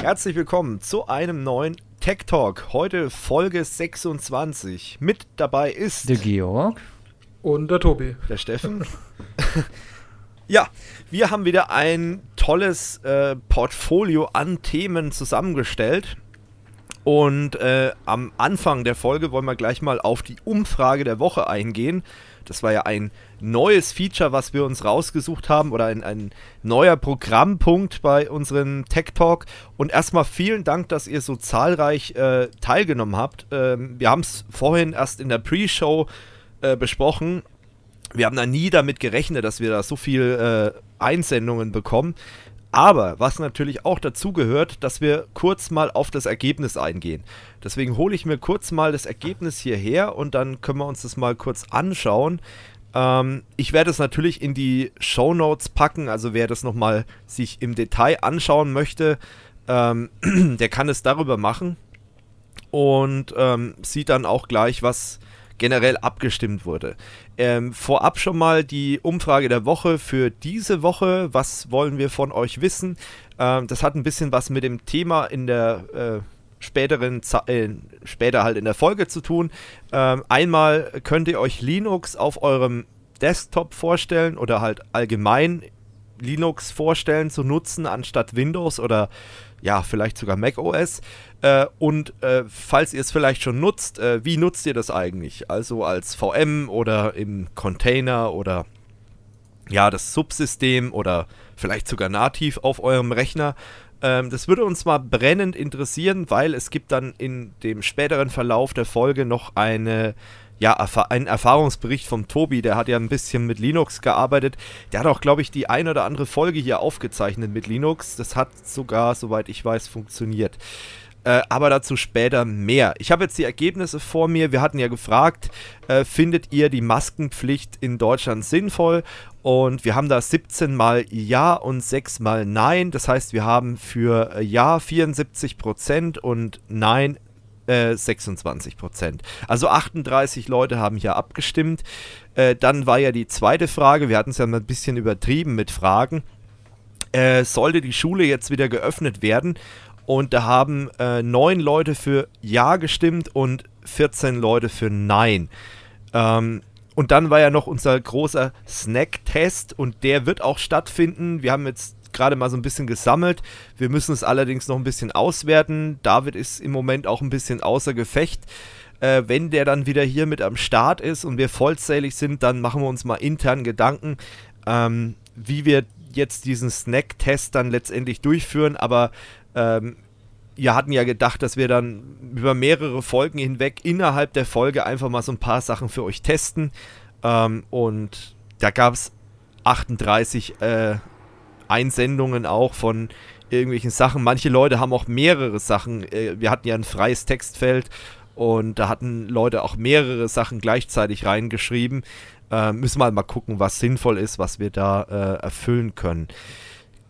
Herzlich willkommen zu einem neuen Tech Talk. Heute Folge 26. Mit dabei ist der Georg und der Tobi. Der Steffen. ja, wir haben wieder ein tolles äh, Portfolio an Themen zusammengestellt. Und äh, am Anfang der Folge wollen wir gleich mal auf die Umfrage der Woche eingehen. Das war ja ein neues Feature, was wir uns rausgesucht haben oder ein, ein neuer Programmpunkt bei unserem Tech Talk. Und erstmal vielen Dank, dass ihr so zahlreich äh, teilgenommen habt. Ähm, wir haben es vorhin erst in der Pre-Show äh, besprochen. Wir haben da nie damit gerechnet, dass wir da so viel äh, Einsendungen bekommen. Aber was natürlich auch dazu gehört, dass wir kurz mal auf das Ergebnis eingehen. Deswegen hole ich mir kurz mal das Ergebnis hierher und dann können wir uns das mal kurz anschauen. Ähm, ich werde es natürlich in die Show Notes packen, also wer das nochmal sich im Detail anschauen möchte, ähm, der kann es darüber machen und ähm, sieht dann auch gleich, was generell abgestimmt wurde. Ähm, vorab schon mal die Umfrage der Woche für diese Woche. Was wollen wir von euch wissen? Ähm, das hat ein bisschen was mit dem Thema in der äh, späteren, äh, später halt in der Folge zu tun. Ähm, einmal könnt ihr euch Linux auf eurem Desktop vorstellen oder halt allgemein Linux vorstellen zu nutzen anstatt Windows oder ja, vielleicht sogar Mac OS. Äh, und äh, falls ihr es vielleicht schon nutzt, äh, wie nutzt ihr das eigentlich? Also als VM oder im Container oder ja, das Subsystem oder vielleicht sogar nativ auf eurem Rechner. Ähm, das würde uns mal brennend interessieren, weil es gibt dann in dem späteren Verlauf der Folge noch eine ja, ein Erfahrungsbericht vom Tobi, der hat ja ein bisschen mit Linux gearbeitet. Der hat auch, glaube ich, die ein oder andere Folge hier aufgezeichnet mit Linux. Das hat sogar, soweit ich weiß, funktioniert. Äh, aber dazu später mehr. Ich habe jetzt die Ergebnisse vor mir. Wir hatten ja gefragt, äh, findet ihr die Maskenpflicht in Deutschland sinnvoll? Und wir haben da 17 mal Ja und 6 mal Nein. Das heißt, wir haben für Ja 74% und Nein 26 äh, Prozent. Also 38 Leute haben hier abgestimmt. Äh, dann war ja die zweite Frage, wir hatten es ja mal ein bisschen übertrieben mit Fragen. Äh, sollte die Schule jetzt wieder geöffnet werden? Und da haben äh, neun Leute für Ja gestimmt und 14 Leute für Nein. Ähm, und dann war ja noch unser großer Snack-Test und der wird auch stattfinden. Wir haben jetzt gerade mal so ein bisschen gesammelt. Wir müssen es allerdings noch ein bisschen auswerten. David ist im Moment auch ein bisschen außer Gefecht. Äh, wenn der dann wieder hier mit am Start ist und wir vollzählig sind, dann machen wir uns mal intern Gedanken, ähm, wie wir jetzt diesen Snack-Test dann letztendlich durchführen. Aber ähm, wir hatten ja gedacht, dass wir dann über mehrere Folgen hinweg innerhalb der Folge einfach mal so ein paar Sachen für euch testen. Ähm, und da gab es 38 äh, Einsendungen auch von irgendwelchen Sachen. Manche Leute haben auch mehrere Sachen. Äh, wir hatten ja ein freies Textfeld und da hatten Leute auch mehrere Sachen gleichzeitig reingeschrieben. Äh, müssen wir halt mal gucken, was sinnvoll ist, was wir da äh, erfüllen können.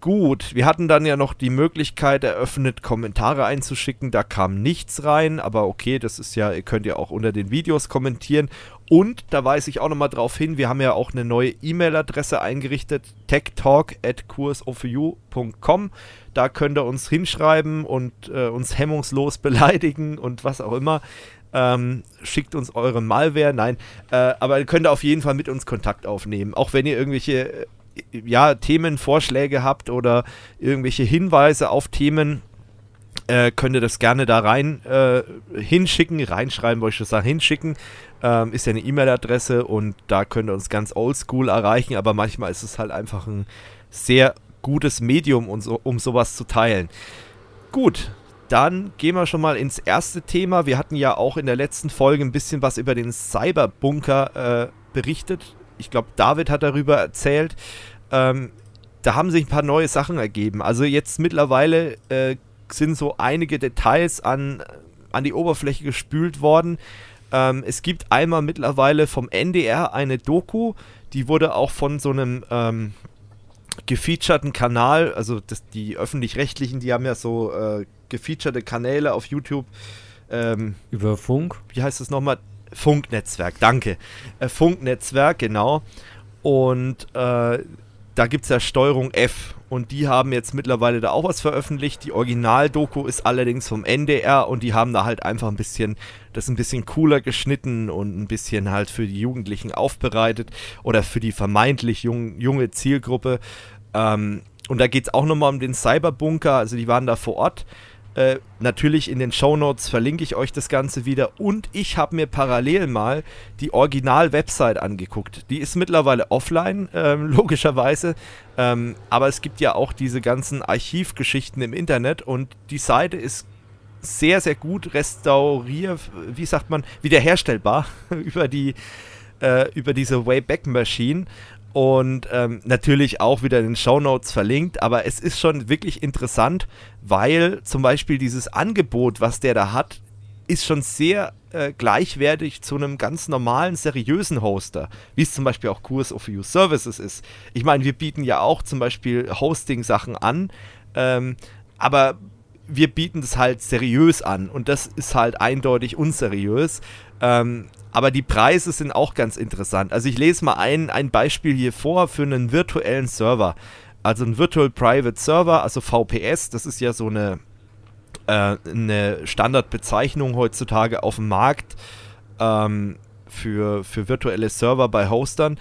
Gut, wir hatten dann ja noch die Möglichkeit eröffnet, Kommentare einzuschicken. Da kam nichts rein, aber okay, das ist ja, ihr könnt ja auch unter den Videos kommentieren. Und da weise ich auch nochmal drauf hin, wir haben ja auch eine neue E-Mail-Adresse eingerichtet, techtalk.courseofyou.com. Da könnt ihr uns hinschreiben und äh, uns hemmungslos beleidigen und was auch immer. Ähm, schickt uns eure Malware, nein, äh, aber ihr könnt auf jeden Fall mit uns Kontakt aufnehmen. Auch wenn ihr irgendwelche ja, Themenvorschläge habt oder irgendwelche Hinweise auf Themen, äh, könnt ihr das gerne da rein äh, hinschicken, reinschreiben, wollte ich schon sagen, hinschicken. Ähm, ist ja eine E-Mail-Adresse und da könnt ihr uns ganz oldschool erreichen, aber manchmal ist es halt einfach ein sehr gutes Medium, um, so, um sowas zu teilen. Gut, dann gehen wir schon mal ins erste Thema. Wir hatten ja auch in der letzten Folge ein bisschen was über den Cyberbunker äh, berichtet ich glaube, David hat darüber erzählt. Ähm, da haben sich ein paar neue Sachen ergeben. Also jetzt mittlerweile äh, sind so einige Details an, an die Oberfläche gespült worden. Ähm, es gibt einmal mittlerweile vom NDR eine Doku, die wurde auch von so einem ähm, gefeaturten Kanal, also das, die öffentlich-rechtlichen, die haben ja so äh, gefeaturte Kanäle auf YouTube. Ähm, Über Funk? Wie heißt das nochmal? Funknetzwerk, danke. Äh, Funknetzwerk, genau. Und äh, da gibt es ja Steuerung F und die haben jetzt mittlerweile da auch was veröffentlicht. Die Original-Doku ist allerdings vom NDR und die haben da halt einfach ein bisschen, das ein bisschen cooler geschnitten und ein bisschen halt für die Jugendlichen aufbereitet oder für die vermeintlich jung, junge Zielgruppe. Ähm, und da geht es auch nochmal um den Cyberbunker, also die waren da vor Ort. Äh, natürlich in den Show Notes verlinke ich euch das Ganze wieder. Und ich habe mir parallel mal die Original-Website angeguckt. Die ist mittlerweile offline, ähm, logischerweise. Ähm, aber es gibt ja auch diese ganzen Archivgeschichten im Internet. Und die Seite ist sehr, sehr gut restauriert, wie sagt man, wiederherstellbar über die äh, über diese Wayback Machine und ähm, natürlich auch wieder in den Show Notes verlinkt. Aber es ist schon wirklich interessant, weil zum Beispiel dieses Angebot, was der da hat, ist schon sehr äh, gleichwertig zu einem ganz normalen, seriösen Hoster, wie es zum Beispiel auch Kurs of You Services ist. Ich meine, wir bieten ja auch zum Beispiel Hosting-Sachen an, ähm, aber wir bieten es halt seriös an und das ist halt eindeutig unseriös. Ähm, aber die Preise sind auch ganz interessant. Also ich lese mal ein, ein Beispiel hier vor für einen virtuellen Server. Also ein Virtual Private Server, also VPS, das ist ja so eine, äh, eine Standardbezeichnung heutzutage auf dem Markt ähm, für, für virtuelle Server bei Hostern.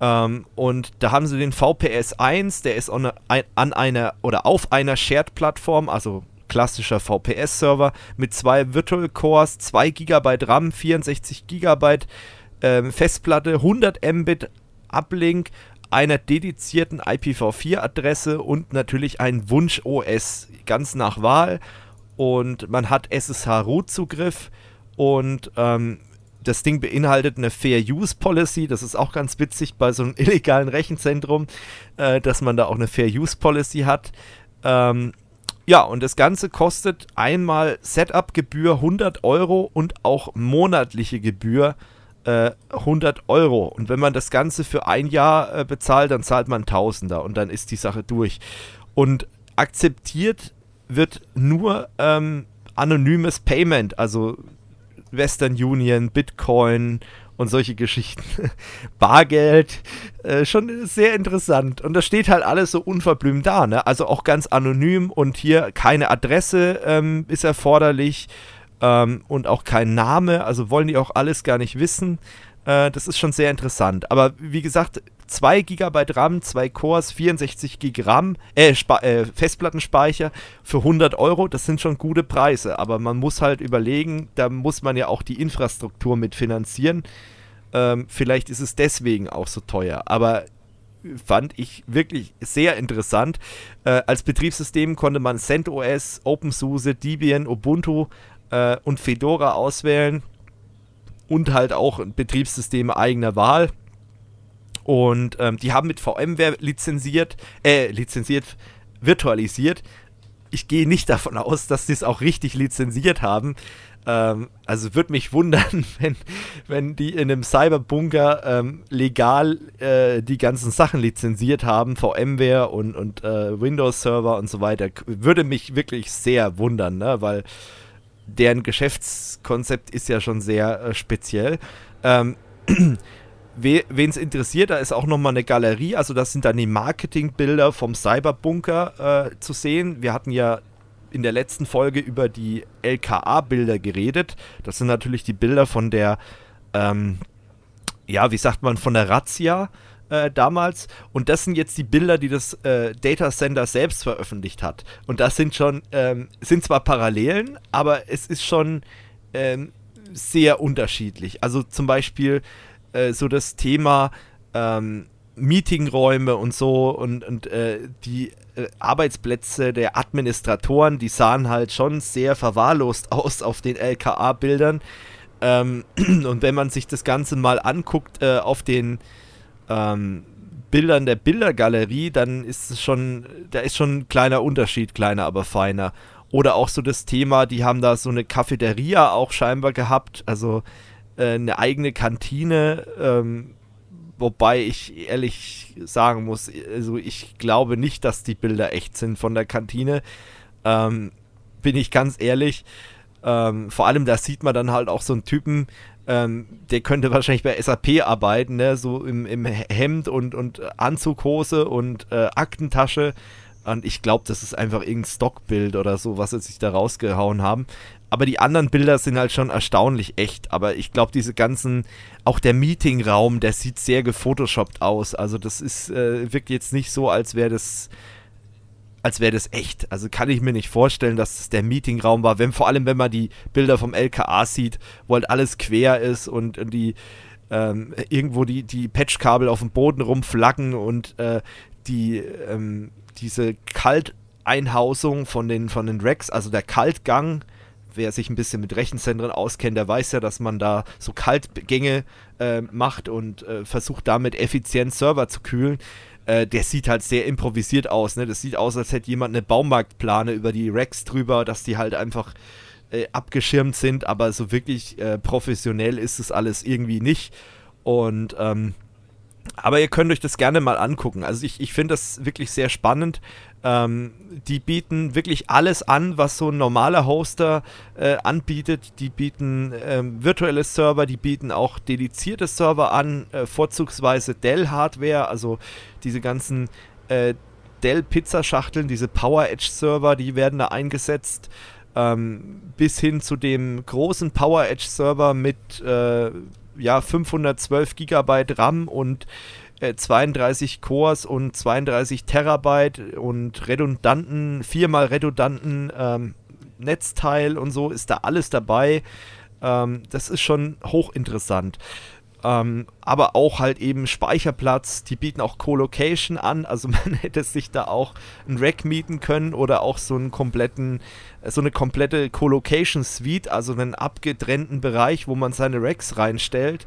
Ähm, und da haben sie den VPS 1, der ist an, an einer oder auf einer Shared-Plattform, also klassischer VPS-Server mit zwei Virtual Cores, 2 GB RAM, 64 GB ähm, Festplatte, 100 Mbit Uplink, einer dedizierten IPv4-Adresse und natürlich ein Wunsch-OS ganz nach Wahl. Und man hat SSH-Root-Zugriff und ähm, das Ding beinhaltet eine Fair Use Policy. Das ist auch ganz witzig bei so einem illegalen Rechenzentrum, äh, dass man da auch eine Fair Use Policy hat. Ähm, ja, und das Ganze kostet einmal Setup-Gebühr 100 Euro und auch monatliche Gebühr äh, 100 Euro. Und wenn man das Ganze für ein Jahr äh, bezahlt, dann zahlt man Tausender und dann ist die Sache durch. Und akzeptiert wird nur ähm, anonymes Payment, also Western Union, Bitcoin und solche Geschichten. Bargeld, äh, schon sehr interessant. Und das steht halt alles so unverblümt da, ne? Also auch ganz anonym und hier keine Adresse ähm, ist erforderlich ähm, und auch kein Name. Also wollen die auch alles gar nicht wissen. Äh, das ist schon sehr interessant. Aber wie gesagt, 2 GB RAM, 2 Cores, 64 GB RAM, äh, äh, Festplattenspeicher für 100 Euro, das sind schon gute Preise. Aber man muss halt überlegen, da muss man ja auch die Infrastruktur mitfinanzieren. Ähm, vielleicht ist es deswegen auch so teuer. Aber fand ich wirklich sehr interessant. Äh, als Betriebssystem konnte man CentOS, OpenSUSE, Debian, Ubuntu äh, und Fedora auswählen und halt auch Betriebssysteme eigener Wahl. Und ähm, die haben mit VMware lizenziert, äh, lizenziert, virtualisiert. Ich gehe nicht davon aus, dass sie es auch richtig lizenziert haben. Ähm, also würde mich wundern, wenn, wenn die in einem Cyberbunker ähm, legal äh, die ganzen Sachen lizenziert haben, VMware und, und äh, Windows-Server und so weiter. Würde mich wirklich sehr wundern, ne? weil deren Geschäftskonzept ist ja schon sehr äh, speziell. Ähm, Wen es interessiert, da ist auch nochmal eine Galerie. Also, das sind dann die Marketingbilder vom Cyberbunker äh, zu sehen. Wir hatten ja in der letzten Folge über die LKA-Bilder geredet. Das sind natürlich die Bilder von der, ähm, ja, wie sagt man, von der Razzia äh, damals. Und das sind jetzt die Bilder, die das äh, Data Center selbst veröffentlicht hat. Und das sind schon, ähm, sind zwar Parallelen, aber es ist schon ähm, sehr unterschiedlich. Also zum Beispiel äh, so das Thema ähm, Meetingräume und so und, und äh, die äh, Arbeitsplätze der Administratoren, die sahen halt schon sehr verwahrlost aus auf den LKA-Bildern. Ähm, und wenn man sich das Ganze mal anguckt äh, auf den ähm, Bildern der Bildergalerie, dann ist es schon, da ist schon ein kleiner Unterschied, kleiner, aber feiner. Oder auch so das Thema, die haben da so eine Cafeteria auch scheinbar gehabt, also äh, eine eigene Kantine, ähm, wobei ich ehrlich sagen muss, also ich glaube nicht, dass die Bilder echt sind von der Kantine. Ähm, bin ich ganz ehrlich. Ähm, vor allem, da sieht man dann halt auch so einen Typen, ähm, der könnte wahrscheinlich bei SAP arbeiten, ne? so im, im Hemd und, und Anzughose und äh, Aktentasche. Und ich glaube, das ist einfach irgendein Stockbild oder so, was sie sich da rausgehauen haben. Aber die anderen Bilder sind halt schon erstaunlich echt. Aber ich glaube, diese ganzen, auch der Meetingraum, der sieht sehr gefotoshoppt aus. Also das ist, äh, wirkt jetzt nicht so, als wäre das, als wäre das echt. Also kann ich mir nicht vorstellen, dass das der Meetingraum war. Wenn vor allem, wenn man die Bilder vom LKA sieht, wo halt alles quer ist und, und die ähm, irgendwo die, die Patchkabel auf dem Boden rumflaggen und äh, die ähm, diese Kalteinhausung von den, von den Racks, also der Kaltgang, wer sich ein bisschen mit Rechenzentren auskennt, der weiß ja, dass man da so Kaltgänge äh, macht und äh, versucht damit effizient Server zu kühlen. Äh, der sieht halt sehr improvisiert aus. Ne? Das sieht aus, als hätte jemand eine Baumarktplane über die Racks drüber, dass die halt einfach äh, abgeschirmt sind, aber so wirklich äh, professionell ist es alles irgendwie nicht. Und ähm, aber ihr könnt euch das gerne mal angucken. Also ich, ich finde das wirklich sehr spannend. Ähm, die bieten wirklich alles an, was so ein normaler Hoster äh, anbietet. Die bieten ähm, virtuelle Server, die bieten auch dedizierte Server an, äh, vorzugsweise Dell-Hardware, also diese ganzen äh, Dell-Pizzaschachteln, diese Power Edge Server, die werden da eingesetzt. Ähm, bis hin zu dem großen Power Edge Server mit äh, ja, 512 Gigabyte RAM und 32 äh, Cores und 32 Terabyte und redundanten, viermal redundanten ähm, Netzteil und so ist da alles dabei. Ähm, das ist schon hochinteressant. Ähm, aber auch halt eben Speicherplatz. Die bieten auch Co-Location an. Also man hätte sich da auch ein Rack mieten können oder auch so einen kompletten, so eine komplette Co-Location Suite, also einen abgetrennten Bereich, wo man seine Racks reinstellt.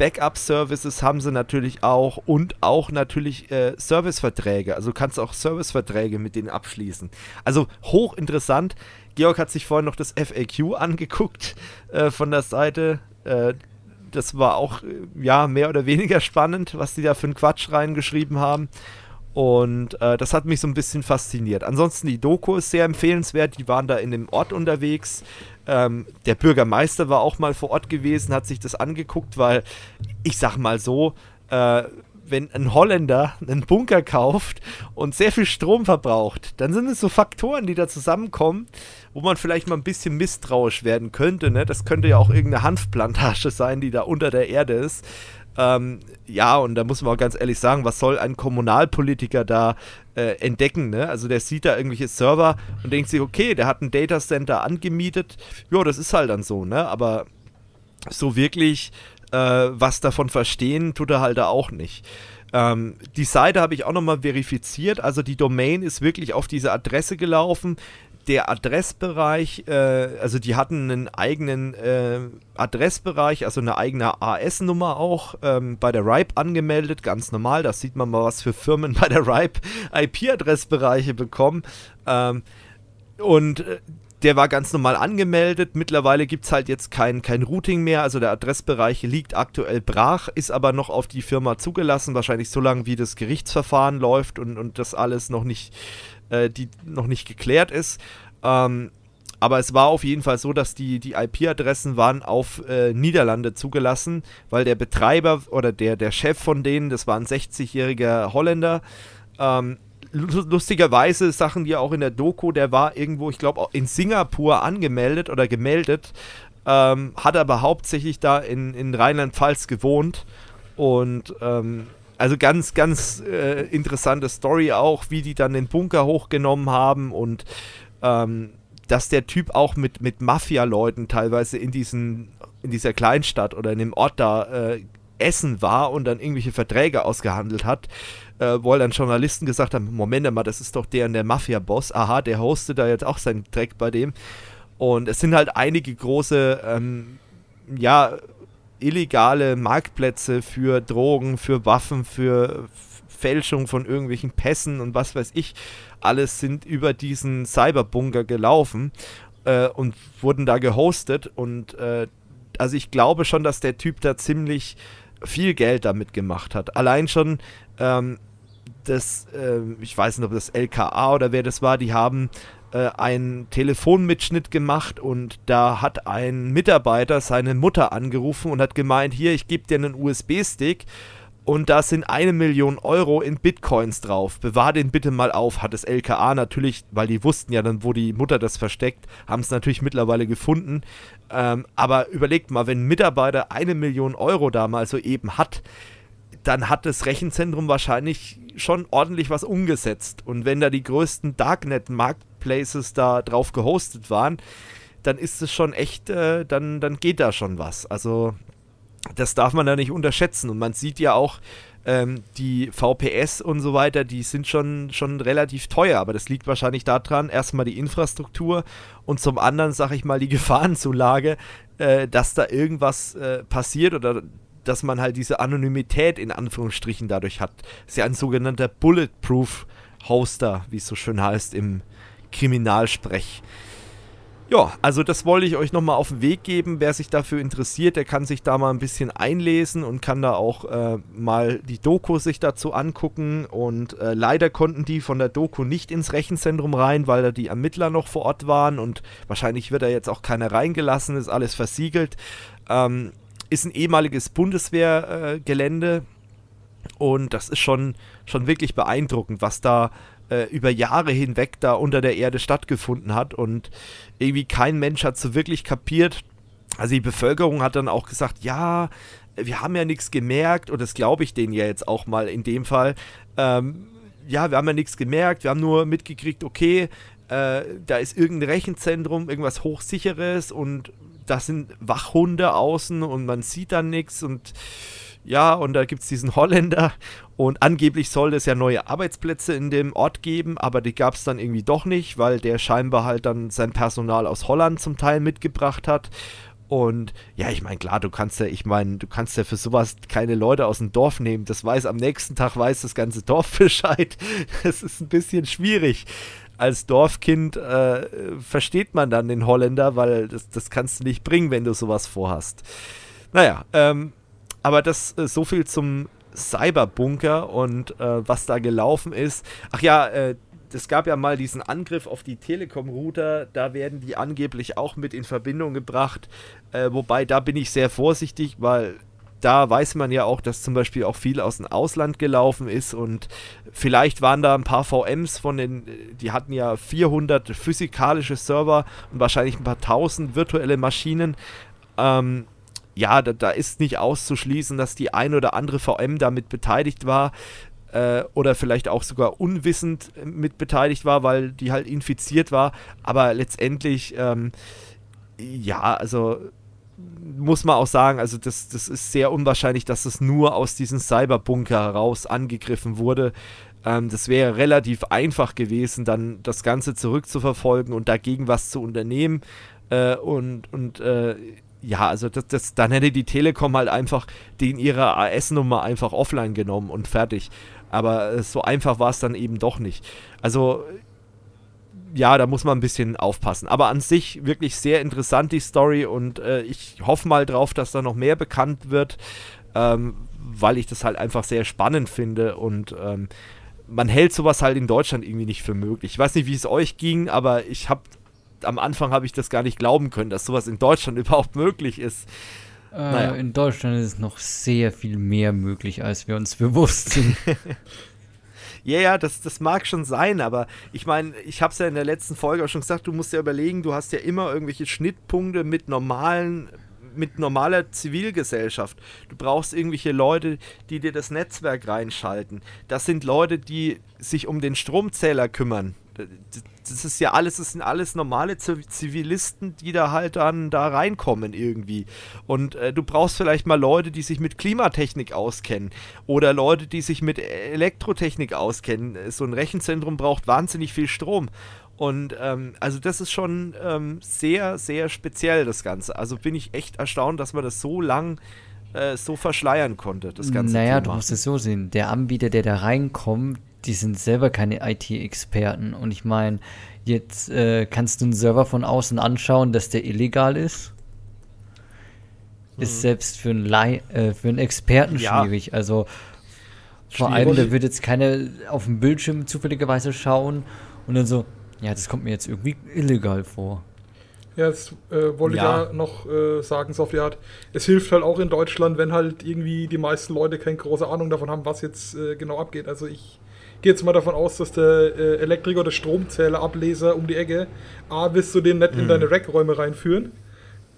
Backup-Services haben sie natürlich auch und auch natürlich äh, Serviceverträge. Also du kannst auch Serviceverträge mit denen abschließen. Also hochinteressant. Georg hat sich vorhin noch das FAQ angeguckt äh, von der Seite. Äh, das war auch äh, ja mehr oder weniger spannend, was die da für einen Quatsch reingeschrieben haben. Und äh, das hat mich so ein bisschen fasziniert. Ansonsten die Doku ist sehr empfehlenswert. Die waren da in dem Ort unterwegs. Ähm, der Bürgermeister war auch mal vor Ort gewesen, hat sich das angeguckt, weil ich sag mal so, äh, wenn ein Holländer einen Bunker kauft und sehr viel Strom verbraucht, dann sind es so Faktoren, die da zusammenkommen, wo man vielleicht mal ein bisschen misstrauisch werden könnte. Ne? Das könnte ja auch irgendeine Hanfplantage sein, die da unter der Erde ist. Ähm, ja, und da muss man auch ganz ehrlich sagen, was soll ein Kommunalpolitiker da äh, entdecken? Ne? Also der sieht da irgendwelche Server und denkt sich, okay, der hat ein Datacenter angemietet. Ja, das ist halt dann so, ne? Aber so wirklich äh, was davon verstehen, tut er halt da auch nicht. Ähm, die Seite habe ich auch nochmal verifiziert, also die Domain ist wirklich auf diese Adresse gelaufen der Adressbereich, äh, also die hatten einen eigenen äh, Adressbereich, also eine eigene AS-Nummer auch ähm, bei der RIPE angemeldet, ganz normal. Da sieht man mal, was für Firmen bei der RIPE IP-Adressbereiche bekommen. Ähm, und äh, der war ganz normal angemeldet. Mittlerweile gibt es halt jetzt kein, kein Routing mehr. Also der Adressbereich liegt aktuell brach, ist aber noch auf die Firma zugelassen. Wahrscheinlich so lange, wie das Gerichtsverfahren läuft und, und das alles noch nicht äh, die noch nicht geklärt ist. Ähm, aber es war auf jeden Fall so, dass die, die IP-Adressen waren auf äh, Niederlande zugelassen, weil der Betreiber oder der, der Chef von denen, das war ein 60-jähriger Holländer, ähm, lustigerweise Sachen, die auch in der Doku, der war irgendwo, ich glaube, in Singapur angemeldet oder gemeldet, ähm, hat aber hauptsächlich da in, in Rheinland-Pfalz gewohnt und ähm, also ganz, ganz äh, interessante Story auch, wie die dann den Bunker hochgenommen haben und ähm, dass der Typ auch mit, mit Mafia-Leuten teilweise in, diesen, in dieser Kleinstadt oder in dem Ort da äh, essen war und dann irgendwelche Verträge ausgehandelt hat, äh, wo dann Journalisten gesagt haben, Moment mal, das ist doch der der Mafia-Boss, aha, der hostet da jetzt auch seinen Dreck bei dem. Und es sind halt einige große, ähm, ja, illegale Marktplätze für Drogen, für Waffen, für Fälschung von irgendwelchen Pässen und was weiß ich, alles sind über diesen Cyberbunker gelaufen äh, und wurden da gehostet. Und äh, also ich glaube schon, dass der Typ da ziemlich viel Geld damit gemacht hat. Allein schon ähm, das, äh, ich weiß nicht, ob das LKA oder wer das war, die haben äh, einen Telefonmitschnitt gemacht und da hat ein Mitarbeiter seine Mutter angerufen und hat gemeint, hier, ich gebe dir einen USB-Stick und da sind eine Million Euro in Bitcoins drauf. Bewahr den bitte mal auf, hat das LKA natürlich, weil die wussten ja dann, wo die Mutter das versteckt, haben es natürlich mittlerweile gefunden. Ähm, aber überlegt mal, wenn ein Mitarbeiter eine Million Euro da mal so eben hat, dann hat das Rechenzentrum wahrscheinlich schon ordentlich was umgesetzt. Und wenn da die größten Darknet-Marketplaces da drauf gehostet waren, dann ist es schon echt, äh, dann, dann geht da schon was. Also das darf man da nicht unterschätzen. Und man sieht ja auch, ähm, die VPS und so weiter, die sind schon, schon relativ teuer, aber das liegt wahrscheinlich daran, erstmal die Infrastruktur und zum anderen, sag ich mal, die Gefahrenzulage, äh, dass da irgendwas äh, passiert oder dass man halt diese Anonymität in Anführungsstrichen dadurch hat. Das ist ja ein sogenannter Bulletproof Hoster, wie es so schön heißt im Kriminalsprech. Ja, also das wollte ich euch nochmal auf den Weg geben. Wer sich dafür interessiert, der kann sich da mal ein bisschen einlesen und kann da auch äh, mal die Doku sich dazu angucken. Und äh, leider konnten die von der Doku nicht ins Rechenzentrum rein, weil da die Ermittler noch vor Ort waren und wahrscheinlich wird da jetzt auch keiner reingelassen, ist alles versiegelt. Ähm, ist ein ehemaliges Bundeswehrgelände äh, und das ist schon, schon wirklich beeindruckend, was da äh, über Jahre hinweg da unter der Erde stattgefunden hat. Und irgendwie kein Mensch hat so wirklich kapiert. Also die Bevölkerung hat dann auch gesagt, ja, wir haben ja nichts gemerkt. Und das glaube ich denen ja jetzt auch mal in dem Fall. Ähm, ja, wir haben ja nichts gemerkt, wir haben nur mitgekriegt, okay, äh, da ist irgendein Rechenzentrum, irgendwas Hochsicheres. Und da sind Wachhunde außen und man sieht dann nichts. Und ja, und da gibt es diesen Holländer und angeblich soll es ja neue Arbeitsplätze in dem Ort geben, aber die gab es dann irgendwie doch nicht, weil der scheinbar halt dann sein Personal aus Holland zum Teil mitgebracht hat. Und ja, ich meine, klar, du kannst ja, ich meine, du kannst ja für sowas keine Leute aus dem Dorf nehmen. Das weiß am nächsten Tag weiß das ganze Dorf Bescheid. Das ist ein bisschen schwierig. Als Dorfkind äh, versteht man dann den Holländer, weil das, das kannst du nicht bringen, wenn du sowas vorhast. Naja, ähm, aber das äh, so viel zum Cyberbunker und äh, was da gelaufen ist. Ach ja, äh, es gab ja mal diesen Angriff auf die Telekom-Router, da werden die angeblich auch mit in Verbindung gebracht. Äh, wobei da bin ich sehr vorsichtig, weil da weiß man ja auch, dass zum Beispiel auch viel aus dem Ausland gelaufen ist und vielleicht waren da ein paar VMs von den, die hatten ja 400 physikalische Server und wahrscheinlich ein paar tausend virtuelle Maschinen. Ähm, ja, da, da, ist nicht auszuschließen, dass die ein oder andere VM damit beteiligt war äh, oder vielleicht auch sogar unwissend mit beteiligt war, weil die halt infiziert war. Aber letztendlich, ähm, ja, also muss man auch sagen, also das, das ist sehr unwahrscheinlich, dass es nur aus diesem Cyberbunker heraus angegriffen wurde. Ähm, das wäre relativ einfach gewesen, dann das Ganze zurückzuverfolgen und dagegen was zu unternehmen. Äh, und und äh, ja, also das, das, dann hätte die Telekom halt einfach den ihre AS-Nummer einfach offline genommen und fertig. Aber äh, so einfach war es dann eben doch nicht. Also ja, da muss man ein bisschen aufpassen. Aber an sich wirklich sehr interessant die Story und äh, ich hoffe mal drauf, dass da noch mehr bekannt wird, ähm, weil ich das halt einfach sehr spannend finde und ähm, man hält sowas halt in Deutschland irgendwie nicht für möglich. Ich weiß nicht, wie es euch ging, aber ich habe am Anfang habe ich das gar nicht glauben können, dass sowas in Deutschland überhaupt möglich ist. Äh, naja. In Deutschland ist noch sehr viel mehr möglich, als wir uns bewusst sind. Ja, yeah, ja, das, das mag schon sein, aber ich meine, ich habe es ja in der letzten Folge auch schon gesagt, du musst ja überlegen, du hast ja immer irgendwelche Schnittpunkte mit normalen mit normaler Zivilgesellschaft. Du brauchst irgendwelche Leute, die dir das Netzwerk reinschalten. Das sind Leute, die sich um den Stromzähler kümmern das ist ja alles, das sind alles normale Zivilisten, die da halt dann da reinkommen irgendwie. Und äh, du brauchst vielleicht mal Leute, die sich mit Klimatechnik auskennen oder Leute, die sich mit Elektrotechnik auskennen. So ein Rechenzentrum braucht wahnsinnig viel Strom. Und ähm, also das ist schon ähm, sehr, sehr speziell, das Ganze. Also bin ich echt erstaunt, dass man das so lang äh, so verschleiern konnte, das Ganze. Naja, Thema. du musst es so sehen. Der Anbieter, der da reinkommt, die sind selber keine IT-Experten. Und ich meine, jetzt äh, kannst du einen Server von außen anschauen, dass der illegal ist. Mhm. Ist selbst für einen, Lei äh, für einen Experten ja. schwierig. Also vor allem, da wird jetzt keiner auf dem Bildschirm zufälligerweise schauen und dann so, Ja, das kommt mir jetzt irgendwie illegal vor. Ja, jetzt äh, wollte ja. ich ja noch äh, sagen, so auf die Art, es hilft halt auch in Deutschland, wenn halt irgendwie die meisten Leute keine große Ahnung davon haben, was jetzt äh, genau abgeht. Also ich gehe jetzt mal davon aus, dass der äh, Elektriker oder Stromzähler Ableser um die Ecke, A, wirst du den nicht mhm. in deine Rackräume reinführen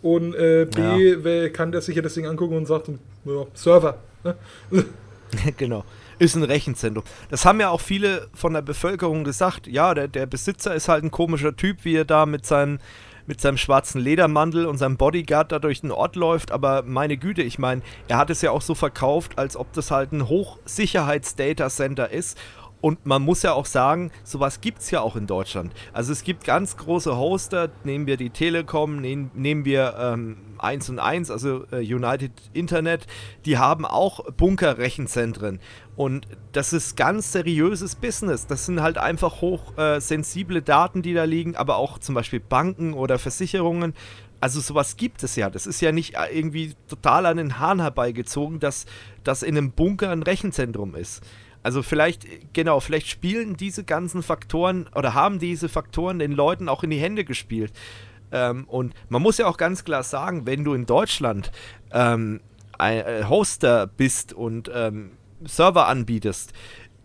und äh, B, ja. kann der sich ja das Ding angucken und sagt, ja, Server. Ne? genau ist ein Rechenzentrum. Das haben ja auch viele von der Bevölkerung gesagt. Ja, der, der Besitzer ist halt ein komischer Typ, wie er da mit seinem mit seinem schwarzen Ledermantel und seinem Bodyguard da durch den Ort läuft, aber meine Güte, ich meine, er hat es ja auch so verkauft, als ob das halt ein Hochsicherheits-Data-Center ist und man muss ja auch sagen, sowas gibt es ja auch in Deutschland. Also es gibt ganz große Hoster, nehmen wir die Telekom, nehmen, nehmen wir ähm, 1 und 1, also äh, United Internet, die haben auch Bunkerrechenzentren. Und das ist ganz seriöses Business. Das sind halt einfach hochsensible äh, Daten, die da liegen, aber auch zum Beispiel Banken oder Versicherungen. Also sowas gibt es ja. Das ist ja nicht äh, irgendwie total an den Hahn herbeigezogen, dass das in einem Bunker ein Rechenzentrum ist. Also vielleicht, genau, vielleicht spielen diese ganzen Faktoren oder haben diese Faktoren den Leuten auch in die Hände gespielt. Ähm, und man muss ja auch ganz klar sagen, wenn du in Deutschland ähm, ein äh, Hoster bist und ähm, Server anbietest,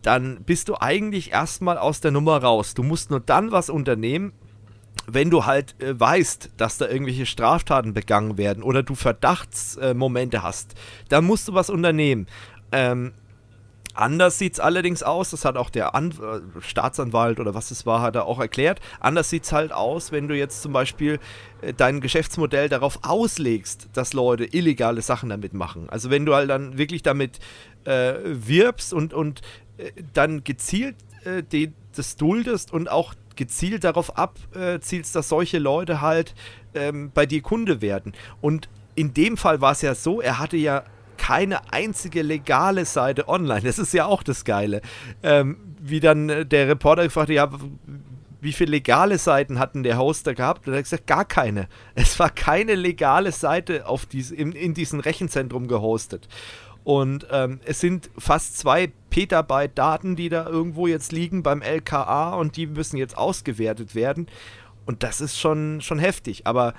dann bist du eigentlich erstmal aus der Nummer raus. Du musst nur dann was unternehmen, wenn du halt äh, weißt, dass da irgendwelche Straftaten begangen werden oder du Verdachtsmomente äh, hast, dann musst du was unternehmen. Ähm, Anders sieht es allerdings aus, das hat auch der An äh, Staatsanwalt oder was es war, hat er auch erklärt. Anders sieht es halt aus, wenn du jetzt zum Beispiel äh, dein Geschäftsmodell darauf auslegst, dass Leute illegale Sachen damit machen. Also wenn du halt dann wirklich damit äh, wirbst und, und äh, dann gezielt die, das duldest und auch gezielt darauf abzielst, dass solche Leute halt ähm, bei dir Kunde werden. Und in dem Fall war es ja so, er hatte ja keine einzige legale Seite online. Das ist ja auch das Geile. Ähm, wie dann äh, der Reporter gefragt hat, ja, wie viele legale Seiten hatten der Hoster gehabt? Und er hat gesagt, gar keine. Es war keine legale Seite auf dies, in, in diesem Rechenzentrum gehostet. Und ähm, es sind fast zwei Petabyte Daten, die da irgendwo jetzt liegen beim LKA und die müssen jetzt ausgewertet werden. Und das ist schon, schon heftig. Aber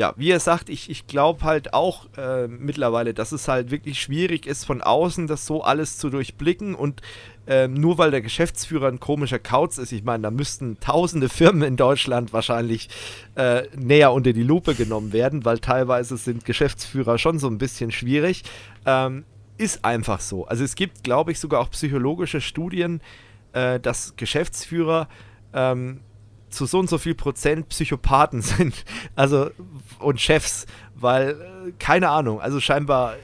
ja, wie er sagt, ich, ich glaube halt auch äh, mittlerweile, dass es halt wirklich schwierig ist, von außen das so alles zu durchblicken und äh, nur weil der Geschäftsführer ein komischer Kauz ist, ich meine, da müssten tausende Firmen in Deutschland wahrscheinlich äh, näher unter die Lupe genommen werden, weil teilweise sind Geschäftsführer schon so ein bisschen schwierig. Ähm, ist einfach so. Also es gibt, glaube ich, sogar auch psychologische Studien, äh, dass Geschäftsführer ähm, zu so und so viel Prozent Psychopathen sind. Also und Chefs, weil, äh, keine Ahnung, also scheinbar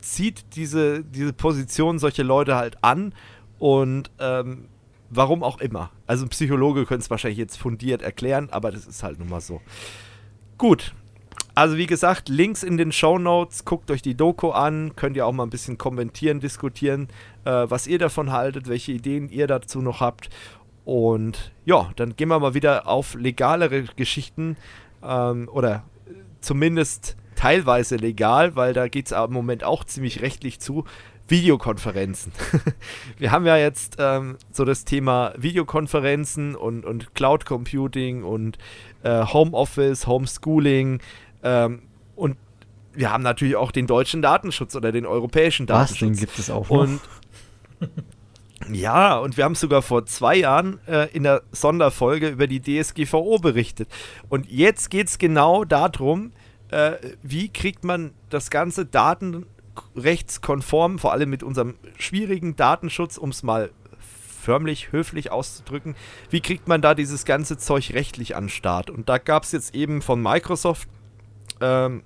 zieht diese, diese Position solche Leute halt an und ähm, warum auch immer. Also ein Psychologe könnte es wahrscheinlich jetzt fundiert erklären, aber das ist halt nun mal so. Gut. Also wie gesagt, Links in den Show Notes, guckt euch die Doku an, könnt ihr auch mal ein bisschen kommentieren, diskutieren, äh, was ihr davon haltet, welche Ideen ihr dazu noch habt. Und ja, dann gehen wir mal wieder auf legalere Geschichten ähm, oder zumindest teilweise legal, weil da geht es im Moment auch ziemlich rechtlich zu. Videokonferenzen. Wir haben ja jetzt ähm, so das Thema Videokonferenzen und, und Cloud Computing und äh, Homeoffice, Homeschooling ähm, und wir haben natürlich auch den deutschen Datenschutz oder den europäischen Datenschutz. Was, den gibt es auch noch? Und Ja, und wir haben sogar vor zwei Jahren äh, in der Sonderfolge über die DSGVO berichtet. Und jetzt geht es genau darum, äh, wie kriegt man das ganze datenrechtskonform, vor allem mit unserem schwierigen Datenschutz, um es mal förmlich höflich auszudrücken, wie kriegt man da dieses ganze Zeug rechtlich an Start? Und da gab es jetzt eben von Microsoft ähm,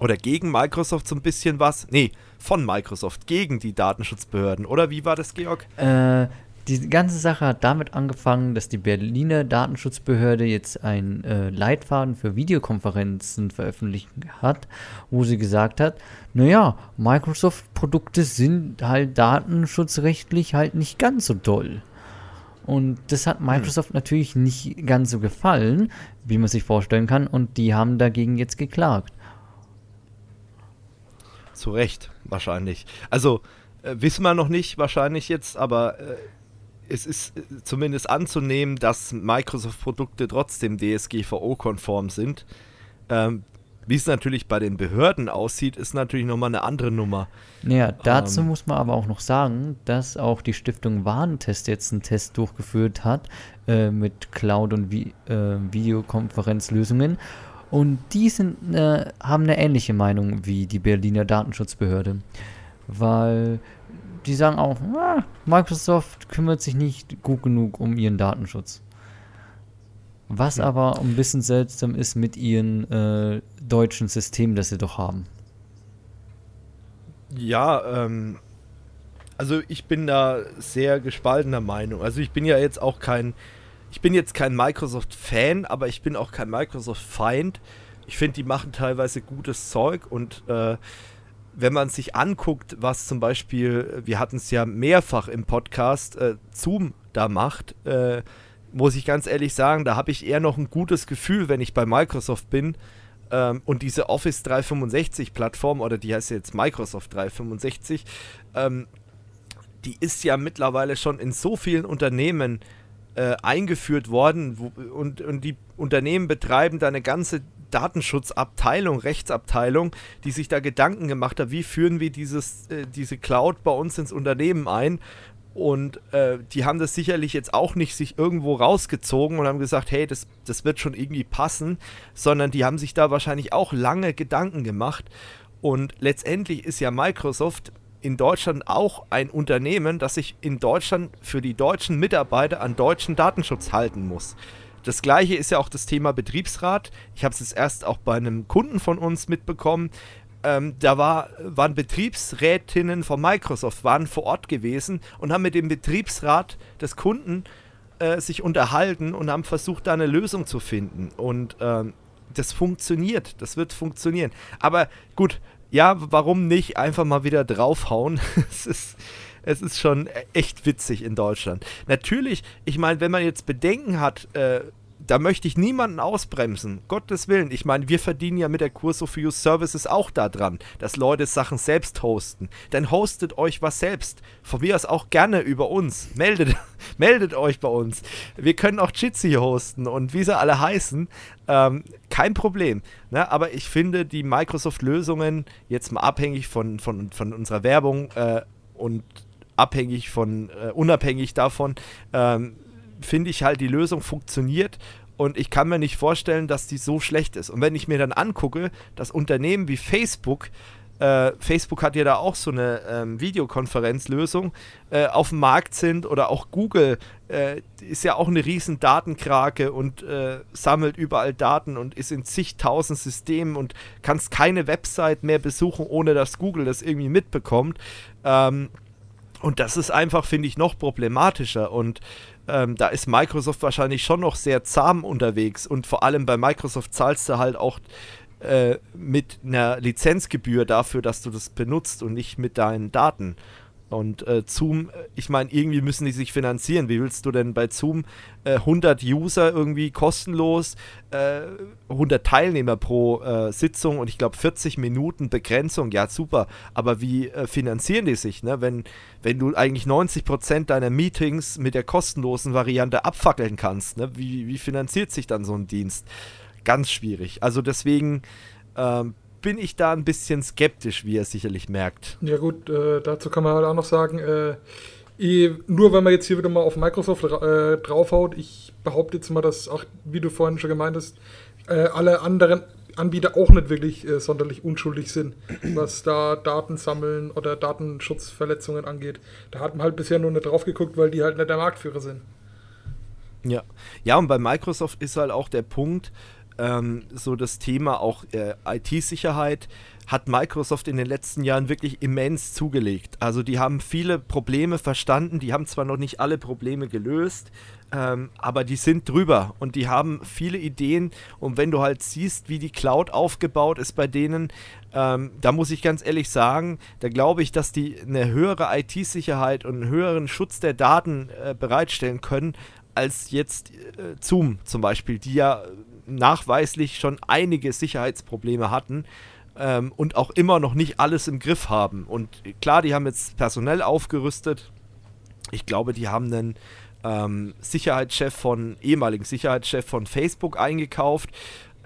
oder gegen Microsoft so ein bisschen was. Nee, von Microsoft gegen die Datenschutzbehörden. Oder wie war das, Georg? Äh, die ganze Sache hat damit angefangen, dass die Berliner Datenschutzbehörde jetzt einen äh, Leitfaden für Videokonferenzen veröffentlicht hat, wo sie gesagt hat, naja, Microsoft-Produkte sind halt datenschutzrechtlich halt nicht ganz so doll. Und das hat hm. Microsoft hm. natürlich nicht ganz so gefallen, wie man sich vorstellen kann, und die haben dagegen jetzt geklagt. Zu Recht, wahrscheinlich. Also, äh, wissen wir noch nicht, wahrscheinlich jetzt, aber äh, es ist äh, zumindest anzunehmen, dass Microsoft-Produkte trotzdem DSGVO-konform sind. Ähm, wie es natürlich bei den Behörden aussieht, ist natürlich nochmal eine andere Nummer. Ja, dazu ähm, muss man aber auch noch sagen, dass auch die Stiftung Warentest jetzt einen Test durchgeführt hat äh, mit Cloud- und Vi äh, Videokonferenzlösungen. Und die sind, äh, haben eine ähnliche Meinung wie die Berliner Datenschutzbehörde. Weil die sagen auch, ah, Microsoft kümmert sich nicht gut genug um ihren Datenschutz. Was ja. aber ein bisschen seltsam ist mit ihren äh, deutschen System, das sie doch haben. Ja, ähm, also ich bin da sehr gespaltener Meinung. Also ich bin ja jetzt auch kein, ich bin jetzt kein Microsoft-Fan, aber ich bin auch kein Microsoft-Feind. Ich finde, die machen teilweise gutes Zeug und äh, wenn man sich anguckt, was zum Beispiel, wir hatten es ja mehrfach im Podcast, äh, Zoom da macht, äh, muss ich ganz ehrlich sagen, da habe ich eher noch ein gutes Gefühl, wenn ich bei Microsoft bin, ähm, und diese Office 365 Plattform, oder die heißt jetzt Microsoft 365, ähm, die ist ja mittlerweile schon in so vielen Unternehmen äh, eingeführt worden wo, und, und die Unternehmen betreiben da eine ganze Datenschutzabteilung, Rechtsabteilung, die sich da Gedanken gemacht hat, wie führen wir dieses, äh, diese Cloud bei uns ins Unternehmen ein und äh, die haben das sicherlich jetzt auch nicht sich irgendwo rausgezogen und haben gesagt, hey, das, das wird schon irgendwie passen, sondern die haben sich da wahrscheinlich auch lange Gedanken gemacht. Und letztendlich ist ja Microsoft in Deutschland auch ein Unternehmen, das sich in Deutschland für die deutschen Mitarbeiter an deutschen Datenschutz halten muss. Das gleiche ist ja auch das Thema Betriebsrat. Ich habe es jetzt erst auch bei einem Kunden von uns mitbekommen ähm, da war, waren Betriebsrätinnen von Microsoft, waren vor Ort gewesen und haben mit dem Betriebsrat des Kunden äh, sich unterhalten und haben versucht, da eine Lösung zu finden. Und ähm, das funktioniert, das wird funktionieren. Aber gut, ja, warum nicht einfach mal wieder draufhauen? es ist es ist schon echt witzig in Deutschland. Natürlich, ich meine, wenn man jetzt Bedenken hat, äh, da möchte ich niemanden ausbremsen. Gottes Willen. Ich meine, wir verdienen ja mit der Kurso for You Services auch daran, dass Leute Sachen selbst hosten. Dann hostet euch was selbst. Von mir aus auch gerne über uns. Meldet, meldet euch bei uns. Wir können auch Jitsi hosten und wie sie alle heißen. Ähm, kein Problem. Ne? Aber ich finde die Microsoft-Lösungen jetzt mal abhängig von, von, von unserer Werbung äh, und abhängig von, äh, unabhängig davon, ähm, finde ich halt, die Lösung funktioniert und ich kann mir nicht vorstellen, dass die so schlecht ist. Und wenn ich mir dann angucke, dass Unternehmen wie Facebook, äh, Facebook hat ja da auch so eine ähm, Videokonferenzlösung, äh, auf dem Markt sind oder auch Google äh, ist ja auch eine riesen Datenkrake und äh, sammelt überall Daten und ist in zigtausend Systemen und kannst keine Website mehr besuchen, ohne dass Google das irgendwie mitbekommt. Ähm, und das ist einfach, finde ich, noch problematischer. Und ähm, da ist Microsoft wahrscheinlich schon noch sehr zahm unterwegs und vor allem bei Microsoft zahlst du halt auch äh, mit einer Lizenzgebühr dafür, dass du das benutzt und nicht mit deinen Daten. Und äh, Zoom, ich meine, irgendwie müssen die sich finanzieren. Wie willst du denn bei Zoom äh, 100 User irgendwie kostenlos, äh, 100 Teilnehmer pro äh, Sitzung und ich glaube 40 Minuten Begrenzung? Ja, super. Aber wie äh, finanzieren die sich, ne? wenn, wenn du eigentlich 90% deiner Meetings mit der kostenlosen Variante abfackeln kannst? Ne? Wie, wie finanziert sich dann so ein Dienst? Ganz schwierig. Also deswegen. Ähm, bin ich da ein bisschen skeptisch, wie er sicherlich merkt. Ja gut, äh, dazu kann man halt auch noch sagen, äh, eh, nur wenn man jetzt hier wieder mal auf Microsoft äh, draufhaut, ich behaupte jetzt mal, dass auch, wie du vorhin schon gemeint hast, äh, alle anderen Anbieter auch nicht wirklich äh, sonderlich unschuldig sind, was da Daten sammeln oder Datenschutzverletzungen angeht. Da hat man halt bisher nur nicht drauf geguckt, weil die halt nicht der Marktführer sind. Ja, ja und bei Microsoft ist halt auch der Punkt, ähm, so das Thema auch äh, IT-Sicherheit hat Microsoft in den letzten Jahren wirklich immens zugelegt. Also die haben viele Probleme verstanden, die haben zwar noch nicht alle Probleme gelöst, ähm, aber die sind drüber und die haben viele Ideen. Und wenn du halt siehst, wie die Cloud aufgebaut ist bei denen, ähm, da muss ich ganz ehrlich sagen, da glaube ich, dass die eine höhere IT-Sicherheit und einen höheren Schutz der Daten äh, bereitstellen können, als jetzt äh, Zoom zum Beispiel, die ja nachweislich schon einige Sicherheitsprobleme hatten ähm, und auch immer noch nicht alles im Griff haben. Und klar, die haben jetzt personell aufgerüstet, Ich glaube, die haben einen ähm, Sicherheitschef von, ehemaligen Sicherheitschef von Facebook eingekauft.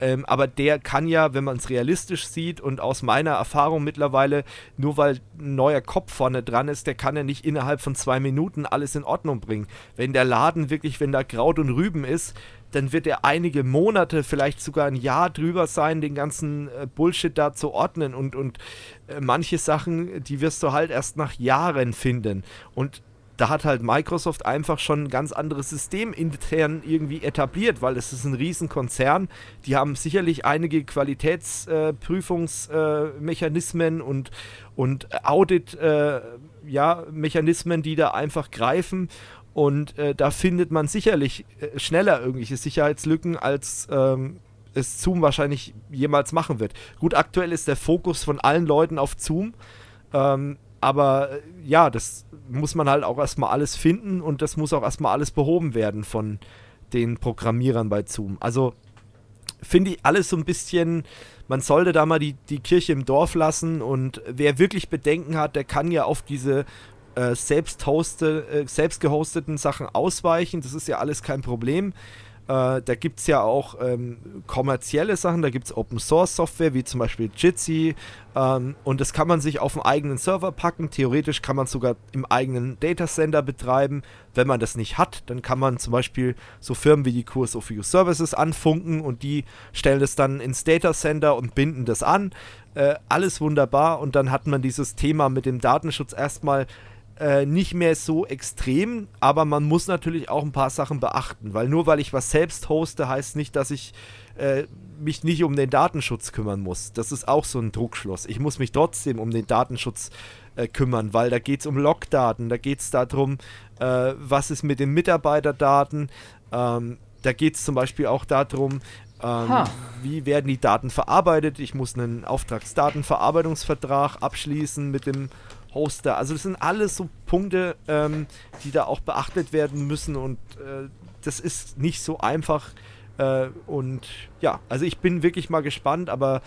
Ähm, aber der kann ja, wenn man es realistisch sieht und aus meiner Erfahrung mittlerweile, nur weil ein neuer Kopf vorne dran ist, der kann ja nicht innerhalb von zwei Minuten alles in Ordnung bringen. Wenn der Laden wirklich, wenn da Kraut und Rüben ist, dann wird er einige Monate, vielleicht sogar ein Jahr drüber sein, den ganzen äh, Bullshit da zu ordnen und, und äh, manche Sachen, die wirst du halt erst nach Jahren finden. Und da hat halt Microsoft einfach schon ein ganz anderes System intern irgendwie etabliert, weil es ist ein Riesenkonzern. Die haben sicherlich einige Qualitätsprüfungsmechanismen äh, und, und Audit-Mechanismen, äh, ja, die da einfach greifen. Und äh, da findet man sicherlich äh, schneller irgendwelche Sicherheitslücken, als ähm, es Zoom wahrscheinlich jemals machen wird. Gut, aktuell ist der Fokus von allen Leuten auf Zoom. Ähm, aber äh, ja, das muss man halt auch erstmal alles finden und das muss auch erstmal alles behoben werden von den Programmierern bei Zoom. Also finde ich alles so ein bisschen, man sollte da mal die, die Kirche im Dorf lassen und wer wirklich Bedenken hat, der kann ja auf diese äh, selbst, hoste, äh, selbst gehosteten Sachen ausweichen. Das ist ja alles kein Problem. Äh, da gibt es ja auch ähm, kommerzielle Sachen, da gibt es Open Source Software, wie zum Beispiel Jitsi. Ähm, und das kann man sich auf einen eigenen Server packen. Theoretisch kann man es sogar im eigenen Datacenter betreiben. Wenn man das nicht hat, dann kann man zum Beispiel so Firmen wie die Course of You Services anfunken und die stellen das dann ins Datacenter und binden das an. Äh, alles wunderbar. Und dann hat man dieses Thema mit dem Datenschutz erstmal äh, nicht mehr so extrem, aber man muss natürlich auch ein paar Sachen beachten, weil nur weil ich was selbst hoste, heißt nicht, dass ich äh, mich nicht um den Datenschutz kümmern muss. Das ist auch so ein Druckschluss. Ich muss mich trotzdem um den Datenschutz äh, kümmern, weil da geht es um Logdaten, da geht es darum, äh, was ist mit den Mitarbeiterdaten, ähm, da geht es zum Beispiel auch darum, ähm, wie werden die Daten verarbeitet. Ich muss einen Auftragsdatenverarbeitungsvertrag abschließen mit dem Hoster. Also das sind alles so Punkte, ähm, die da auch beachtet werden müssen und äh, das ist nicht so einfach. Äh, und ja, also ich bin wirklich mal gespannt, aber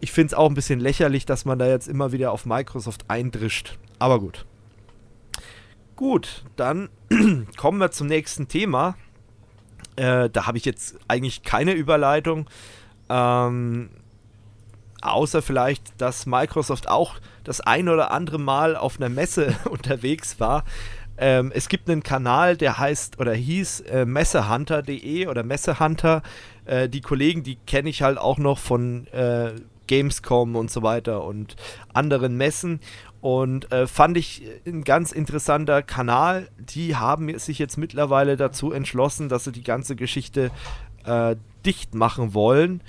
ich finde es auch ein bisschen lächerlich, dass man da jetzt immer wieder auf Microsoft eindrischt. Aber gut. Gut, dann kommen wir zum nächsten Thema. Äh, da habe ich jetzt eigentlich keine Überleitung. Ähm, außer vielleicht, dass Microsoft auch das ein oder andere Mal auf einer Messe unterwegs war. Ähm, es gibt einen Kanal, der heißt oder hieß äh, messehunter.de oder Messehunter. Äh, die Kollegen, die kenne ich halt auch noch von äh, Gamescom und so weiter und anderen Messen. Und äh, fand ich ein ganz interessanter Kanal. Die haben sich jetzt mittlerweile dazu entschlossen, dass sie die ganze Geschichte äh, dicht machen wollen.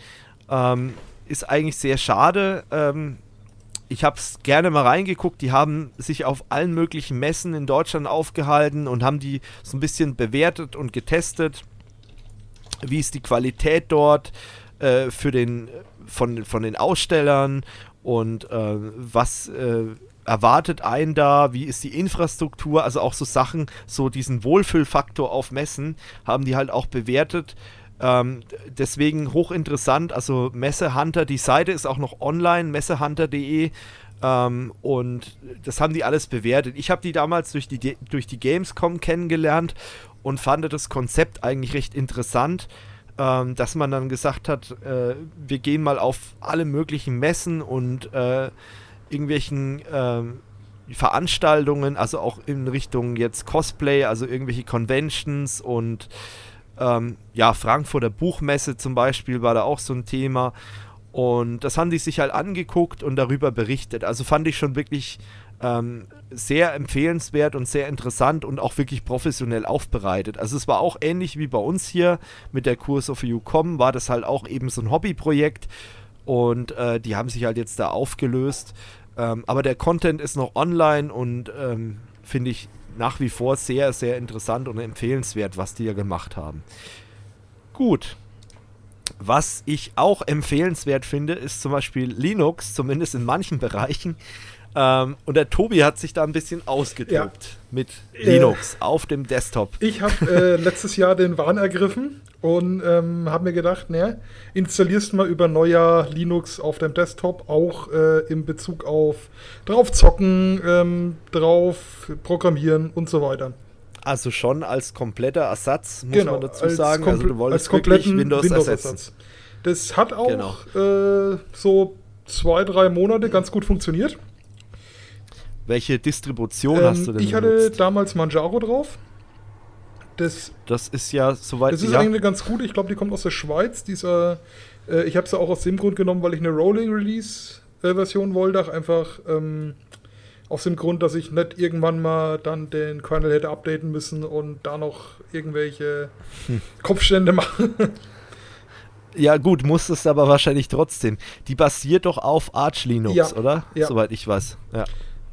Ähm, ist eigentlich sehr schade. Ähm, ich habe es gerne mal reingeguckt. Die haben sich auf allen möglichen Messen in Deutschland aufgehalten und haben die so ein bisschen bewertet und getestet. Wie ist die Qualität dort äh, für den, von, von den Ausstellern und äh, was äh, erwartet einen da, wie ist die Infrastruktur, also auch so Sachen, so diesen Wohlfühlfaktor auf Messen haben die halt auch bewertet ähm, deswegen hochinteressant. Also Messehunter, die Seite ist auch noch online, messehunter.de. Ähm, und das haben die alles bewertet. Ich habe die damals durch die, durch die Gamescom kennengelernt und fand das Konzept eigentlich recht interessant. Ähm, dass man dann gesagt hat, äh, wir gehen mal auf alle möglichen Messen und äh, irgendwelchen äh, Veranstaltungen, also auch in Richtung jetzt Cosplay, also irgendwelche Conventions und ähm, ja, Frankfurter Buchmesse zum Beispiel war da auch so ein Thema. Und das haben die sich halt angeguckt und darüber berichtet. Also fand ich schon wirklich ähm, sehr empfehlenswert und sehr interessant und auch wirklich professionell aufbereitet. Also es war auch ähnlich wie bei uns hier mit der Kurs of You.com, war das halt auch eben so ein Hobbyprojekt und äh, die haben sich halt jetzt da aufgelöst. Ähm, aber der Content ist noch online und ähm, finde ich nach wie vor sehr, sehr interessant und empfehlenswert, was die ja gemacht haben. Gut. Was ich auch empfehlenswert finde, ist zum Beispiel Linux, zumindest in manchen Bereichen. Ähm, und der Tobi hat sich da ein bisschen ausgedrückt ja. mit Linux äh, auf dem Desktop. Ich habe äh, letztes Jahr den Wahn ergriffen und ähm, habe mir gedacht, ne, installierst mal über Neujahr Linux auf dem Desktop, auch äh, in Bezug auf drauf zocken, ähm, drauf programmieren und so weiter. Also schon als kompletter Ersatz, muss genau, man dazu sagen. Also du wolltest wirklich Windows, Windows ersetzen. Ersatz. Das hat auch genau. äh, so zwei, drei Monate ganz gut funktioniert. Welche Distribution ähm, hast du denn Ich benutzt? hatte damals Manjaro drauf. Das, das ist ja soweit. Das ist ja. eigentlich ganz gut. Ich glaube, die kommt aus der Schweiz. Dieser, äh, ich habe sie auch aus dem Grund genommen, weil ich eine Rolling Release äh, Version wollte. Einfach ähm, aus dem Grund, dass ich nicht irgendwann mal dann den Kernel hätte updaten müssen und da noch irgendwelche hm. Kopfstände machen. Ja, gut, musstest aber wahrscheinlich trotzdem. Die basiert doch auf Arch Linux, ja, oder? Ja. Soweit ich weiß. Ja.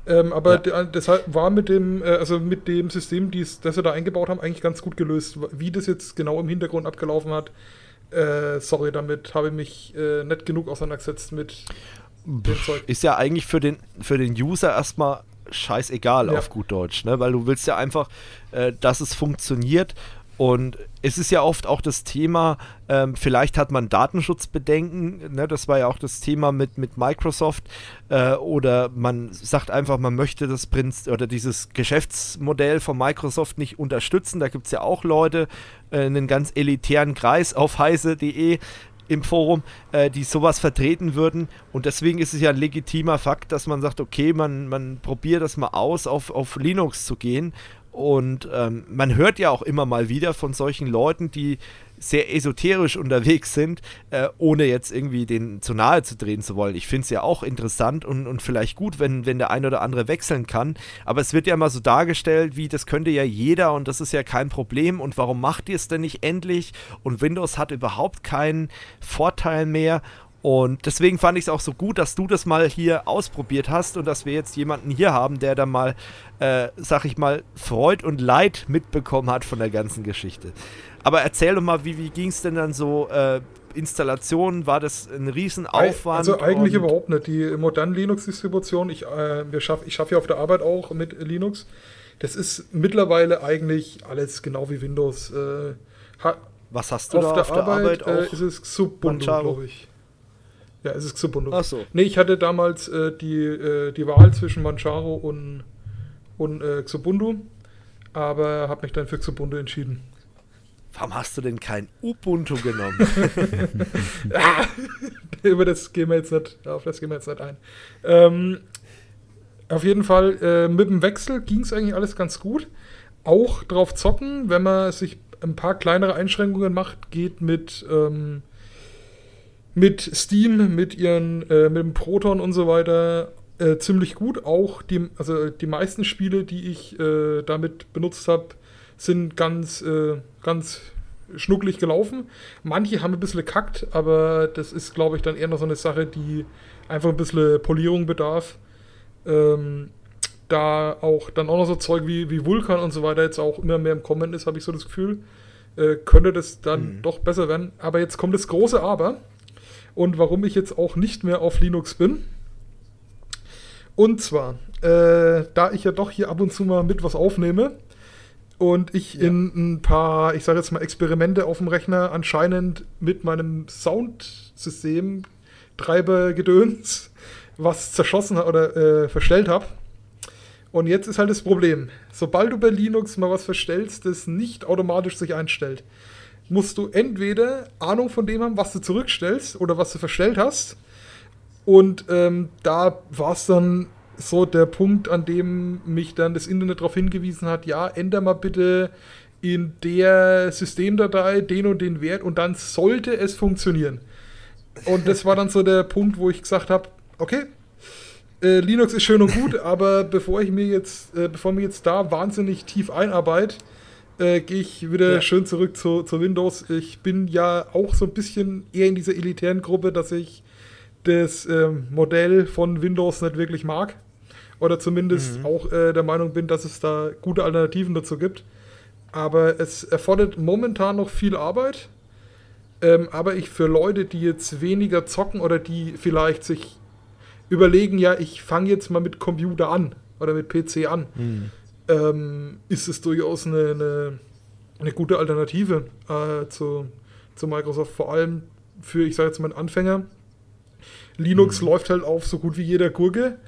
Ähm, aber ja. deshalb war mit dem, äh, also mit dem System, die's, das wir da eingebaut haben, eigentlich ganz gut gelöst. Wie das jetzt genau im Hintergrund abgelaufen hat, äh, sorry, damit habe ich mich äh, nicht genug auseinandergesetzt mit dem Zeug. Ist ja eigentlich für den, für den User erstmal scheißegal ja. auf gut Deutsch, ne? Weil du willst ja einfach, äh, dass es funktioniert und es ist ja oft auch das Thema, ähm, vielleicht hat man Datenschutzbedenken, ne, das war ja auch das Thema mit, mit Microsoft, äh, oder man sagt einfach, man möchte das Prinz oder dieses Geschäftsmodell von Microsoft nicht unterstützen. Da gibt es ja auch Leute, äh, einen ganz elitären Kreis auf heise.de, im Forum, äh, die sowas vertreten würden. Und deswegen ist es ja ein legitimer Fakt, dass man sagt, okay, man, man probiert das mal aus, auf, auf Linux zu gehen und ähm, man hört ja auch immer mal wieder von solchen Leuten, die sehr esoterisch unterwegs sind, äh, ohne jetzt irgendwie den zu nahe zu drehen zu wollen. Ich finde es ja auch interessant und, und vielleicht gut, wenn, wenn der ein oder andere wechseln kann. Aber es wird ja immer so dargestellt, wie das könnte ja jeder und das ist ja kein Problem. Und warum macht ihr es denn nicht endlich? Und Windows hat überhaupt keinen Vorteil mehr. Und deswegen fand ich es auch so gut, dass du das mal hier ausprobiert hast und dass wir jetzt jemanden hier haben, der da mal, äh, sag ich mal, Freud und Leid mitbekommen hat von der ganzen Geschichte. Aber erzähl doch mal, wie, wie ging es denn dann so? Äh, Installation, war das ein Riesenaufwand? Also eigentlich überhaupt nicht. Die modernen Linux-Distribution, ich, äh, schaff, ich schaffe ja auf der Arbeit auch mit Linux. Das ist mittlerweile eigentlich alles genau wie Windows. Äh, Was hast du auf da der auf der Arbeit? Arbeit äh, ist es Xubuntu, glaube ich. Ja, es ist Xubuntu. Ach so. Nee, ich hatte damals äh, die, äh, die Wahl zwischen Manjaro und, und äh, Xubuntu, aber habe mich dann für Xubuntu entschieden. Warum hast du denn kein Ubuntu genommen? ah, über das gehen wir jetzt nicht, auf das gehen wir jetzt nicht ein. Ähm, auf jeden Fall, äh, mit dem Wechsel ging es eigentlich alles ganz gut. Auch drauf zocken, wenn man sich ein paar kleinere Einschränkungen macht, geht mit ähm, mit Steam, mit ihren, äh, mit dem Proton und so weiter äh, ziemlich gut. Auch die, also die meisten Spiele, die ich äh, damit benutzt habe, sind ganz, äh, ganz schnucklig gelaufen. Manche haben ein bisschen gekackt, aber das ist, glaube ich, dann eher noch so eine Sache, die einfach ein bisschen Polierung bedarf. Ähm, da auch dann auch noch so Zeug wie, wie Vulkan und so weiter jetzt auch immer mehr im Kommen ist, habe ich so das Gefühl, äh, könnte das dann mhm. doch besser werden. Aber jetzt kommt das große Aber und warum ich jetzt auch nicht mehr auf Linux bin. Und zwar, äh, da ich ja doch hier ab und zu mal mit was aufnehme und ich ja. in ein paar, ich sage jetzt mal, Experimente auf dem Rechner anscheinend mit meinem Soundsystem Treiber Gedöns was zerschossen oder äh, verstellt habe. Und jetzt ist halt das Problem, sobald du bei Linux mal was verstellst, das nicht automatisch sich einstellt, musst du entweder Ahnung von dem haben, was du zurückstellst oder was du verstellt hast. Und ähm, da war es dann so der Punkt, an dem mich dann das Internet darauf hingewiesen hat, ja, änder mal bitte in der Systemdatei den und den Wert und dann sollte es funktionieren. Und das war dann so der Punkt, wo ich gesagt habe, okay, äh, Linux ist schön und gut, aber bevor ich mir jetzt, äh, bevor mir jetzt da wahnsinnig tief einarbeite, äh, gehe ich wieder ja. schön zurück zu, zu Windows. Ich bin ja auch so ein bisschen eher in dieser elitären Gruppe, dass ich das ähm, Modell von Windows nicht wirklich mag. Oder zumindest mhm. auch äh, der Meinung bin, dass es da gute Alternativen dazu gibt. Aber es erfordert momentan noch viel Arbeit. Ähm, aber ich für Leute, die jetzt weniger zocken oder die vielleicht sich überlegen, ja, ich fange jetzt mal mit Computer an oder mit PC an. Mhm ähm, ist es durchaus eine, eine, eine gute Alternative äh, zu, zu Microsoft, vor allem für, ich sage jetzt mal, Anfänger. Linux mhm. läuft halt auf so gut wie jeder Gurke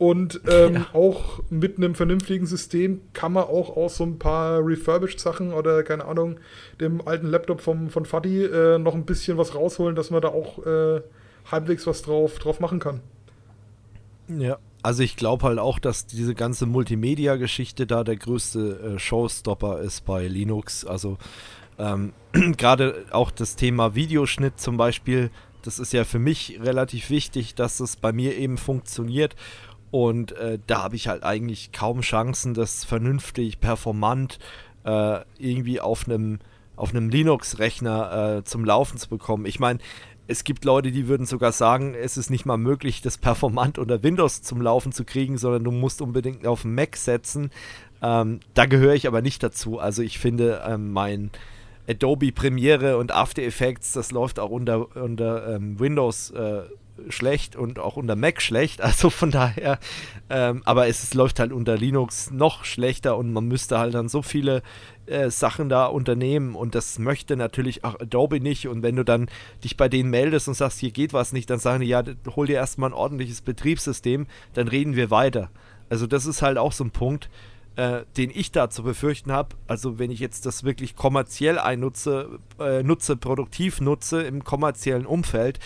Und ähm, ja. auch mit einem vernünftigen System kann man auch aus so ein paar Refurbished-Sachen oder keine Ahnung, dem alten Laptop vom, von Fadi äh, noch ein bisschen was rausholen, dass man da auch äh, halbwegs was drauf, drauf machen kann. Ja, also ich glaube halt auch, dass diese ganze Multimedia-Geschichte da der größte äh, Showstopper ist bei Linux. Also ähm, gerade auch das Thema Videoschnitt zum Beispiel, das ist ja für mich relativ wichtig, dass es bei mir eben funktioniert. Und äh, da habe ich halt eigentlich kaum Chancen, das vernünftig, performant äh, irgendwie auf einem auf Linux-Rechner äh, zum Laufen zu bekommen. Ich meine, es gibt Leute, die würden sogar sagen, es ist nicht mal möglich, das performant unter Windows zum Laufen zu kriegen, sondern du musst unbedingt auf Mac setzen. Ähm, da gehöre ich aber nicht dazu. Also ich finde, ähm, mein Adobe Premiere und After Effects, das läuft auch unter, unter ähm, Windows äh, schlecht und auch unter Mac schlecht. Also von daher, ähm, aber es, es, läuft halt unter Linux noch schlechter und man müsste halt dann so viele äh, Sachen da unternehmen und das möchte natürlich auch Adobe nicht. Und wenn du dann dich bei denen meldest und sagst, hier geht was nicht, dann sagen die, ja, hol dir erstmal ein ordentliches Betriebssystem, dann reden wir weiter. Also das ist halt auch so ein Punkt. Äh, den ich da zu befürchten habe, also wenn ich jetzt das wirklich kommerziell einnutze, äh, nutze, produktiv nutze im kommerziellen Umfeld,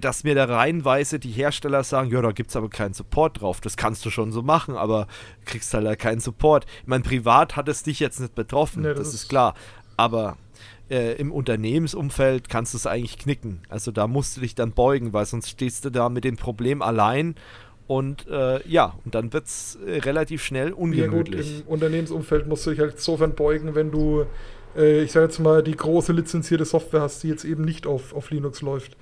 dass mir da reihenweise die Hersteller sagen, ja, da gibt es aber keinen Support drauf. Das kannst du schon so machen, aber kriegst halt da keinen Support. Ich meine, privat hat es dich jetzt nicht betroffen, nee, das, das, ist, klar. Aber äh, im Unternehmensumfeld kannst du es eigentlich knicken. Also da musst du dich dann beugen, weil sonst stehst du da mit dem Problem allein und äh, ja, und dann wird es äh, relativ schnell ungemütlich. Ja gut, im Unternehmensumfeld musst du dich halt insofern beugen, wenn du, äh, ich sage jetzt mal, die große lizenzierte Software hast, die jetzt eben nicht auf, auf Linux läuft.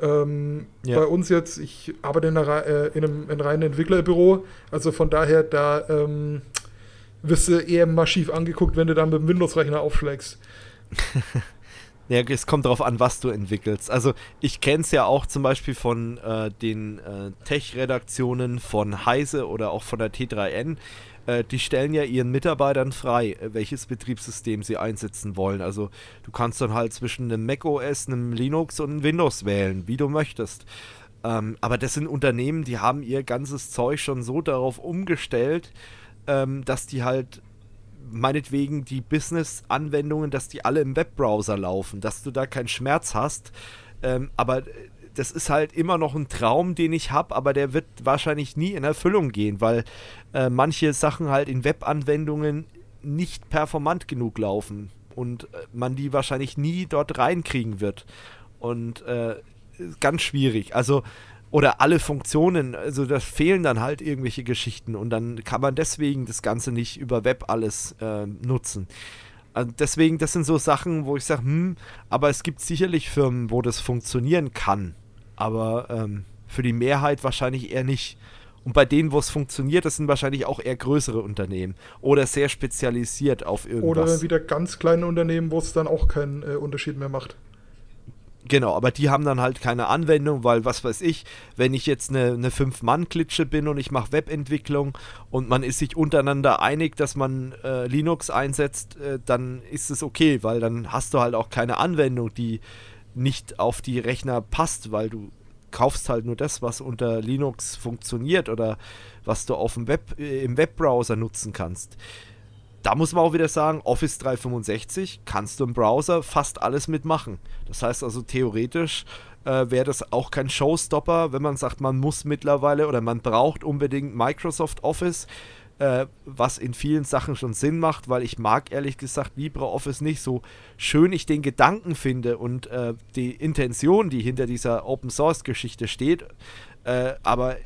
Ähm, ja. Bei uns jetzt, ich arbeite in, einer, äh, in, einem, in einem reinen Entwicklerbüro, also von daher, da ähm, wirst du eher massiv angeguckt, wenn du dann mit dem Windows-Rechner aufschlägst. ja, es kommt darauf an, was du entwickelst. Also ich kenne es ja auch zum Beispiel von äh, den äh, Tech-Redaktionen von Heise oder auch von der T3N äh, die stellen ja ihren Mitarbeitern frei, äh, welches Betriebssystem sie einsetzen wollen. Also du kannst dann halt zwischen einem Mac OS, einem Linux und einem Windows wählen, wie du möchtest. Ähm, aber das sind Unternehmen, die haben ihr ganzes Zeug schon so darauf umgestellt, ähm, dass die halt meinetwegen die Business-Anwendungen, dass die alle im Webbrowser laufen, dass du da keinen Schmerz hast. Ähm, aber das ist halt immer noch ein Traum, den ich habe, aber der wird wahrscheinlich nie in Erfüllung gehen, weil äh, manche Sachen halt in Webanwendungen nicht performant genug laufen und äh, man die wahrscheinlich nie dort reinkriegen wird. Und äh, ganz schwierig. Also, oder alle Funktionen, also da fehlen dann halt irgendwelche Geschichten und dann kann man deswegen das Ganze nicht über Web alles äh, nutzen. Deswegen, das sind so Sachen, wo ich sage, hm, aber es gibt sicherlich Firmen, wo das funktionieren kann aber ähm, für die Mehrheit wahrscheinlich eher nicht. Und bei denen, wo es funktioniert, das sind wahrscheinlich auch eher größere Unternehmen oder sehr spezialisiert auf irgendwas. Oder wieder ganz kleine Unternehmen, wo es dann auch keinen äh, Unterschied mehr macht. Genau, aber die haben dann halt keine Anwendung, weil was weiß ich, wenn ich jetzt eine, eine Fünf-Mann-Klitsche bin und ich mache Webentwicklung und man ist sich untereinander einig, dass man äh, Linux einsetzt, äh, dann ist es okay, weil dann hast du halt auch keine Anwendung, die nicht auf die Rechner passt, weil du kaufst halt nur das, was unter Linux funktioniert oder was du auf dem Web, äh, im Webbrowser nutzen kannst. Da muss man auch wieder sagen, Office 365 kannst du im Browser fast alles mitmachen. Das heißt also theoretisch äh, wäre das auch kein Showstopper, wenn man sagt, man muss mittlerweile oder man braucht unbedingt Microsoft Office äh, was in vielen Sachen schon Sinn macht, weil ich mag ehrlich gesagt LibreOffice nicht so schön ich den Gedanken finde und äh, die Intention, die hinter dieser Open Source Geschichte steht, äh, aber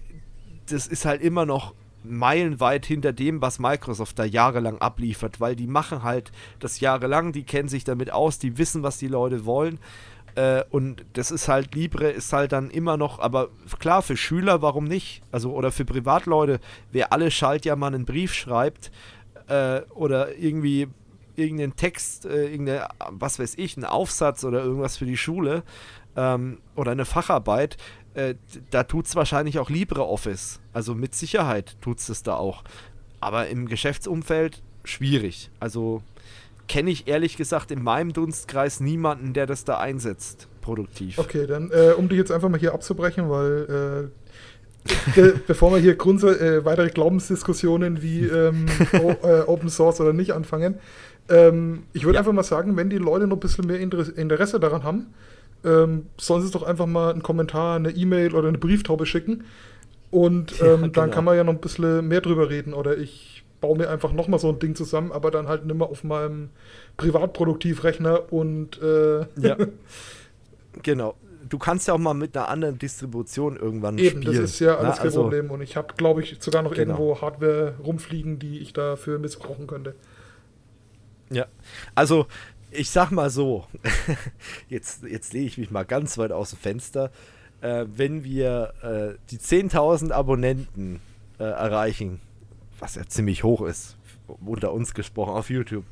das ist halt immer noch meilenweit hinter dem, was Microsoft da jahrelang abliefert, weil die machen halt das jahrelang, die kennen sich damit aus, die wissen, was die Leute wollen äh, und das ist halt, Libre ist halt dann immer noch, aber klar, für Schüler, warum nicht? Also, oder für Privatleute, wer alle Schaltjammern einen Brief schreibt äh, oder irgendwie irgendeinen Text, äh, irgendeine, was weiß ich, einen Aufsatz oder irgendwas für die Schule ähm, oder eine Facharbeit, äh, da tut es wahrscheinlich auch LibreOffice. Also mit Sicherheit tut es das da auch. Aber im Geschäftsumfeld schwierig. Also kenne ich ehrlich gesagt in meinem Dunstkreis niemanden, der das da einsetzt, produktiv. Okay, dann, äh, um dich jetzt einfach mal hier abzubrechen, weil be bevor wir hier äh, weitere Glaubensdiskussionen wie ähm, äh, Open Source oder nicht anfangen, ähm, ich würde ja. einfach mal sagen, wenn die Leute noch ein bisschen mehr Interesse daran haben, ähm, sollen sie es doch einfach mal einen Kommentar, eine E-Mail oder eine Brieftaube schicken. Und ähm, ja, genau. dann kann man ja noch ein bisschen mehr drüber reden. Oder ich baue mir einfach nochmal so ein Ding zusammen, aber dann halt nicht mehr auf meinem Privatproduktivrechner und äh ja. genau. Du kannst ja auch mal mit einer anderen Distribution irgendwann Eben, spielen. Eben, das ist ja alles Na, kein also, Problem. Und ich habe, glaube ich, sogar noch genau. irgendwo Hardware rumfliegen, die ich dafür missbrauchen könnte. Ja, also ich sag mal so, jetzt, jetzt lege ich mich mal ganz weit aus dem Fenster. Äh, wenn wir äh, die 10.000 Abonnenten äh, erreichen, was ja ziemlich hoch ist, unter uns gesprochen auf YouTube,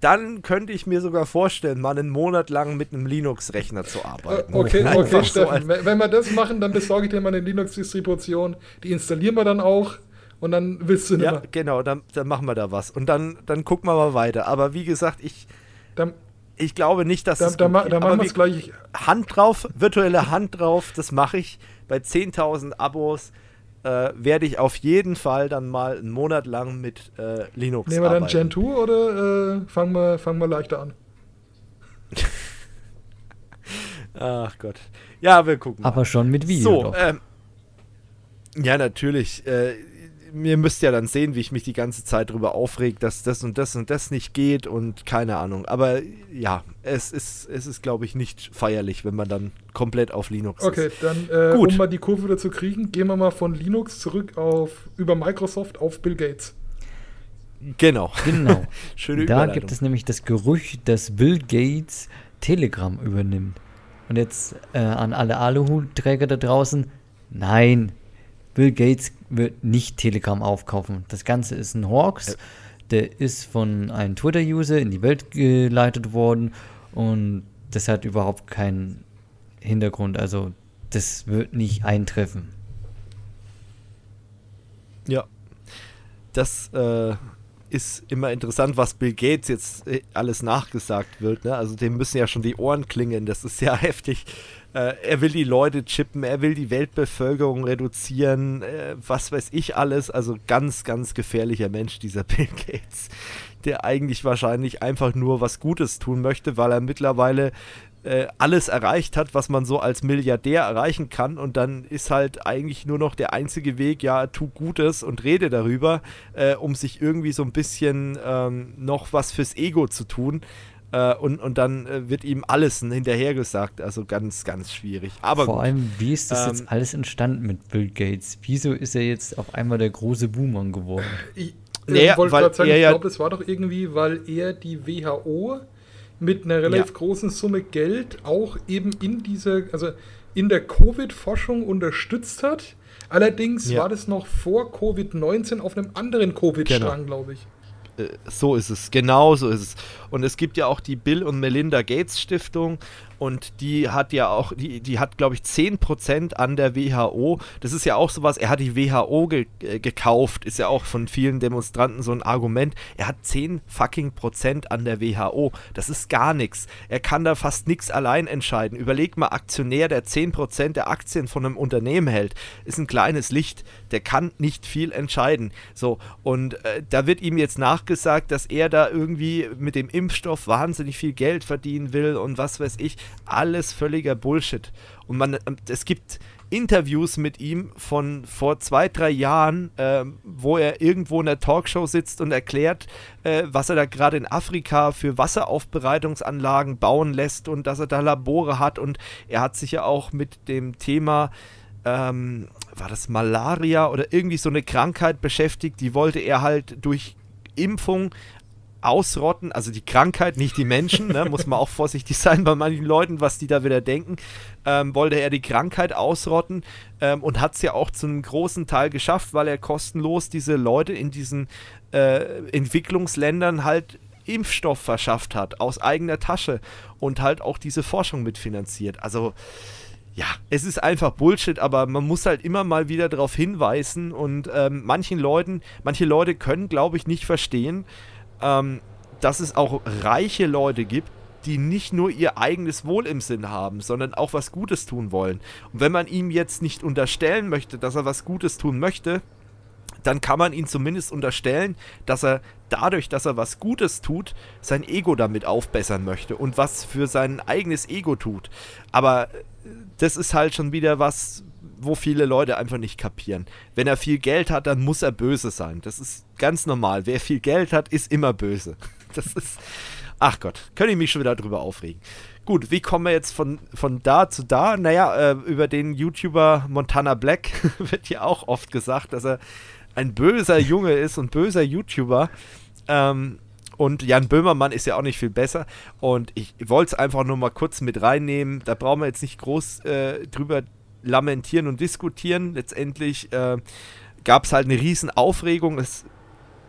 dann könnte ich mir sogar vorstellen, mal einen Monat lang mit einem Linux-Rechner zu arbeiten. Äh, okay, okay, Steffen. So wenn wir das machen, dann besorge ich dir mal eine Linux-Distribution. Die installieren wir dann auch und dann willst du nicht Ja, mehr. genau, dann, dann machen wir da was. Und dann, dann gucken wir mal weiter. Aber wie gesagt, ich, dann, ich glaube nicht, dass da, es. Da, da machen wir es gleich. Hand drauf, virtuelle Hand drauf, das mache ich. Bei 10.000 Abos äh, werde ich auf jeden Fall dann mal einen Monat lang mit äh, Linux Nehmen wir arbeiten. dann Gen 2 oder äh, fangen, wir, fangen wir leichter an? Ach Gott. Ja, wir gucken. Aber mal. schon mit Video. So, ähm, ja, natürlich. Äh, ihr müsst ja dann sehen, wie ich mich die ganze Zeit darüber aufrege, dass das und das und das nicht geht und keine Ahnung. Aber ja, es ist, es ist glaube ich, nicht feierlich, wenn man dann komplett auf Linux okay, ist. Okay, dann, äh, um mal die Kurve wieder zu kriegen, gehen wir mal von Linux zurück auf über Microsoft auf Bill Gates. Genau. Genau. Schöne da gibt es nämlich das Gerücht, dass Bill Gates Telegram übernimmt. Und jetzt äh, an alle Aluhutträger da draußen, nein, Bill Gates wird nicht Telegram aufkaufen. Das Ganze ist ein Hawks. Der ist von einem Twitter-User in die Welt geleitet worden und das hat überhaupt keinen Hintergrund. Also das wird nicht eintreffen. Ja. Das äh, ist immer interessant, was Bill Gates jetzt äh, alles nachgesagt wird. Ne? Also dem müssen ja schon die Ohren klingen. Das ist ja heftig. Äh, er will die Leute chippen, er will die Weltbevölkerung reduzieren, äh, was weiß ich alles. Also ganz, ganz gefährlicher Mensch, dieser Bill Gates, der eigentlich wahrscheinlich einfach nur was Gutes tun möchte, weil er mittlerweile äh, alles erreicht hat, was man so als Milliardär erreichen kann. Und dann ist halt eigentlich nur noch der einzige Weg, ja, tu Gutes und rede darüber, äh, um sich irgendwie so ein bisschen ähm, noch was fürs Ego zu tun. Äh, und, und dann äh, wird ihm alles hinterhergesagt. Also ganz, ganz schwierig. Aber Vor gut. allem, wie ist das ähm, jetzt alles entstanden mit Bill Gates? Wieso ist er jetzt auf einmal der große Boomer geworden? Ich, naja, ich wollte gerade sagen, ich glaube, das war doch irgendwie, weil er die WHO mit einer relativ ja. großen Summe Geld auch eben in dieser, also in der Covid-Forschung unterstützt hat. Allerdings ja. war das noch vor Covid-19 auf einem anderen Covid-Strang, genau. glaube ich. Äh, so ist es, genau so ist es. Und es gibt ja auch die Bill und Melinda Gates Stiftung und die hat ja auch, die, die hat, glaube ich, 10% an der WHO. Das ist ja auch sowas, er hat die WHO ge äh, gekauft, ist ja auch von vielen Demonstranten so ein Argument. Er hat 10 fucking Prozent an der WHO. Das ist gar nichts. Er kann da fast nichts allein entscheiden. Überleg mal, Aktionär, der 10% der Aktien von einem Unternehmen hält, ist ein kleines Licht. Der kann nicht viel entscheiden. So, und äh, da wird ihm jetzt nachgesagt, dass er da irgendwie mit dem Impfstoff wahnsinnig viel Geld verdienen will und was weiß ich alles völliger Bullshit. Und man, es gibt Interviews mit ihm von vor zwei, drei Jahren, äh, wo er irgendwo in der Talkshow sitzt und erklärt, äh, was er da gerade in Afrika für Wasseraufbereitungsanlagen bauen lässt und dass er da Labore hat. Und er hat sich ja auch mit dem Thema, ähm, war das Malaria oder irgendwie so eine Krankheit beschäftigt, die wollte er halt durch Impfung ausrotten, also die Krankheit, nicht die Menschen, ne, muss man auch vorsichtig sein bei manchen Leuten, was die da wieder denken, ähm, wollte er die Krankheit ausrotten ähm, und hat es ja auch zu einem großen Teil geschafft, weil er kostenlos diese Leute in diesen äh, Entwicklungsländern halt Impfstoff verschafft hat, aus eigener Tasche und halt auch diese Forschung mitfinanziert. Also ja, es ist einfach Bullshit, aber man muss halt immer mal wieder darauf hinweisen und ähm, manchen Leuten, manche Leute können, glaube ich, nicht verstehen, ähm, dass es auch reiche Leute gibt, die nicht nur ihr eigenes Wohl im Sinn haben, sondern auch was Gutes tun wollen. Und wenn man ihm jetzt nicht unterstellen möchte, dass er was Gutes tun möchte, dann kann man ihn zumindest unterstellen, dass er dadurch, dass er was Gutes tut, sein Ego damit aufbessern möchte und was für sein eigenes Ego tut. Aber das ist halt schon wieder was, wo viele Leute einfach nicht kapieren. Wenn er viel Geld hat, dann muss er böse sein. Das ist ganz normal. Wer viel Geld hat, ist immer böse. Das ist. Ach Gott, könnte ich mich schon wieder drüber aufregen. Gut, wie kommen wir jetzt von, von da zu da? Naja, äh, über den YouTuber Montana Black wird ja auch oft gesagt, dass er ein böser Junge ist und böser YouTuber. Ähm, und Jan Böhmermann ist ja auch nicht viel besser. Und ich wollte es einfach nur mal kurz mit reinnehmen. Da brauchen wir jetzt nicht groß äh, drüber lamentieren und diskutieren. Letztendlich äh, gab es halt eine riesen Aufregung. Es,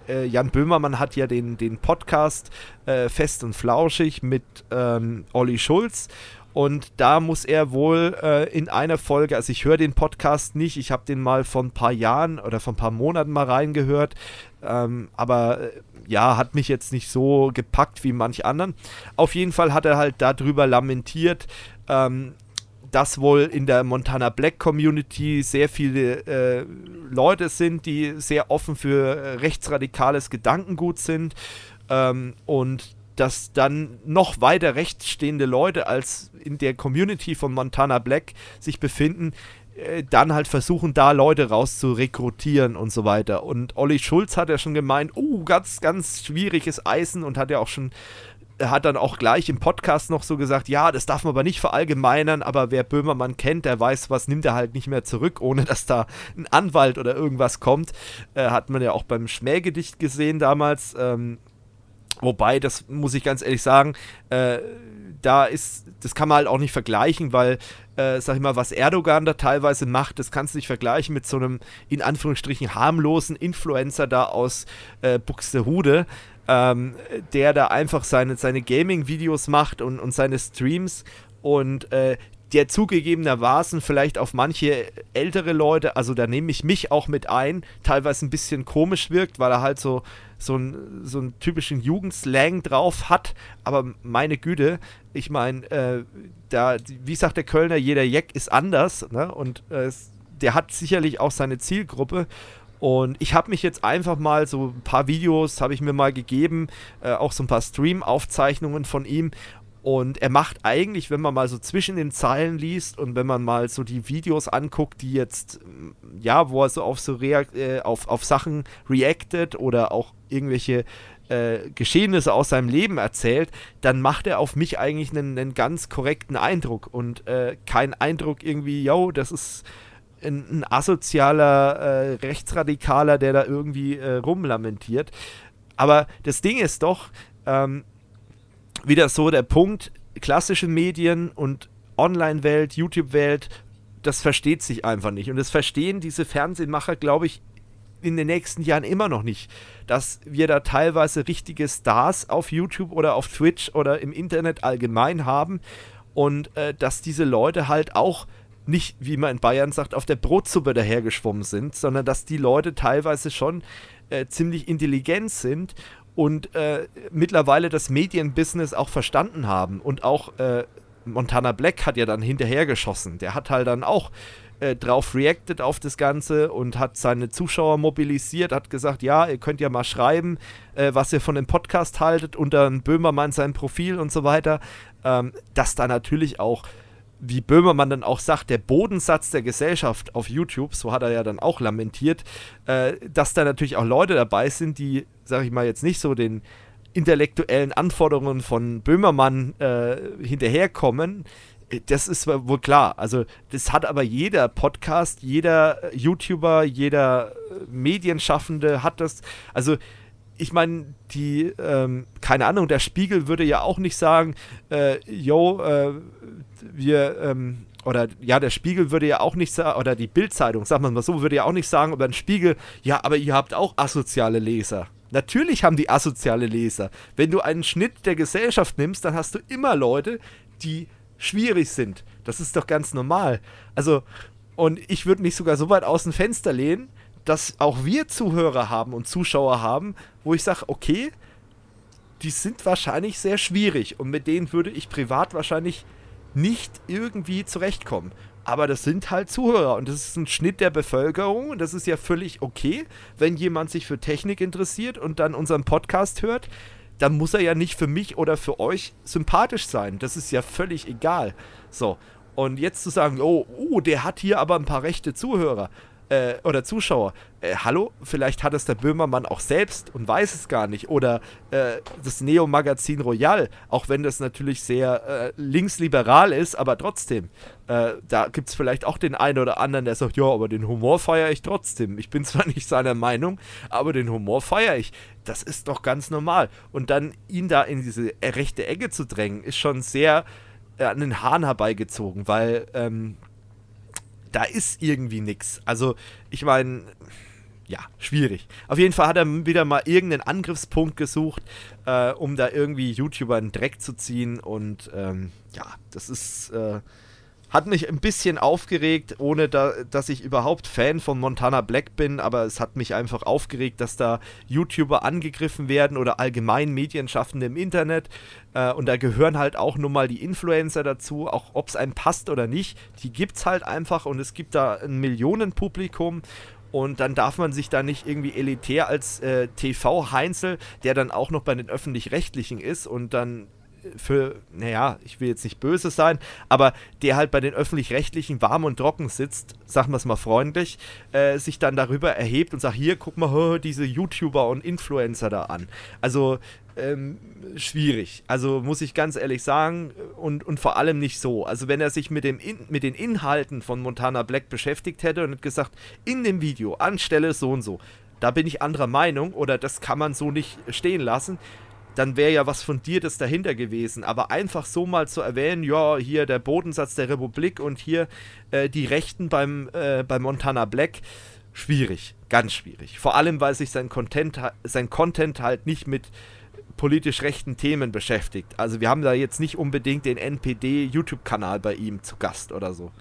äh, Jan Böhmermann hat ja den, den Podcast äh, Fest und Flauschig mit ähm, Olli Schulz. Und da muss er wohl äh, in einer Folge, also ich höre den Podcast nicht, ich habe den mal vor ein paar Jahren oder vor ein paar Monaten mal reingehört, ähm, aber äh, ja, hat mich jetzt nicht so gepackt wie manch anderen. Auf jeden Fall hat er halt darüber lamentiert, ähm, dass wohl in der Montana Black Community sehr viele äh, Leute sind, die sehr offen für rechtsradikales Gedankengut sind ähm, und dass dann noch weiter rechts stehende Leute als in der Community von Montana Black sich befinden, dann halt versuchen, da Leute raus zu rekrutieren und so weiter. Und Olli Schulz hat ja schon gemeint, oh, ganz, ganz schwieriges Eisen und hat ja auch schon, hat dann auch gleich im Podcast noch so gesagt, ja, das darf man aber nicht verallgemeinern, aber wer Böhmermann kennt, der weiß, was nimmt er halt nicht mehr zurück, ohne dass da ein Anwalt oder irgendwas kommt. Äh, hat man ja auch beim Schmähgedicht gesehen damals. Ähm, Wobei, das muss ich ganz ehrlich sagen, äh, da ist, das kann man halt auch nicht vergleichen, weil, äh, sag ich mal, was Erdogan da teilweise macht, das kannst du nicht vergleichen mit so einem, in Anführungsstrichen, harmlosen Influencer da aus äh, Buxtehude, ähm, der da einfach seine, seine Gaming-Videos macht und, und seine Streams und äh, der zugegebenermaßen vielleicht auf manche ältere Leute, also da nehme ich mich auch mit ein, teilweise ein bisschen komisch wirkt, weil er halt so so, ein, so einen typischen Jugendslang drauf hat. Aber meine Güte, ich meine, äh, da, wie sagt der Kölner, jeder Jack ist anders. Ne? Und äh, der hat sicherlich auch seine Zielgruppe. Und ich habe mich jetzt einfach mal so ein paar Videos habe ich mir mal gegeben, äh, auch so ein paar Stream-Aufzeichnungen von ihm. Und er macht eigentlich, wenn man mal so zwischen den Zeilen liest und wenn man mal so die Videos anguckt, die jetzt, ja, wo er so auf so äh, auf, auf Sachen reactet oder auch irgendwelche äh, Geschehnisse aus seinem Leben erzählt, dann macht er auf mich eigentlich einen, einen ganz korrekten Eindruck und äh, kein Eindruck irgendwie, yo, das ist ein, ein asozialer äh, Rechtsradikaler, der da irgendwie äh, rumlamentiert. Aber das Ding ist doch, ähm, wieder so der Punkt, klassische Medien und Online-Welt, YouTube-Welt, das versteht sich einfach nicht. Und das verstehen diese Fernsehmacher, glaube ich, in den nächsten Jahren immer noch nicht, dass wir da teilweise richtige Stars auf YouTube oder auf Twitch oder im Internet allgemein haben und äh, dass diese Leute halt auch nicht, wie man in Bayern sagt, auf der Brotsuppe dahergeschwommen sind, sondern dass die Leute teilweise schon äh, ziemlich intelligent sind und äh, mittlerweile das Medienbusiness auch verstanden haben und auch äh, Montana Black hat ja dann hinterher geschossen. Der hat halt dann auch äh, drauf reacted auf das Ganze und hat seine Zuschauer mobilisiert, hat gesagt, ja, ihr könnt ja mal schreiben, äh, was ihr von dem Podcast haltet, unter Böhmermann sein Profil und so weiter. Ähm, dass da natürlich auch wie Böhmermann dann auch sagt, der Bodensatz der Gesellschaft auf YouTube, so hat er ja dann auch lamentiert, äh, dass da natürlich auch Leute dabei sind, die, sag ich mal, jetzt nicht so den intellektuellen Anforderungen von Böhmermann äh, hinterherkommen. Das ist wohl klar. Also, das hat aber jeder Podcast, jeder YouTuber, jeder Medienschaffende hat das. Also, ich meine, die, ähm, keine Ahnung, der Spiegel würde ja auch nicht sagen, äh, yo, äh, wir, ähm, oder ja, der Spiegel würde ja auch nicht sagen, oder die Bildzeitung, sagen wir mal so, würde ja auch nicht sagen über den Spiegel, ja, aber ihr habt auch asoziale Leser. Natürlich haben die asoziale Leser. Wenn du einen Schnitt der Gesellschaft nimmst, dann hast du immer Leute, die schwierig sind. Das ist doch ganz normal. Also, und ich würde mich sogar so weit aus dem Fenster lehnen, dass auch wir Zuhörer haben und Zuschauer haben, wo ich sage, okay, die sind wahrscheinlich sehr schwierig und mit denen würde ich privat wahrscheinlich nicht irgendwie zurechtkommen. Aber das sind halt Zuhörer und das ist ein Schnitt der Bevölkerung und das ist ja völlig okay, wenn jemand sich für Technik interessiert und dann unseren Podcast hört, dann muss er ja nicht für mich oder für euch sympathisch sein. Das ist ja völlig egal. So. Und jetzt zu sagen, oh, oh, der hat hier aber ein paar rechte Zuhörer äh, oder Zuschauer, äh, hallo, vielleicht hat es der Böhmermann auch selbst und weiß es gar nicht. Oder äh, das Neo-Magazin Royal, auch wenn das natürlich sehr äh, linksliberal ist, aber trotzdem, äh, da gibt es vielleicht auch den einen oder anderen, der sagt, ja, aber den Humor feiere ich trotzdem. Ich bin zwar nicht seiner Meinung, aber den Humor feiere ich. Das ist doch ganz normal. Und dann ihn da in diese rechte Ecke zu drängen, ist schon sehr äh, an den Hahn herbeigezogen, weil ähm, da ist irgendwie nichts. Also, ich meine, ja, schwierig. Auf jeden Fall hat er wieder mal irgendeinen Angriffspunkt gesucht, äh, um da irgendwie YouTuber in Dreck zu ziehen. Und ähm, ja, das ist. Äh, hat mich ein bisschen aufgeregt, ohne da, dass ich überhaupt Fan von Montana Black bin, aber es hat mich einfach aufgeregt, dass da YouTuber angegriffen werden oder allgemein Medienschaffende im Internet. Äh, und da gehören halt auch nun mal die Influencer dazu, auch ob es einem passt oder nicht. Die gibt es halt einfach und es gibt da ein Millionenpublikum. Und dann darf man sich da nicht irgendwie elitär als äh, TV-Heinzel, der dann auch noch bei den Öffentlich-Rechtlichen ist und dann für, naja, ich will jetzt nicht böse sein, aber der halt bei den öffentlich-rechtlichen warm und trocken sitzt, sagen wir es mal freundlich, äh, sich dann darüber erhebt und sagt, hier, guck mal hör, diese YouTuber und Influencer da an. Also ähm, schwierig. Also muss ich ganz ehrlich sagen und, und vor allem nicht so. Also wenn er sich mit, dem in, mit den Inhalten von Montana Black beschäftigt hätte und gesagt, in dem Video anstelle so und so, da bin ich anderer Meinung oder das kann man so nicht stehen lassen, dann wäre ja was Fundiertes dahinter gewesen. Aber einfach so mal zu erwähnen, ja, hier der Bodensatz der Republik und hier äh, die Rechten beim, äh, bei Montana Black, schwierig, ganz schwierig. Vor allem, weil sich sein Content, sein Content halt nicht mit politisch rechten Themen beschäftigt. Also wir haben da jetzt nicht unbedingt den NPD-YouTube-Kanal bei ihm zu Gast oder so.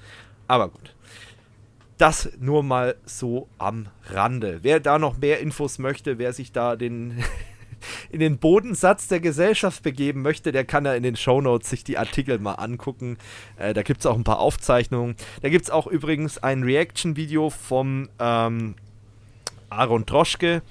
Aber gut. Das nur mal so am Rande. Wer da noch mehr Infos möchte, wer sich da den in den Bodensatz der Gesellschaft begeben möchte, der kann ja in den Shownotes sich die Artikel mal angucken. Äh, da gibt es auch ein paar Aufzeichnungen. Da gibt es auch übrigens ein Reaction-Video vom ähm, Aaron Droschke.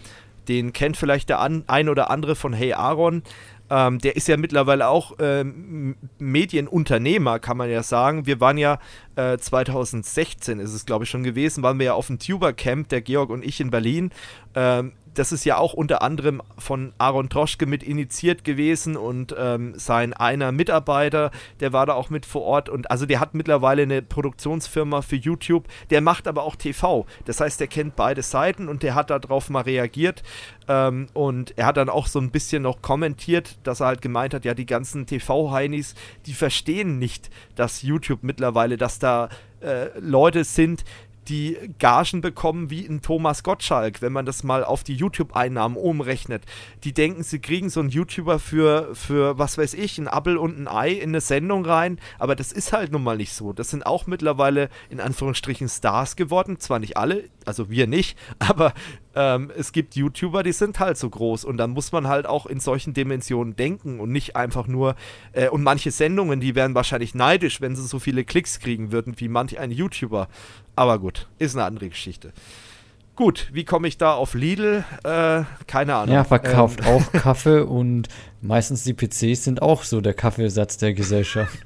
Den kennt vielleicht der an, ein oder andere von Hey Aaron. Ähm, der ist ja mittlerweile auch ähm, Medienunternehmer, kann man ja sagen. Wir waren ja äh, 2016, ist es glaube ich schon gewesen, waren wir ja auf dem Tuber Camp, der Georg und ich in Berlin. Ähm, das ist ja auch unter anderem von Aaron Troschke mit initiiert gewesen und ähm, sein einer Mitarbeiter, der war da auch mit vor Ort und also der hat mittlerweile eine Produktionsfirma für YouTube, der macht aber auch TV. Das heißt, der kennt beide Seiten und der hat darauf mal reagiert ähm, und er hat dann auch so ein bisschen noch kommentiert, dass er halt gemeint hat, ja, die ganzen TV-Heinis, die verstehen nicht, dass YouTube mittlerweile, dass da äh, Leute sind, die Gagen bekommen wie ein Thomas Gottschalk, wenn man das mal auf die YouTube-Einnahmen umrechnet. Die denken, sie kriegen so einen YouTuber für, für, was weiß ich, ein Appel und ein Ei in eine Sendung rein, aber das ist halt nun mal nicht so. Das sind auch mittlerweile in Anführungsstrichen Stars geworden, zwar nicht alle, also wir nicht, aber ähm, es gibt YouTuber, die sind halt so groß und dann muss man halt auch in solchen Dimensionen denken und nicht einfach nur, äh, und manche Sendungen, die wären wahrscheinlich neidisch, wenn sie so viele Klicks kriegen würden wie manch ein YouTuber. Aber gut, ist eine andere Geschichte. Gut, wie komme ich da auf Lidl? Äh, keine Ahnung. Ja, verkauft ähm. auch Kaffee und meistens die PCs sind auch so der Kaffeesatz der Gesellschaft.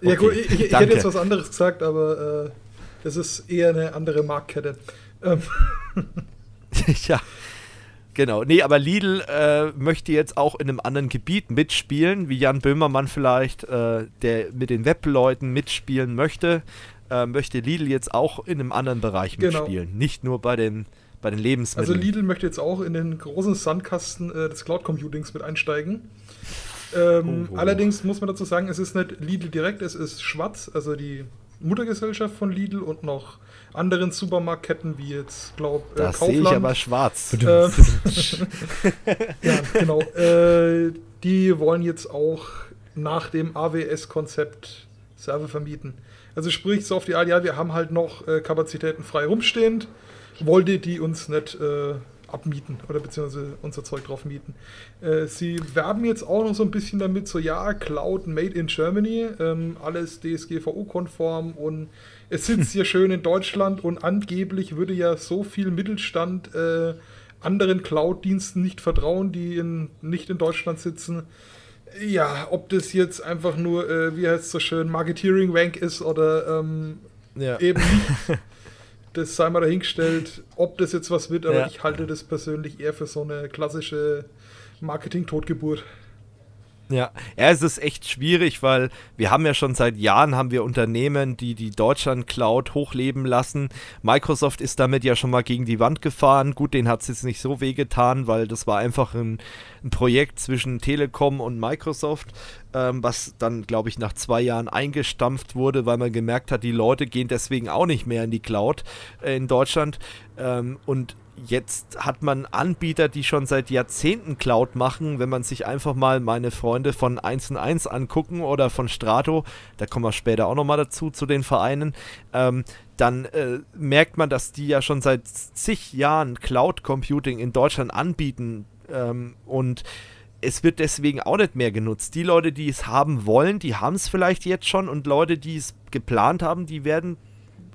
ja, gut, ich, ich hätte jetzt was anderes gesagt, aber äh, das ist eher eine andere Marktkette. Ähm. ja. Genau, nee, aber Lidl äh, möchte jetzt auch in einem anderen Gebiet mitspielen, wie Jan Böhmermann vielleicht, äh, der mit den Webleuten mitspielen möchte äh, möchte Lidl jetzt auch in einem anderen Bereich genau. mitspielen. Nicht nur bei den, bei den Lebensmitteln. Also Lidl möchte jetzt auch in den großen Sandkasten äh, des Cloud Computings mit einsteigen. Ähm, oh, oh. Allerdings muss man dazu sagen, es ist nicht Lidl direkt, es ist Schwarz, also die Muttergesellschaft von Lidl und noch anderen Supermarktketten wie jetzt, glaube äh, das Kaufland. sehe ich aber schwarz. Äh, ja, genau. Äh, die wollen jetzt auch nach dem AWS-Konzept Server vermieten. Also sprich, so auf die Art, ja, wir haben halt noch äh, Kapazitäten frei rumstehend. Wollt ihr die uns nicht äh, abmieten oder beziehungsweise unser Zeug drauf mieten. Äh, sie werben jetzt auch noch so ein bisschen damit, so ja, Cloud Made in Germany, ähm, alles DSGVO-konform und es sitzt hier schön in Deutschland und angeblich würde ja so viel Mittelstand äh, anderen Cloud-Diensten nicht vertrauen, die in, nicht in Deutschland sitzen. Ja, ob das jetzt einfach nur, äh, wie heißt es so schön, Marketeering-Wank ist oder ähm, ja. eben nicht. das sei mal dahingestellt, ob das jetzt was wird, aber ja. ich halte das persönlich eher für so eine klassische Marketing-Totgeburt. Ja, ja, es ist echt schwierig, weil wir haben ja schon seit Jahren haben wir Unternehmen, die die Deutschland Cloud hochleben lassen. Microsoft ist damit ja schon mal gegen die Wand gefahren. Gut, den hat es jetzt nicht so wehgetan, weil das war einfach ein, ein Projekt zwischen Telekom und Microsoft, ähm, was dann, glaube ich, nach zwei Jahren eingestampft wurde, weil man gemerkt hat, die Leute gehen deswegen auch nicht mehr in die Cloud äh, in Deutschland. Ähm, und jetzt hat man Anbieter, die schon seit Jahrzehnten Cloud machen. Wenn man sich einfach mal meine Freunde von 1 1 angucken oder von Strato, da kommen wir später auch nochmal dazu, zu den Vereinen, ähm, dann äh, merkt man, dass die ja schon seit zig Jahren Cloud Computing in Deutschland anbieten ähm, und es wird deswegen auch nicht mehr genutzt. Die Leute, die es haben wollen, die haben es vielleicht jetzt schon und Leute, die es geplant haben, die werden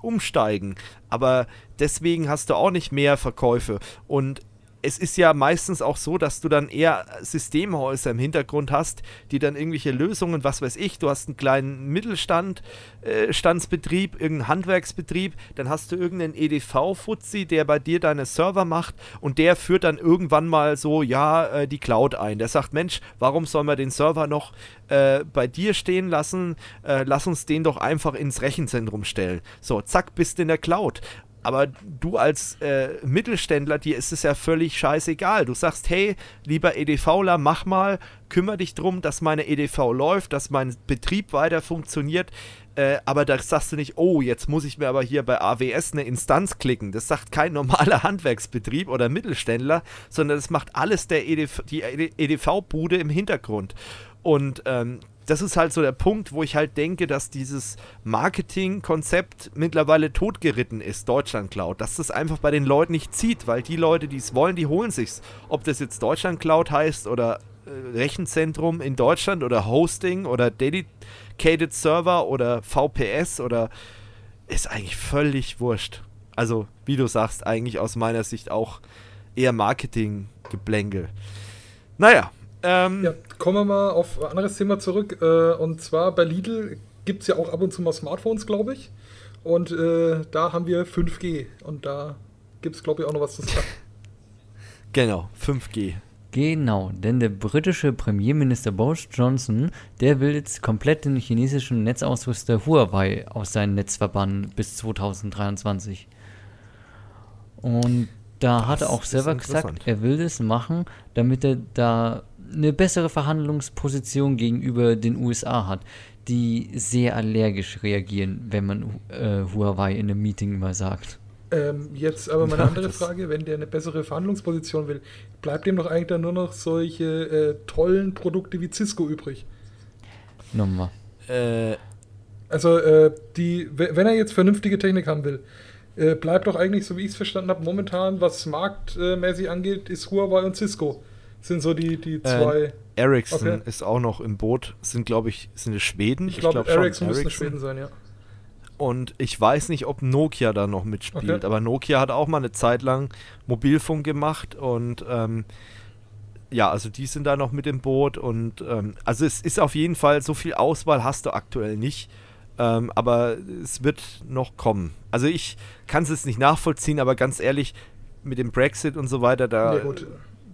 umsteigen. Aber deswegen hast du auch nicht mehr Verkäufe. Und es ist ja meistens auch so, dass du dann eher Systemhäuser im Hintergrund hast, die dann irgendwelche Lösungen, was weiß ich, du hast einen kleinen Mittelstand, äh, irgendeinen Handwerksbetrieb, dann hast du irgendeinen EDV-Fuzzi, der bei dir deine Server macht und der führt dann irgendwann mal so, ja, äh, die Cloud ein. Der sagt, Mensch, warum soll man den Server noch äh, bei dir stehen lassen? Äh, lass uns den doch einfach ins Rechenzentrum stellen. So, zack, bist in der Cloud. Aber du als äh, Mittelständler, dir ist es ja völlig scheißegal. Du sagst, hey, lieber EDVler, mach mal, kümmere dich darum, dass meine EDV läuft, dass mein Betrieb weiter funktioniert. Äh, aber da sagst du nicht, oh, jetzt muss ich mir aber hier bei AWS eine Instanz klicken. Das sagt kein normaler Handwerksbetrieb oder Mittelständler, sondern das macht alles der EDV, die EDV-Bude im Hintergrund. Und ähm, das ist halt so der Punkt, wo ich halt denke, dass dieses Marketing-Konzept mittlerweile totgeritten ist, Deutschland Cloud. Dass das einfach bei den Leuten nicht zieht, weil die Leute, die es wollen, die holen sich's. Ob das jetzt Deutschland Cloud heißt oder äh, Rechenzentrum in Deutschland oder Hosting oder Dedicated Server oder VPS oder ist eigentlich völlig wurscht. Also, wie du sagst, eigentlich aus meiner Sicht auch eher Marketing-Geblänkel. Naja, ähm, ja, kommen wir mal auf ein anderes Thema zurück. Äh, und zwar bei Lidl gibt es ja auch ab und zu mal Smartphones, glaube ich. Und äh, da haben wir 5G. Und da gibt es, glaube ich, auch noch was zu sagen. Genau, 5G. Genau, denn der britische Premierminister Boris Johnson, der will jetzt komplett den chinesischen Netzausrüster Huawei aus seinem Netz verbannen bis 2023. Und da das hat er auch selber gesagt, er will das machen, damit er da eine bessere Verhandlungsposition gegenüber den USA hat, die sehr allergisch reagieren, wenn man äh, Huawei in einem Meeting mal sagt. Ähm, jetzt aber meine andere Frage, wenn der eine bessere Verhandlungsposition will, bleibt dem doch eigentlich dann nur noch solche äh, tollen Produkte wie Cisco übrig? Nochmal. Äh, also, äh, die, wenn er jetzt vernünftige Technik haben will, äh, bleibt doch eigentlich, so wie ich es verstanden habe, momentan, was marktmäßig angeht, ist Huawei und Cisco sind so die, die äh, zwei. Äh, Ericsson okay. ist auch noch im Boot. Sind, glaube ich, sind es Schweden? Ich glaube, glaub, Ericsson müsste Schweden sein, ja. Und ich weiß nicht, ob Nokia da noch mitspielt, okay. aber Nokia hat auch mal eine Zeit lang Mobilfunk gemacht und ähm, ja, also die sind da noch mit im Boot und ähm, also es ist auf jeden Fall, so viel Auswahl hast du aktuell nicht, ähm, aber es wird noch kommen. Also ich kann es jetzt nicht nachvollziehen, aber ganz ehrlich, mit dem Brexit und so weiter, da nee,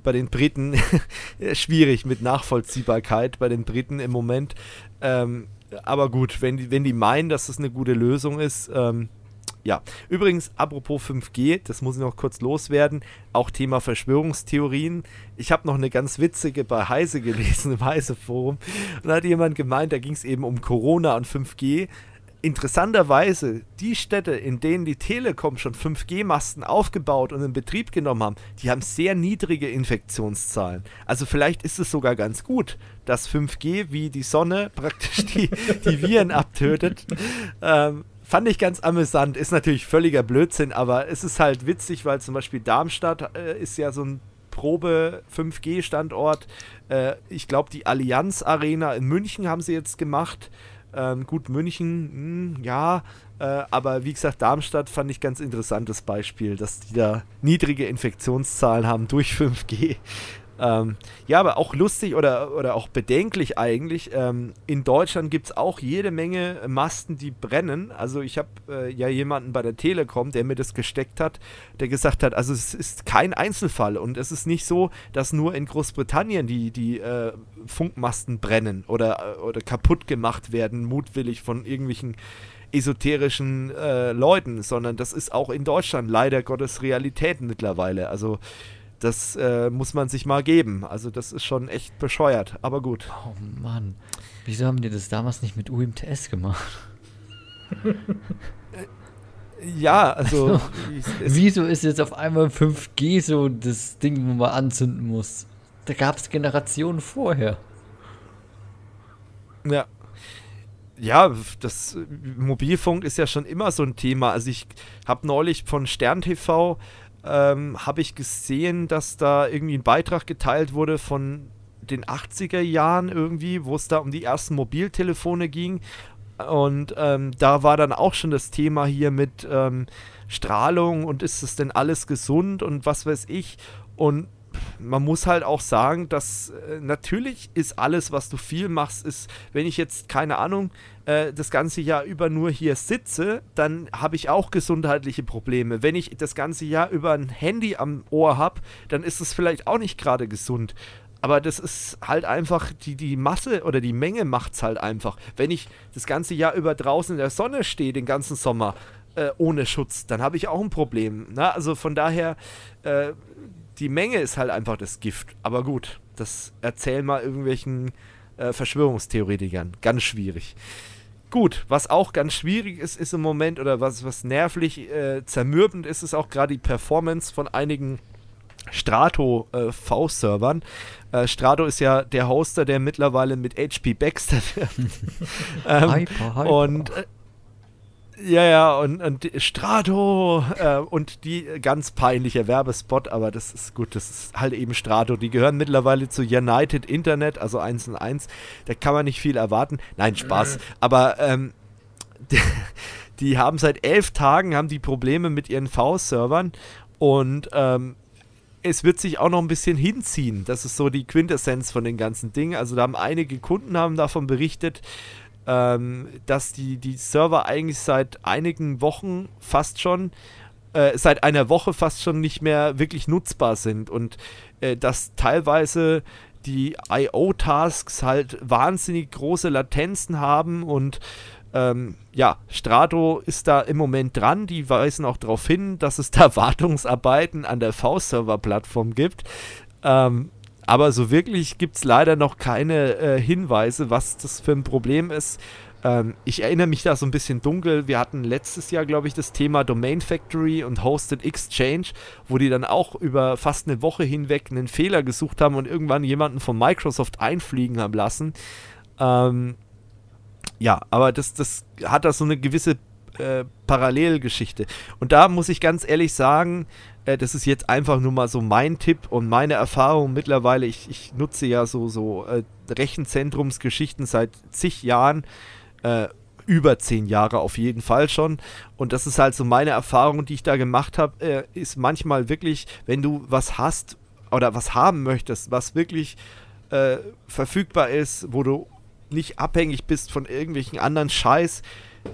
bei den Briten schwierig mit Nachvollziehbarkeit bei den Briten im Moment. Ähm, aber gut, wenn die, wenn die meinen, dass das eine gute Lösung ist, ähm, ja. Übrigens, apropos 5G, das muss ich noch kurz loswerden, auch Thema Verschwörungstheorien. Ich habe noch eine ganz witzige bei Heise gelesen, im Heise-Forum. Und da hat jemand gemeint, da ging es eben um Corona und 5G interessanterweise die Städte, in denen die Telekom schon 5G-Masten aufgebaut und in Betrieb genommen haben, die haben sehr niedrige Infektionszahlen. Also vielleicht ist es sogar ganz gut, dass 5G wie die Sonne praktisch die, die Viren abtötet. Ähm, fand ich ganz amüsant. Ist natürlich völliger Blödsinn, aber es ist halt witzig, weil zum Beispiel Darmstadt äh, ist ja so ein Probe 5G-Standort. Äh, ich glaube, die Allianz Arena in München haben sie jetzt gemacht. Ähm, gut, München, mh, hm, ja, äh, aber wie gesagt, Darmstadt fand ich ganz interessantes Beispiel, dass die da niedrige Infektionszahlen haben durch 5G. Ähm, ja, aber auch lustig oder, oder auch bedenklich eigentlich. Ähm, in Deutschland gibt es auch jede Menge Masten, die brennen. Also ich habe äh, ja jemanden bei der Telekom, der mir das gesteckt hat, der gesagt hat, also es ist kein Einzelfall und es ist nicht so, dass nur in Großbritannien die, die äh, Funkmasten brennen oder, oder kaputt gemacht werden, mutwillig von irgendwelchen esoterischen äh, Leuten, sondern das ist auch in Deutschland leider Gottes Realität mittlerweile. Also das äh, muss man sich mal geben. Also das ist schon echt bescheuert, aber gut. Oh Mann. Wieso haben die das damals nicht mit UMTS gemacht? ja, also. Wieso ist jetzt auf einmal 5G so das Ding, wo man anzünden muss? Da gab es Generationen vorher. Ja. Ja, das Mobilfunk ist ja schon immer so ein Thema. Also ich habe neulich von Stern TV ähm, habe ich gesehen, dass da irgendwie ein Beitrag geteilt wurde von den 80er Jahren irgendwie, wo es da um die ersten Mobiltelefone ging. Und ähm, da war dann auch schon das Thema hier mit ähm, Strahlung und ist es denn alles gesund und was weiß ich. Und man muss halt auch sagen, dass äh, natürlich ist alles, was du viel machst, ist, wenn ich jetzt, keine Ahnung, äh, das ganze Jahr über nur hier sitze, dann habe ich auch gesundheitliche Probleme. Wenn ich das ganze Jahr über ein Handy am Ohr habe, dann ist es vielleicht auch nicht gerade gesund. Aber das ist halt einfach, die, die Masse oder die Menge macht es halt einfach. Wenn ich das ganze Jahr über draußen in der Sonne stehe, den ganzen Sommer, äh, ohne Schutz, dann habe ich auch ein Problem. Na? Also von daher, äh, die Menge ist halt einfach das Gift. Aber gut, das erzählen mal irgendwelchen äh, Verschwörungstheoretikern. Ganz schwierig. Gut, was auch ganz schwierig ist, ist im Moment, oder was, was nervlich äh, zermürbend ist, ist auch gerade die Performance von einigen Strato äh, V-Servern. Äh, Strato ist ja der Hoster, der mittlerweile mit HP Baxter wird. ähm, hyper, hyper. Und äh, ja, ja, und, und Strato äh, und die ganz peinliche Werbespot, aber das ist gut, das ist halt eben Strato. Die gehören mittlerweile zu United Internet, also 1 und 1. Da kann man nicht viel erwarten. Nein, Spaß. Mhm. Aber ähm, die, die, haben seit elf Tagen haben die Probleme mit ihren V-Servern und ähm, es wird sich auch noch ein bisschen hinziehen. Das ist so die Quintessenz von den ganzen Dingen. Also da haben einige Kunden haben davon berichtet ähm, dass die, die Server eigentlich seit einigen Wochen fast schon, äh, seit einer Woche fast schon nicht mehr wirklich nutzbar sind und äh, dass teilweise die IO-Tasks halt wahnsinnig große Latenzen haben und ähm, ja, Strato ist da im Moment dran. Die weisen auch darauf hin, dass es da Wartungsarbeiten an der V-Server-Plattform gibt. Ähm, aber so wirklich gibt es leider noch keine äh, Hinweise, was das für ein Problem ist. Ähm, ich erinnere mich da so ein bisschen dunkel. Wir hatten letztes Jahr, glaube ich, das Thema Domain Factory und Hosted Exchange, wo die dann auch über fast eine Woche hinweg einen Fehler gesucht haben und irgendwann jemanden von Microsoft einfliegen haben lassen. Ähm, ja, aber das, das hat da so eine gewisse äh, Parallelgeschichte. Und da muss ich ganz ehrlich sagen, äh, das ist jetzt einfach nur mal so mein Tipp und meine Erfahrung mittlerweile. Ich, ich nutze ja so, so äh, Rechenzentrumsgeschichten seit zig Jahren. Äh, über zehn Jahre auf jeden Fall schon. Und das ist halt so meine Erfahrung, die ich da gemacht habe, äh, ist manchmal wirklich, wenn du was hast oder was haben möchtest, was wirklich verfügbar ist, wo du nicht abhängig bist von irgendwelchen anderen Scheiß,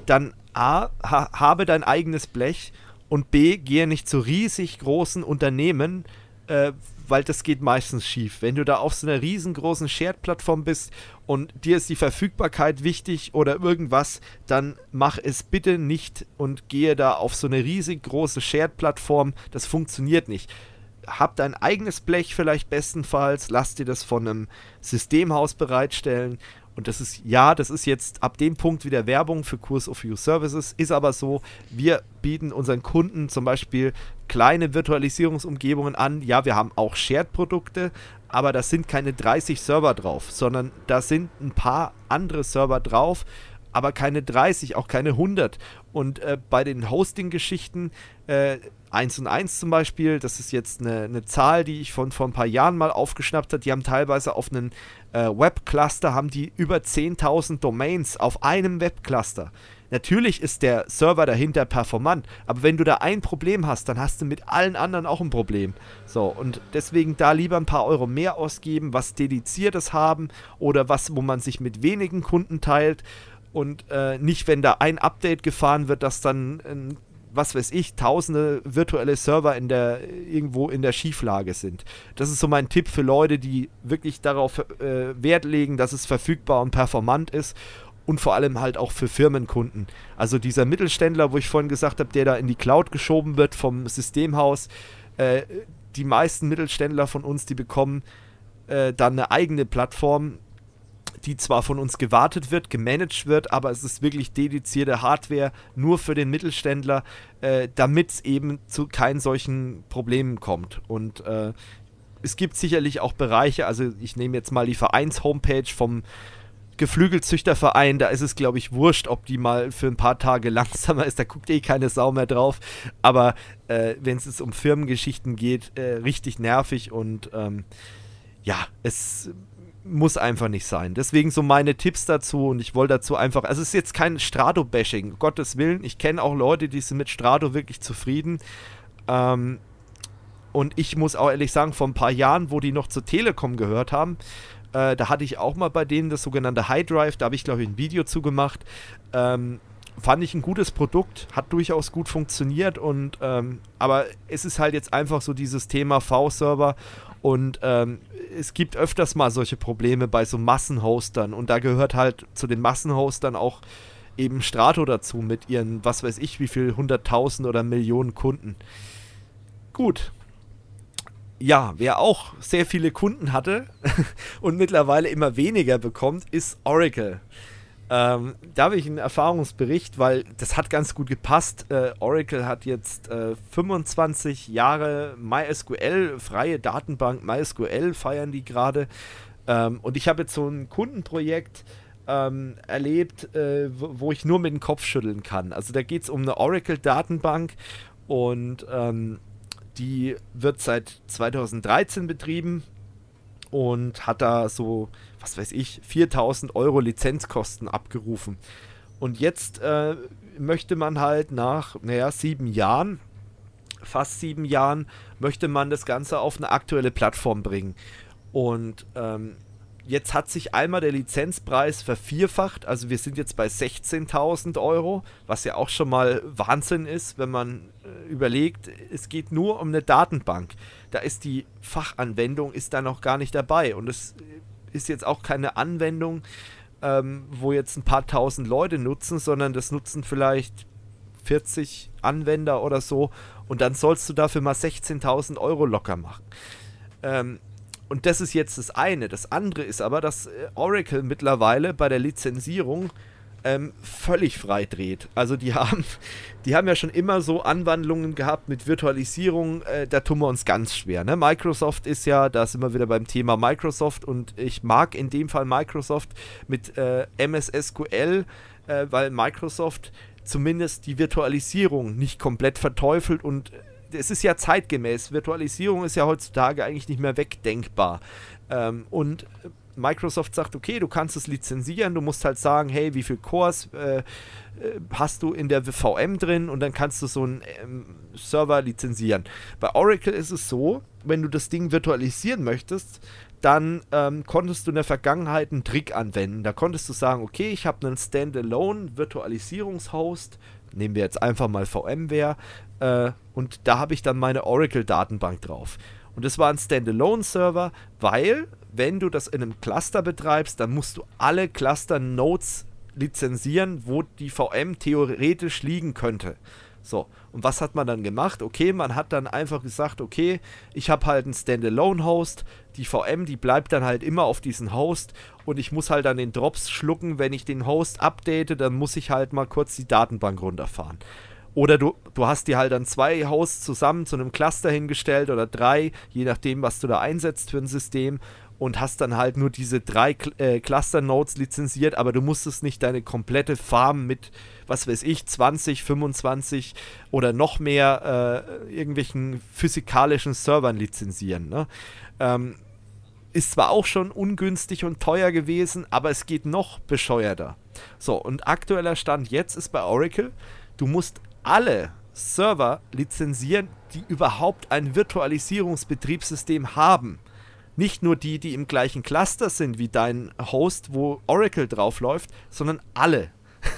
dann A, ha, habe dein eigenes Blech und B, gehe nicht zu riesig großen Unternehmen, äh, weil das geht meistens schief. Wenn du da auf so einer riesengroßen Shared-Plattform bist und dir ist die Verfügbarkeit wichtig oder irgendwas, dann mach es bitte nicht und gehe da auf so eine riesig große Shared-Plattform. Das funktioniert nicht. Hab dein eigenes Blech vielleicht bestenfalls, lass dir das von einem Systemhaus bereitstellen und das ist, ja, das ist jetzt ab dem Punkt wieder Werbung für Kurs of You Services, ist aber so, wir bieten unseren Kunden zum Beispiel kleine Virtualisierungsumgebungen an. Ja, wir haben auch Shared-Produkte, aber da sind keine 30 Server drauf, sondern da sind ein paar andere Server drauf aber keine 30, auch keine 100. Und äh, bei den Hosting-Geschichten, äh, 1 und 1 zum Beispiel, das ist jetzt eine, eine Zahl, die ich von vor ein paar Jahren mal aufgeschnappt habe. Die haben teilweise auf einen äh, Webcluster haben die über 10.000 Domains auf einem Webcluster. Natürlich ist der Server dahinter performant, aber wenn du da ein Problem hast, dann hast du mit allen anderen auch ein Problem. So, und deswegen da lieber ein paar Euro mehr ausgeben, was dediziertes haben oder was, wo man sich mit wenigen Kunden teilt und äh, nicht, wenn da ein Update gefahren wird, dass dann ein was weiß ich, tausende virtuelle Server in der, irgendwo in der Schieflage sind. Das ist so mein Tipp für Leute, die wirklich darauf äh, Wert legen, dass es verfügbar und performant ist und vor allem halt auch für Firmenkunden. Also dieser Mittelständler, wo ich vorhin gesagt habe, der da in die Cloud geschoben wird vom Systemhaus, äh, die meisten Mittelständler von uns, die bekommen äh, dann eine eigene Plattform, die zwar von uns gewartet wird, gemanagt wird, aber es ist wirklich dedizierte Hardware nur für den Mittelständler, äh, damit es eben zu keinen solchen Problemen kommt. Und äh, es gibt sicherlich auch Bereiche, also ich nehme jetzt mal die Vereins-Homepage vom Geflügelzüchterverein, da ist es, glaube ich, wurscht, ob die mal für ein paar Tage langsamer ist, da guckt eh keine Sau mehr drauf. Aber äh, wenn es um Firmengeschichten geht, äh, richtig nervig und ähm, ja, es muss einfach nicht sein. Deswegen so meine Tipps dazu und ich wollte dazu einfach, also es ist jetzt kein Strato-Bashing, Gottes Willen. Ich kenne auch Leute, die sind mit Strato wirklich zufrieden. Ähm, und ich muss auch ehrlich sagen, vor ein paar Jahren, wo die noch zur Telekom gehört haben, äh, da hatte ich auch mal bei denen das sogenannte High Drive, da habe ich glaube ich ein Video zu gemacht. Ähm, fand ich ein gutes Produkt, hat durchaus gut funktioniert und ähm, aber es ist halt jetzt einfach so dieses Thema V-Server und ähm, es gibt öfters mal solche Probleme bei so Massenhostern und da gehört halt zu den Massenhostern auch eben Strato dazu mit ihren, was weiß ich, wie viel hunderttausend oder Millionen Kunden. Gut. Ja, wer auch sehr viele Kunden hatte und mittlerweile immer weniger bekommt, ist Oracle. Ähm, da habe ich einen Erfahrungsbericht, weil das hat ganz gut gepasst. Äh, Oracle hat jetzt äh, 25 Jahre MySQL, freie Datenbank MySQL feiern die gerade. Ähm, und ich habe jetzt so ein Kundenprojekt ähm, erlebt, äh, wo, wo, ich nur mit dem Kopf schütteln kann. Also da geht es um eine Oracle-Datenbank und ähm, die wird seit 2013 betrieben und hat da so was weiß ich, 4000 Euro Lizenzkosten abgerufen. Und jetzt äh, möchte man halt nach, naja, sieben Jahren, fast sieben Jahren, möchte man das Ganze auf eine aktuelle Plattform bringen. Und ähm, jetzt hat sich einmal der Lizenzpreis vervierfacht. Also wir sind jetzt bei 16.000 Euro, was ja auch schon mal Wahnsinn ist, wenn man äh, überlegt, es geht nur um eine Datenbank. Da ist die Fachanwendung ist da noch gar nicht dabei. Und es ist jetzt auch keine Anwendung, ähm, wo jetzt ein paar tausend Leute nutzen, sondern das nutzen vielleicht 40 Anwender oder so und dann sollst du dafür mal 16.000 Euro locker machen. Ähm, und das ist jetzt das eine. Das andere ist aber, dass äh, Oracle mittlerweile bei der Lizenzierung ähm, völlig frei dreht. Also die haben, die haben ja schon immer so Anwandlungen gehabt mit Virtualisierung, äh, da tun wir uns ganz schwer. Ne? Microsoft ist ja, da sind wir wieder beim Thema Microsoft und ich mag in dem Fall Microsoft mit äh, MS SQL, äh, weil Microsoft zumindest die Virtualisierung nicht komplett verteufelt und es ist ja zeitgemäß. Virtualisierung ist ja heutzutage eigentlich nicht mehr wegdenkbar. Ähm, und Microsoft sagt, okay, du kannst es lizenzieren, du musst halt sagen, hey, wie viel Cores äh, äh hast du in der VM drin und dann kannst du so einen ähm, Server lizenzieren. Bei Oracle ist es so, wenn du das Ding virtualisieren möchtest, dann ähm, konntest du in der Vergangenheit einen Trick anwenden. Da konntest du sagen, okay, ich habe einen Standalone Virtualisierungshost, nehmen wir jetzt einfach mal VMware, äh, und da habe ich dann meine Oracle-Datenbank drauf. Und das war ein Standalone-Server, weil wenn du das in einem Cluster betreibst, dann musst du alle Cluster-Nodes lizenzieren, wo die VM theoretisch liegen könnte. So, und was hat man dann gemacht? Okay, man hat dann einfach gesagt, okay, ich habe halt einen Standalone-Host, die VM, die bleibt dann halt immer auf diesem Host und ich muss halt dann den Drops schlucken, wenn ich den Host update, dann muss ich halt mal kurz die Datenbank runterfahren. Oder du, du hast dir halt dann zwei Hosts zusammen zu einem Cluster hingestellt oder drei, je nachdem, was du da einsetzt für ein System und hast dann halt nur diese drei äh, Cluster-Nodes lizenziert, aber du musstest nicht deine komplette Farm mit, was weiß ich, 20, 25 oder noch mehr äh, irgendwelchen physikalischen Servern lizenzieren. Ne? Ähm, ist zwar auch schon ungünstig und teuer gewesen, aber es geht noch bescheuerter. So, und aktueller Stand jetzt ist bei Oracle, du musst alle Server lizenzieren, die überhaupt ein Virtualisierungsbetriebssystem haben. Nicht nur die, die im gleichen Cluster sind wie dein Host, wo Oracle draufläuft, sondern alle.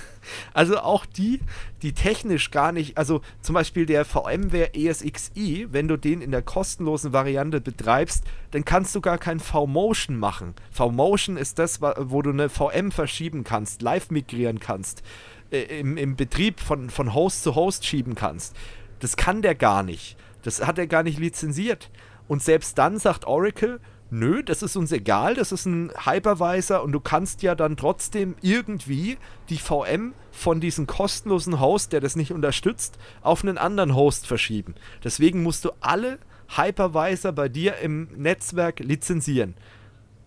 Also auch die, die technisch gar nicht, also zum Beispiel der VMware ESXi, wenn du den in der kostenlosen Variante betreibst, dann kannst du gar kein V-Motion machen. V-Motion ist das, wo du eine VM verschieben kannst, live migrieren kannst, äh, im, im Betrieb von, von Host zu Host schieben kannst. Das kann der gar nicht. Das hat er gar nicht lizenziert. Und selbst dann sagt Oracle, nö, das ist uns egal, das ist ein Hypervisor und du kannst ja dann trotzdem irgendwie die VM von diesem kostenlosen Host, der das nicht unterstützt, auf einen anderen Host verschieben. Deswegen musst du alle Hypervisor bei dir im Netzwerk lizenzieren.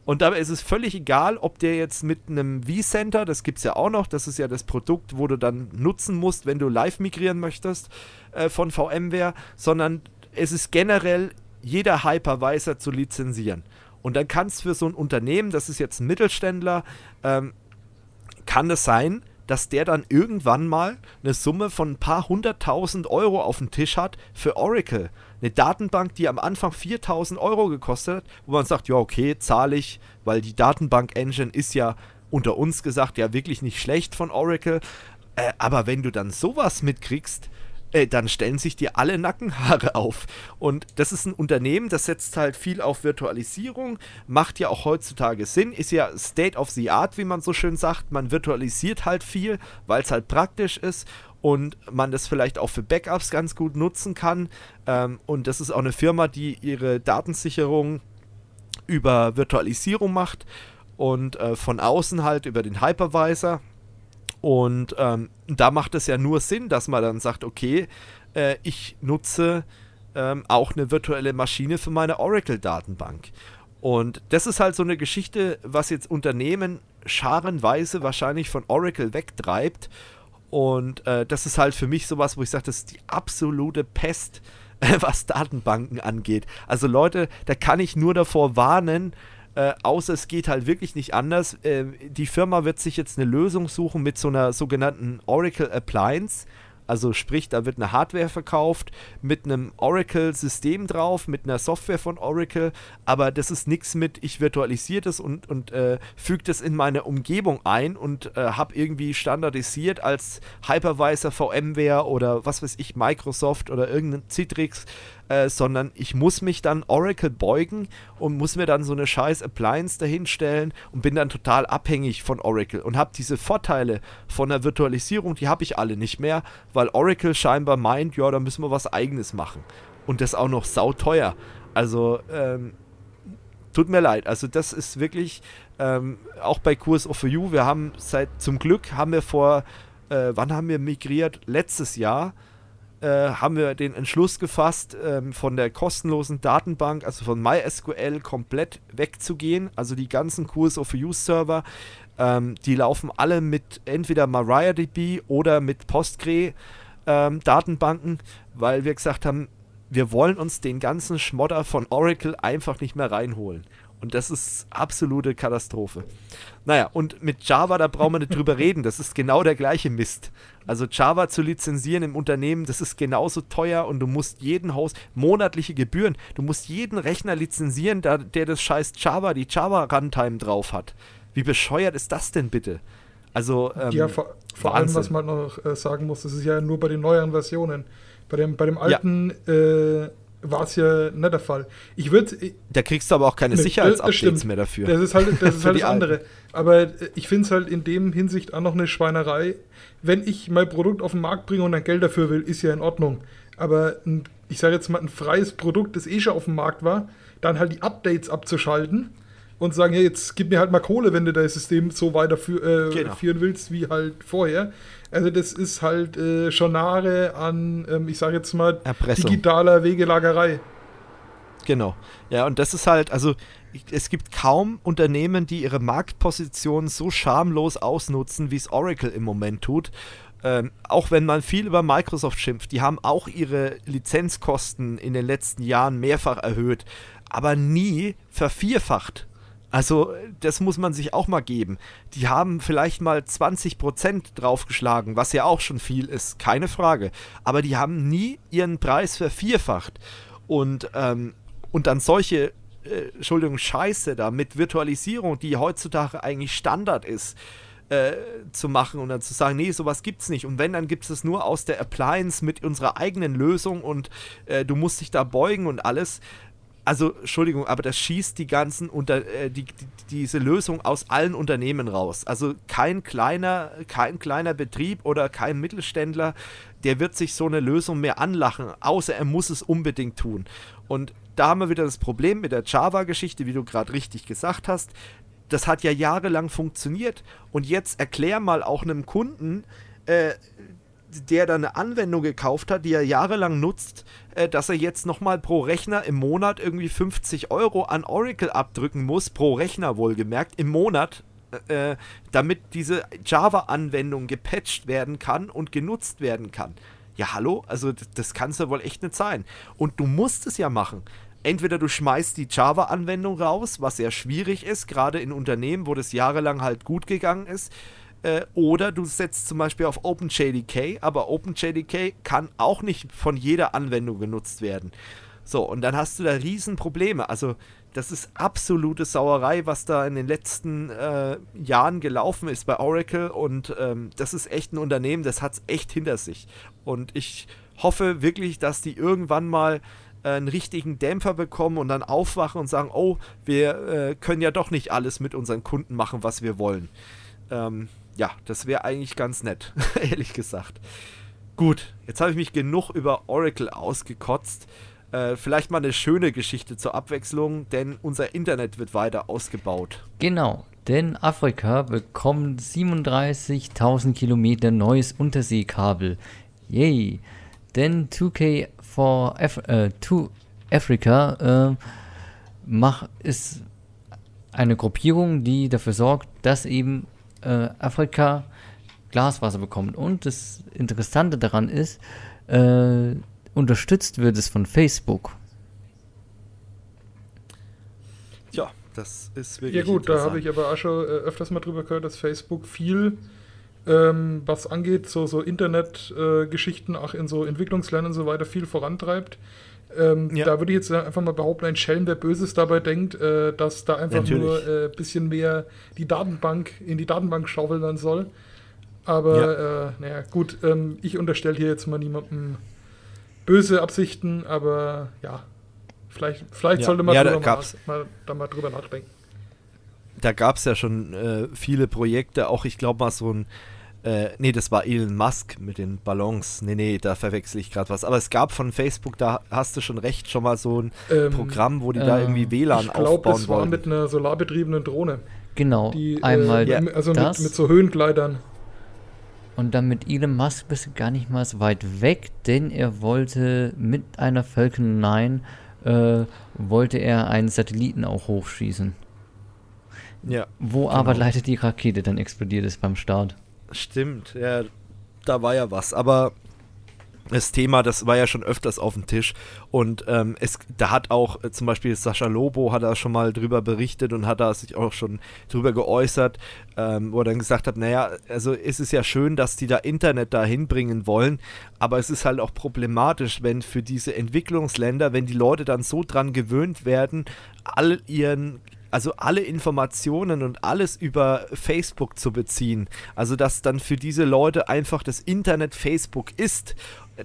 Und dabei ist es völlig egal, ob der jetzt mit einem vCenter, das gibt es ja auch noch, das ist ja das Produkt, wo du dann nutzen musst, wenn du live migrieren möchtest äh, von VMware, sondern es ist generell jeder Hypervisor zu lizenzieren. Und dann kann es für so ein Unternehmen, das ist jetzt ein Mittelständler, ähm, kann es sein, dass der dann irgendwann mal eine Summe von ein paar hunderttausend Euro auf dem Tisch hat für Oracle. Eine Datenbank, die am Anfang 4000 Euro gekostet hat, wo man sagt, ja okay, zahle ich, weil die Datenbank-Engine ist ja unter uns gesagt ja wirklich nicht schlecht von Oracle. Äh, aber wenn du dann sowas mitkriegst, äh, dann stellen sich dir alle Nackenhaare auf. Und das ist ein Unternehmen, das setzt halt viel auf Virtualisierung, macht ja auch heutzutage Sinn, ist ja State of the Art, wie man so schön sagt. Man virtualisiert halt viel, weil es halt praktisch ist und man das vielleicht auch für Backups ganz gut nutzen kann. Ähm, und das ist auch eine Firma, die ihre Datensicherung über Virtualisierung macht und äh, von außen halt über den Hypervisor. Und ähm, da macht es ja nur Sinn, dass man dann sagt, okay, äh, ich nutze ähm, auch eine virtuelle Maschine für meine Oracle-Datenbank. Und das ist halt so eine Geschichte, was jetzt Unternehmen scharenweise wahrscheinlich von Oracle wegtreibt. Und äh, das ist halt für mich sowas, wo ich sage, das ist die absolute Pest, was Datenbanken angeht. Also Leute, da kann ich nur davor warnen, äh, außer es geht halt wirklich nicht anders. Äh, die Firma wird sich jetzt eine Lösung suchen mit so einer sogenannten Oracle Appliance. Also sprich, da wird eine Hardware verkauft mit einem Oracle-System drauf, mit einer Software von Oracle, aber das ist nichts mit, ich virtualisiere das und, und äh, füge das in meine Umgebung ein und äh, habe irgendwie standardisiert als Hypervisor VMware oder was weiß ich, Microsoft oder irgendein Citrix äh, sondern ich muss mich dann Oracle beugen und muss mir dann so eine scheiß Appliance dahinstellen und bin dann total abhängig von Oracle und habe diese Vorteile von der Virtualisierung, die habe ich alle nicht mehr, weil Oracle scheinbar meint, ja, da müssen wir was eigenes machen. Und das auch noch sauteuer. Also, ähm, tut mir leid. Also das ist wirklich ähm, auch bei Kurs of You. Wir haben seit zum Glück haben wir vor, äh, wann haben wir migriert? Letztes Jahr äh, haben wir den Entschluss gefasst, ähm, von der kostenlosen Datenbank, also von MySQL, komplett wegzugehen. Also die ganzen Kurs of Use Server, ähm, die laufen alle mit entweder MariaDB oder mit Postgre ähm, Datenbanken, weil wir gesagt haben, wir wollen uns den ganzen Schmodder von Oracle einfach nicht mehr reinholen. Und das ist absolute Katastrophe. Naja, und mit Java, da brauchen wir nicht drüber reden. Das ist genau der gleiche Mist. Also Java zu lizenzieren im Unternehmen, das ist genauso teuer und du musst jeden Haus monatliche Gebühren, du musst jeden Rechner lizenzieren, der, der das scheiß Java, die Java Runtime drauf hat. Wie bescheuert ist das denn bitte? Also, ähm, ja, vor, vor allem, was man noch äh, sagen muss, das ist ja nur bei den neueren Versionen. Bei dem, bei dem alten ja. äh, war es ja nicht der Fall. Ich würde. Da kriegst du aber auch keine ne, Sicherheitsupdates mehr dafür. Das ist halt das, ist halt das andere. Aber äh, ich finde es halt in dem Hinsicht auch noch eine Schweinerei. Wenn ich mein Produkt auf den Markt bringe und dann Geld dafür will, ist ja in Ordnung. Aber ein, ich sage jetzt mal, ein freies Produkt, das eh schon auf dem Markt war, dann halt die Updates abzuschalten und sagen, ja, jetzt gib mir halt mal Kohle, wenn du das System so weiterführen äh, genau. willst wie halt vorher. Also das ist halt äh, Genare an, ähm, ich sage jetzt mal, Erpressung. digitaler Wegelagerei. Genau. Ja, und das ist halt, also es gibt kaum Unternehmen, die ihre Marktposition so schamlos ausnutzen, wie es Oracle im Moment tut. Ähm, auch wenn man viel über Microsoft schimpft, die haben auch ihre Lizenzkosten in den letzten Jahren mehrfach erhöht, aber nie vervierfacht. Also, das muss man sich auch mal geben. Die haben vielleicht mal 20% draufgeschlagen, was ja auch schon viel ist, keine Frage. Aber die haben nie ihren Preis vervierfacht. Und, ähm, und dann solche, äh, Entschuldigung, Scheiße da mit Virtualisierung, die heutzutage eigentlich Standard ist äh, zu machen und dann zu sagen, nee, sowas gibt's nicht. Und wenn, dann gibt es nur aus der Appliance mit unserer eigenen Lösung und äh, du musst dich da beugen und alles. Also, Entschuldigung, aber das schießt die ganzen unter äh, die, die, diese Lösung aus allen Unternehmen raus. Also kein kleiner, kein kleiner Betrieb oder kein Mittelständler, der wird sich so eine Lösung mehr anlachen, außer er muss es unbedingt tun. Und da haben wir wieder das Problem mit der Java-Geschichte, wie du gerade richtig gesagt hast das hat ja jahrelang funktioniert. Und jetzt erklär mal auch einem Kunden, äh, der da eine Anwendung gekauft hat, die er jahrelang nutzt, äh, dass er jetzt nochmal pro Rechner im Monat irgendwie 50 Euro an Oracle abdrücken muss, pro Rechner wohlgemerkt, im Monat, äh, damit diese Java-Anwendung gepatcht werden kann und genutzt werden kann. Ja, hallo? Also das, das kann es ja wohl echt nicht sein. Und du musst es ja machen entweder du schmeißt die Java-Anwendung raus, was sehr schwierig ist, gerade in Unternehmen, wo das jahrelang halt gut gegangen ist, äh, oder du setzt zum Beispiel auf OpenJDK, aber OpenJDK kann auch nicht von jeder Anwendung genutzt werden. So, und dann hast du da Riesenprobleme. Also, das ist absolute Sauerei, was da in den letzten äh, Jahren gelaufen ist bei Oracle. Und ähm, das ist echt ein Unternehmen, das hat es echt hinter sich. Und ich hoffe wirklich, dass die irgendwann mal äh, einen richtigen Dämpfer bekommen und dann aufwachen und sagen, oh, wir äh, können ja doch nicht alles mit unseren Kunden machen, was wir wollen. Ähm, ja, das wäre eigentlich ganz nett, ehrlich gesagt. Gut, jetzt habe ich mich genug über Oracle ausgekotzt. Äh, vielleicht mal eine schöne Geschichte zur Abwechslung, denn unser Internet wird weiter ausgebaut. Genau, denn Afrika bekommt 37.000 Kilometer neues Unterseekabel. Yay! Denn 2K for Af äh, Africa äh, mach, ist eine Gruppierung, die dafür sorgt, dass eben äh, Afrika Glaswasser bekommt. Und das Interessante daran ist, äh, unterstützt wird es von Facebook. Ja, das ist wirklich. Ja, gut, da habe ich aber auch schon äh, öfters mal drüber gehört, dass Facebook viel ähm, was angeht, so, so Internetgeschichten, äh, auch in so Entwicklungsländern und so weiter, viel vorantreibt. Ähm, ja. Da würde ich jetzt einfach mal behaupten, ein Schelm, der Böses dabei denkt, äh, dass da einfach Natürlich. nur ein äh, bisschen mehr die Datenbank in die Datenbank schaufeln soll. Aber ja. äh, naja, gut, ähm, ich unterstelle hier jetzt mal niemandem böse Absichten, aber ja, vielleicht, vielleicht ja. sollte man, da, mal, mal, da mal drüber nachdenken. Da gab es ja schon äh, viele Projekte, auch ich glaube mal so ein äh, nee, das war Elon Musk mit den Ballons. Nee, nee, da verwechsel ich gerade was. Aber es gab von Facebook, da hast du schon recht, schon mal so ein ähm, Programm, wo die äh, da irgendwie WLAN ich glaub, aufbauen das war wollen. mit einer solarbetriebenen Drohne. Genau, die, einmal äh, also das. Mit, mit so Höhenkleidern. Und dann mit Elon Musk bist du gar nicht mal so weit weg, denn er wollte mit einer Falcon 9 äh, wollte er einen Satelliten auch hochschießen. Ja. Wo genau. aber leider die Rakete dann explodiert ist beim Start. Stimmt, ja, da war ja was. Aber das Thema, das war ja schon öfters auf dem Tisch und ähm, es, da hat auch äh, zum Beispiel Sascha Lobo hat da schon mal drüber berichtet und hat da sich auch schon drüber geäußert, ähm, wo er dann gesagt hat, naja, also es ist ja schön, dass die da Internet da hinbringen wollen, aber es ist halt auch problematisch, wenn für diese Entwicklungsländer, wenn die Leute dann so dran gewöhnt werden, all ihren also alle Informationen und alles über Facebook zu beziehen. Also dass dann für diese Leute einfach das Internet Facebook ist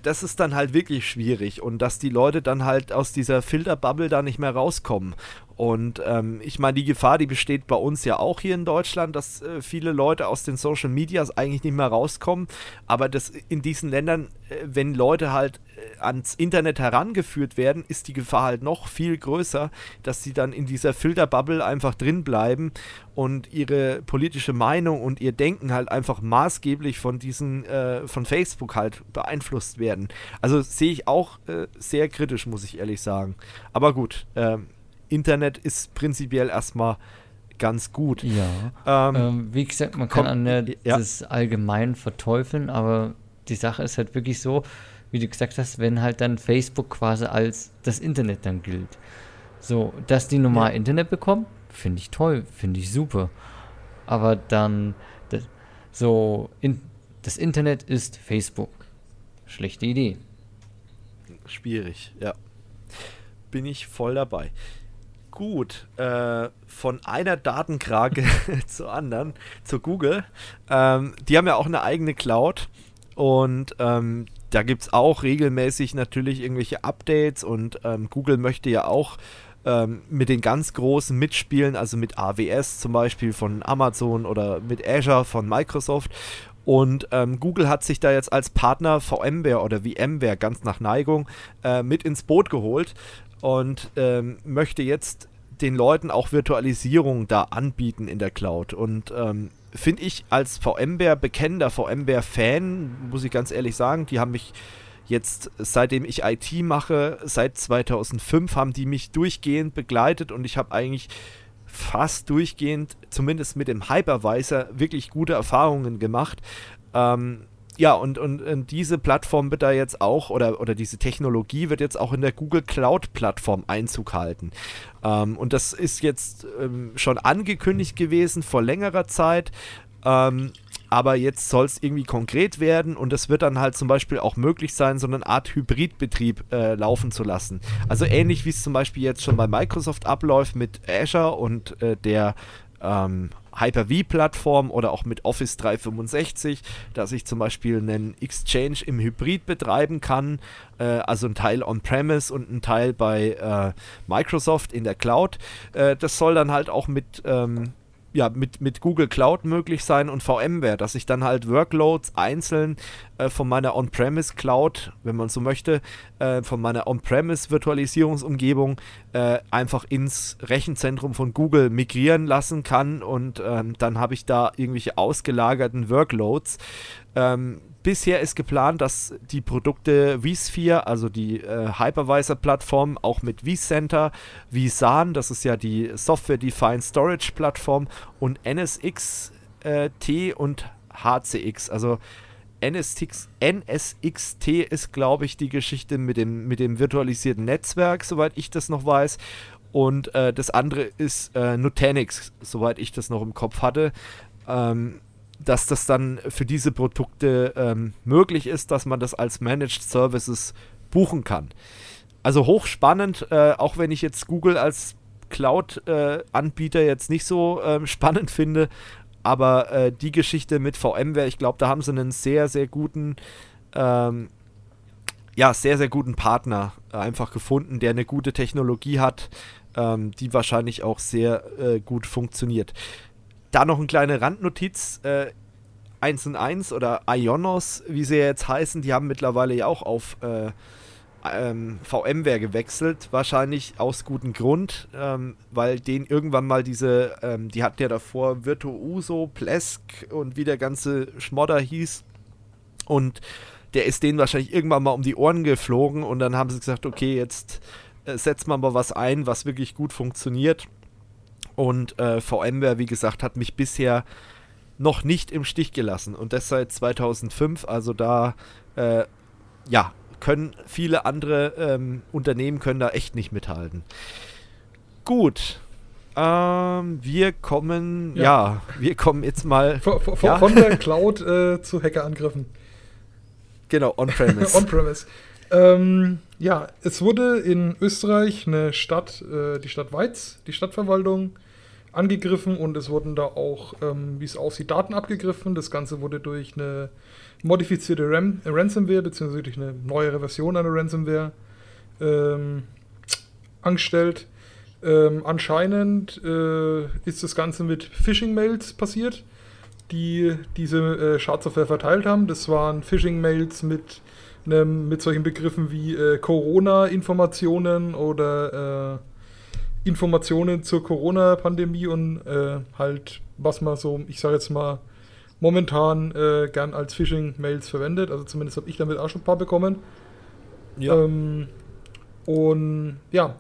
das ist dann halt wirklich schwierig und dass die Leute dann halt aus dieser Filterbubble da nicht mehr rauskommen. Und ähm, ich meine, die Gefahr, die besteht bei uns ja auch hier in Deutschland, dass äh, viele Leute aus den Social Medias eigentlich nicht mehr rauskommen. Aber das in diesen Ländern, äh, wenn Leute halt ans Internet herangeführt werden, ist die Gefahr halt noch viel größer, dass sie dann in dieser Filterbubble einfach drin bleiben und ihre politische Meinung und ihr Denken halt einfach maßgeblich von diesen, äh, von Facebook halt beeinflusst werden. Also sehe ich auch äh, sehr kritisch, muss ich ehrlich sagen. Aber gut, ähm, Internet ist prinzipiell erstmal ganz gut. Ja. Ähm, ähm, wie gesagt, man kann an der, ja. das allgemein verteufeln, aber die Sache ist halt wirklich so, wie du gesagt hast, wenn halt dann Facebook quasi als das Internet dann gilt. So, dass die normal ja. Internet bekommen, finde ich toll, finde ich super. Aber dann, das, so, in, das Internet ist Facebook. Schlechte Idee. Schwierig, ja. Bin ich voll dabei. Gut, äh, von einer Datenkrake zur anderen, zu Google. Ähm, die haben ja auch eine eigene Cloud und ähm, da gibt es auch regelmäßig natürlich irgendwelche Updates und ähm, Google möchte ja auch ähm, mit den ganz großen mitspielen, also mit AWS zum Beispiel von Amazon oder mit Azure von Microsoft. Und ähm, Google hat sich da jetzt als Partner VMware oder VMware ganz nach Neigung äh, mit ins Boot geholt und ähm, möchte jetzt den Leuten auch Virtualisierung da anbieten in der Cloud. Und ähm, finde ich als VMware bekennender VMware-Fan, muss ich ganz ehrlich sagen, die haben mich jetzt, seitdem ich IT mache, seit 2005, haben die mich durchgehend begleitet und ich habe eigentlich fast durchgehend, zumindest mit dem Hypervisor, wirklich gute Erfahrungen gemacht. Ähm, ja, und, und, und, diese Plattform wird da jetzt auch, oder, oder diese Technologie wird jetzt auch in der Google Cloud-Plattform Einzug halten. Ähm, und das ist jetzt ähm, schon angekündigt gewesen vor längerer Zeit. Ähm, aber jetzt soll es irgendwie konkret werden und es wird dann halt zum Beispiel auch möglich sein, so eine Art Hybridbetrieb äh, laufen zu lassen. Also ähnlich wie es zum Beispiel jetzt schon bei Microsoft abläuft mit Azure und äh, der ähm, Hyper-V-Plattform oder auch mit Office 365, dass ich zum Beispiel einen Exchange im Hybrid betreiben kann, äh, also ein Teil on-premise und ein Teil bei äh, Microsoft in der Cloud. Äh, das soll dann halt auch mit ähm, ja, mit, mit Google Cloud möglich sein und VMware, dass ich dann halt Workloads einzeln äh, von meiner On-Premise Cloud, wenn man so möchte, äh, von meiner On-Premise Virtualisierungsumgebung äh, einfach ins Rechenzentrum von Google migrieren lassen kann und ähm, dann habe ich da irgendwelche ausgelagerten Workloads. Ähm, Bisher ist geplant, dass die Produkte vSphere, also die äh, Hypervisor-Plattform, auch mit vCenter, vSAN, das ist ja die Software-Defined Storage-Plattform, und NSX, äh, T und HCX, also NSX, NSXT ist, glaube ich, die Geschichte mit dem, mit dem virtualisierten Netzwerk, soweit ich das noch weiß. Und äh, das andere ist äh, Nutanix, soweit ich das noch im Kopf hatte. Ähm, dass das dann für diese Produkte ähm, möglich ist, dass man das als Managed Services buchen kann. Also hochspannend, äh, auch wenn ich jetzt Google als Cloud-Anbieter äh, jetzt nicht so ähm, spannend finde, aber äh, die Geschichte mit VMware, ich glaube, da haben sie einen sehr, sehr guten, ähm, ja, sehr, sehr guten Partner einfach gefunden, der eine gute Technologie hat, ähm, die wahrscheinlich auch sehr äh, gut funktioniert. Da noch eine kleine Randnotiz. Äh, 1 und 1 oder Ionos, wie sie jetzt heißen, die haben mittlerweile ja auch auf äh, ähm, VMware gewechselt. Wahrscheinlich aus gutem Grund, ähm, weil denen irgendwann mal diese, ähm, die hatten ja davor Virtuoso, Plesk und wie der ganze Schmodder hieß. Und der ist denen wahrscheinlich irgendwann mal um die Ohren geflogen und dann haben sie gesagt, okay, jetzt äh, setzt man mal was ein, was wirklich gut funktioniert. Und äh, VMware, wie gesagt, hat mich bisher noch nicht im Stich gelassen. Und das seit 2005. Also da, äh, ja, können viele andere ähm, Unternehmen können da echt nicht mithalten. Gut. Ähm, wir kommen, ja. ja. wir kommen jetzt mal. Von, von, ja. von der Cloud äh, zu Hackerangriffen. Genau, on-premise. on-premise. Ähm, ja, es wurde in Österreich eine Stadt, äh, die Stadt Weiz, die Stadtverwaltung, angegriffen und es wurden da auch, ähm, wie es aussieht, Daten abgegriffen. Das Ganze wurde durch eine modifizierte Ram Ransomware, beziehungsweise eine neuere Version einer Ransomware ähm, angestellt. Ähm, anscheinend äh, ist das Ganze mit Phishing-Mails passiert, die diese äh, Schadsoftware verteilt haben. Das waren Phishing-Mails mit, mit solchen Begriffen wie äh, Corona-Informationen oder äh, Informationen zur Corona-Pandemie und äh, halt, was man so, ich sage jetzt mal, momentan äh, gern als Phishing-Mails verwendet. Also zumindest habe ich damit auch schon ein paar bekommen. Ja. Ähm, und ja,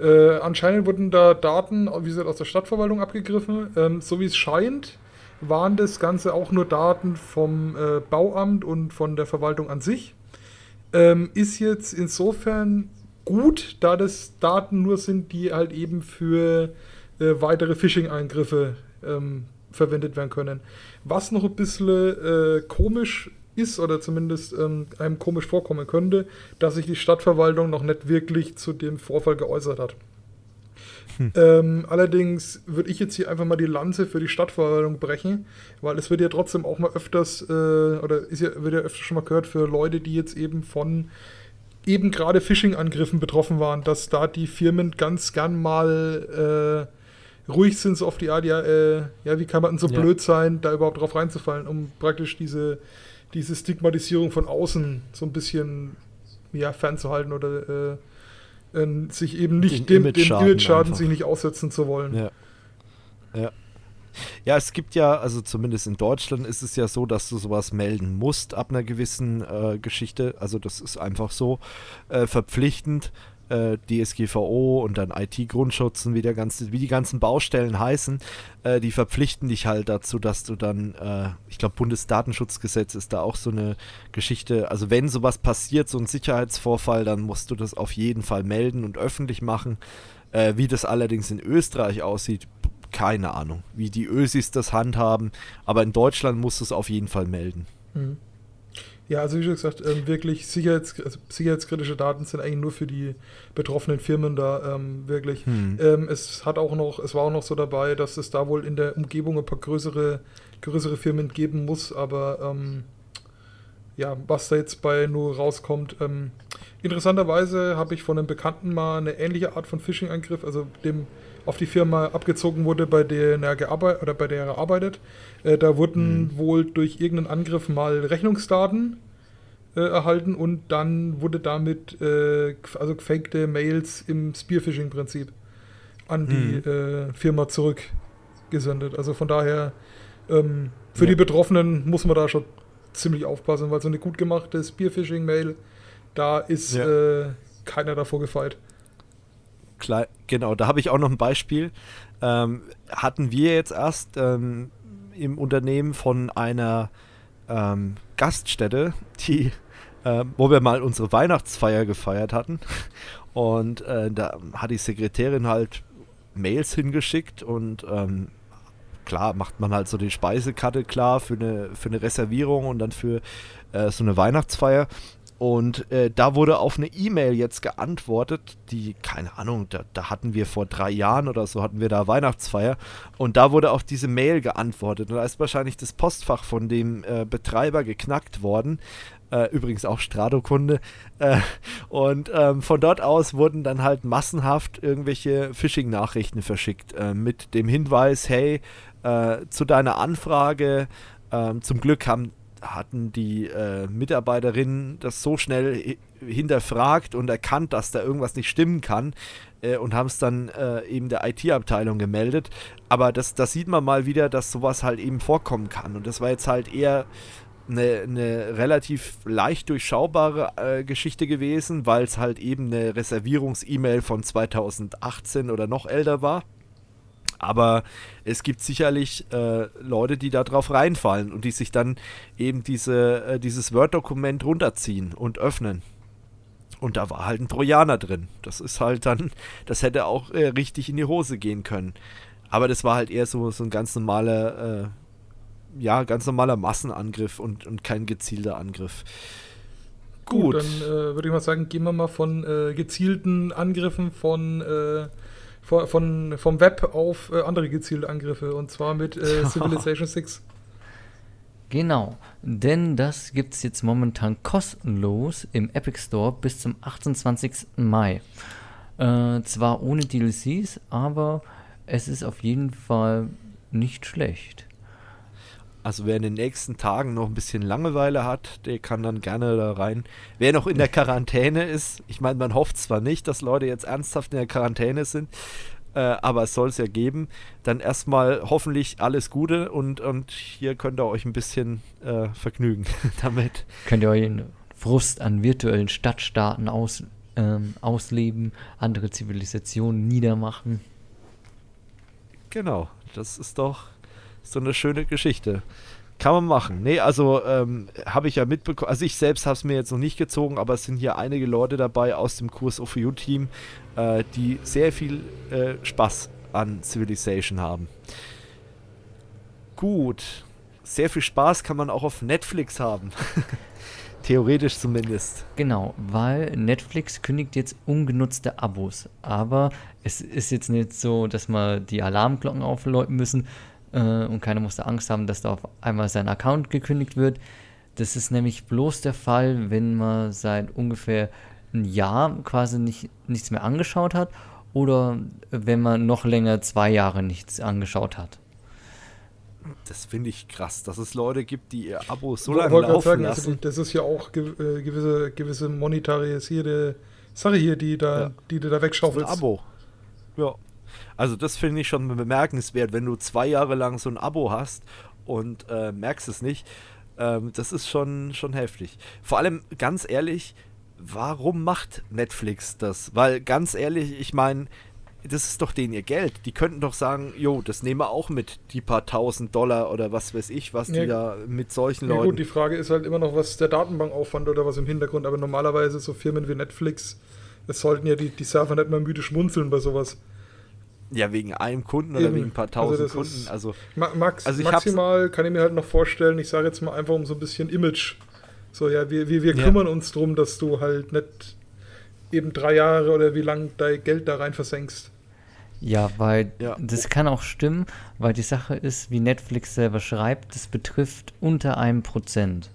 Äh, anscheinend wurden da Daten, wie gesagt, aus der Stadtverwaltung abgegriffen. Ähm, so wie es scheint, waren das Ganze auch nur Daten vom äh, Bauamt und von der Verwaltung an sich. Ähm, ist jetzt insofern gut, da das Daten nur sind, die halt eben für äh, weitere Phishing-Eingriffe ähm, verwendet werden können. Was noch ein bisschen äh, komisch ist oder zumindest ähm, einem komisch vorkommen könnte, dass sich die Stadtverwaltung noch nicht wirklich zu dem Vorfall geäußert hat. Hm. Ähm, allerdings würde ich jetzt hier einfach mal die Lanze für die Stadtverwaltung brechen, weil es wird ja trotzdem auch mal öfters, äh, oder ist ja, wird ja öfters schon mal gehört für Leute, die jetzt eben von eben gerade Phishing-Angriffen betroffen waren, dass da die Firmen ganz gern mal äh, ruhig sind, so auf die Art, ja, äh, ja, wie kann man denn so ja. blöd sein, da überhaupt drauf reinzufallen, um praktisch diese, diese Stigmatisierung von außen so ein bisschen ja, fernzuhalten oder äh, äh, sich eben nicht Den dem Image-Schaden Image sich nicht aussetzen zu wollen. Ja. Ja. Ja, es gibt ja, also zumindest in Deutschland ist es ja so, dass du sowas melden musst ab einer gewissen äh, Geschichte. Also das ist einfach so äh, verpflichtend. Äh, DSGVO und dann IT-Grundschutz und wie, wie die ganzen Baustellen heißen, äh, die verpflichten dich halt dazu, dass du dann, äh, ich glaube, Bundesdatenschutzgesetz ist da auch so eine Geschichte. Also wenn sowas passiert, so ein Sicherheitsvorfall, dann musst du das auf jeden Fall melden und öffentlich machen. Äh, wie das allerdings in Österreich aussieht, keine Ahnung, wie die Ösis das handhaben, aber in Deutschland musst du es auf jeden Fall melden. Mhm. Ja, also wie schon gesagt, ähm, wirklich Sicherheits, also sicherheitskritische Daten sind eigentlich nur für die betroffenen Firmen da, ähm, wirklich. Hm. Ähm, es hat auch noch, es war auch noch so dabei, dass es da wohl in der Umgebung ein paar größere, größere Firmen geben muss, aber ähm, ja, was da jetzt bei nur rauskommt. Ähm, interessanterweise habe ich von einem Bekannten mal eine ähnliche Art von Phishing-Angriff, also dem auf die Firma abgezogen wurde, bei der er gearbeitet oder bei der er arbeitet. Äh, da wurden mhm. wohl durch irgendeinen Angriff mal Rechnungsdaten äh, erhalten und dann wurde damit äh, also gefakte Mails im Spearphishing-Prinzip an die mhm. Äh, Firma zurückgesendet. Also von daher ähm, für ja. die Betroffenen muss man da schon ziemlich aufpassen, weil so eine gut gemachte Spearphishing-Mail, da ist ja. Äh, keiner davor gefeit. Klar, genau, da habe ich auch noch ein Beispiel. Ähm, hatten wir jetzt erst ähm, im Unternehmen von einer ähm, Gaststätte, die, äh, wo wir mal unsere Weihnachtsfeier gefeiert hatten. Und äh, da hat die Sekretärin halt Mails hingeschickt und ähm, klar macht man halt so die Speisekarte klar für eine, für eine Reservierung und dann für äh, so eine Weihnachtsfeier. Und äh, da wurde auf eine E-Mail jetzt geantwortet, die, keine Ahnung, da, da, hatten wir vor drei Jahren oder so, hatten wir da Weihnachtsfeier. Und da wurde auf diese Mail geantwortet. Und da ist wahrscheinlich das Postfach von dem äh, Betreiber geknackt worden. Äh, übrigens auch Strato-Kunde. Äh, und ähm, von dort aus wurden dann halt massenhaft irgendwelche Phishing-Nachrichten verschickt. Äh, mit dem Hinweis, hey, äh, zu deiner Anfrage, ähm, zum Glück haben hatten die äh, Mitarbeiterinnen das so schnell hinterfragt und erkannt, dass da irgendwas nicht stimmen kann äh, und haben es dann äh, eben der IT-Abteilung gemeldet. Aber das, das sieht man mal wieder, dass sowas halt eben vorkommen kann. Und das war jetzt halt eher eine, eine relativ leicht durchschaubare äh, Geschichte gewesen, weil es halt eben eine Reservierungs-E-Mail von 2018 oder noch älter war. Aber es gibt sicherlich äh, Leute, die da drauf reinfallen und die sich dann eben diese, äh, dieses Word-Dokument runterziehen und öffnen. Und da war halt ein Trojaner drin. Das ist halt dann, das hätte auch äh, richtig in die Hose gehen können. Aber das war halt eher so, so ein ganz normaler, äh, ja, ganz normaler Massenangriff und, und kein gezielter Angriff. Gut. Gut dann äh, würde ich mal sagen, gehen wir mal von äh, gezielten Angriffen von von, von, vom Web auf äh, andere gezielte Angriffe und zwar mit äh, Civilization 6. Genau, denn das gibt es jetzt momentan kostenlos im Epic Store bis zum 28. Mai. Äh, zwar ohne DLCs, aber es ist auf jeden Fall nicht schlecht. Also wer in den nächsten Tagen noch ein bisschen Langeweile hat, der kann dann gerne da rein. Wer noch in der Quarantäne ist, ich meine, man hofft zwar nicht, dass Leute jetzt ernsthaft in der Quarantäne sind, äh, aber es soll es ja geben. Dann erstmal hoffentlich alles Gute und, und hier könnt ihr euch ein bisschen äh, vergnügen damit. Könnt ihr euren Frust an virtuellen Stadtstaaten aus, ähm, ausleben, andere Zivilisationen niedermachen. Genau, das ist doch so eine schöne Geschichte. Kann man machen. Nee, also ähm, habe ich ja mitbekommen. Also ich selbst habe es mir jetzt noch nicht gezogen, aber es sind hier einige Leute dabei aus dem Kurs of You Team, äh, die sehr viel äh, Spaß an Civilization haben. Gut. Sehr viel Spaß kann man auch auf Netflix haben. Theoretisch zumindest. Genau, weil Netflix kündigt jetzt ungenutzte Abos. Aber es ist jetzt nicht so, dass man die Alarmglocken aufläuten müssen äh, und keiner muss da Angst haben, dass da auf einmal sein Account gekündigt wird. Das ist nämlich bloß der Fall, wenn man seit ungefähr ein Jahr quasi nicht, nichts mehr angeschaut hat oder wenn man noch länger zwei Jahre nichts angeschaut hat. Das finde ich krass, dass es Leute gibt, die ihr Abo so lange laufen sagen, lassen. Also das ist ja auch ge äh, gewisse, gewisse monetarisierte Sache hier, die, da, ja. die du da wegschaufelst. Ein Abo. Ja. Also das finde ich schon bemerkenswert, wenn du zwei Jahre lang so ein Abo hast und äh, merkst es nicht. Ähm, das ist schon, schon heftig. Vor allem, ganz ehrlich, warum macht Netflix das? Weil ganz ehrlich, ich meine, das ist doch denen ihr Geld. Die könnten doch sagen, jo, das nehmen wir auch mit, die paar tausend Dollar oder was weiß ich, was ja, die da mit solchen ja, Leuten. Gut, die Frage ist halt immer noch, was der Datenbankaufwand oder was im Hintergrund, aber normalerweise so Firmen wie Netflix, es sollten ja die, die Server nicht mal müde schmunzeln bei sowas. Ja, wegen einem Kunden oder Eben. wegen ein paar tausend also Kunden. Also, Max, also maximal kann ich mir halt noch vorstellen, ich sage jetzt mal einfach um so ein bisschen Image. So, ja, wir, wir, wir kümmern ja. uns darum, dass du halt nicht eben drei Jahre oder wie lange dein Geld da rein versenkst. Ja, weil ja. das kann auch stimmen, weil die Sache ist, wie Netflix selber schreibt, das betrifft unter einem Prozent.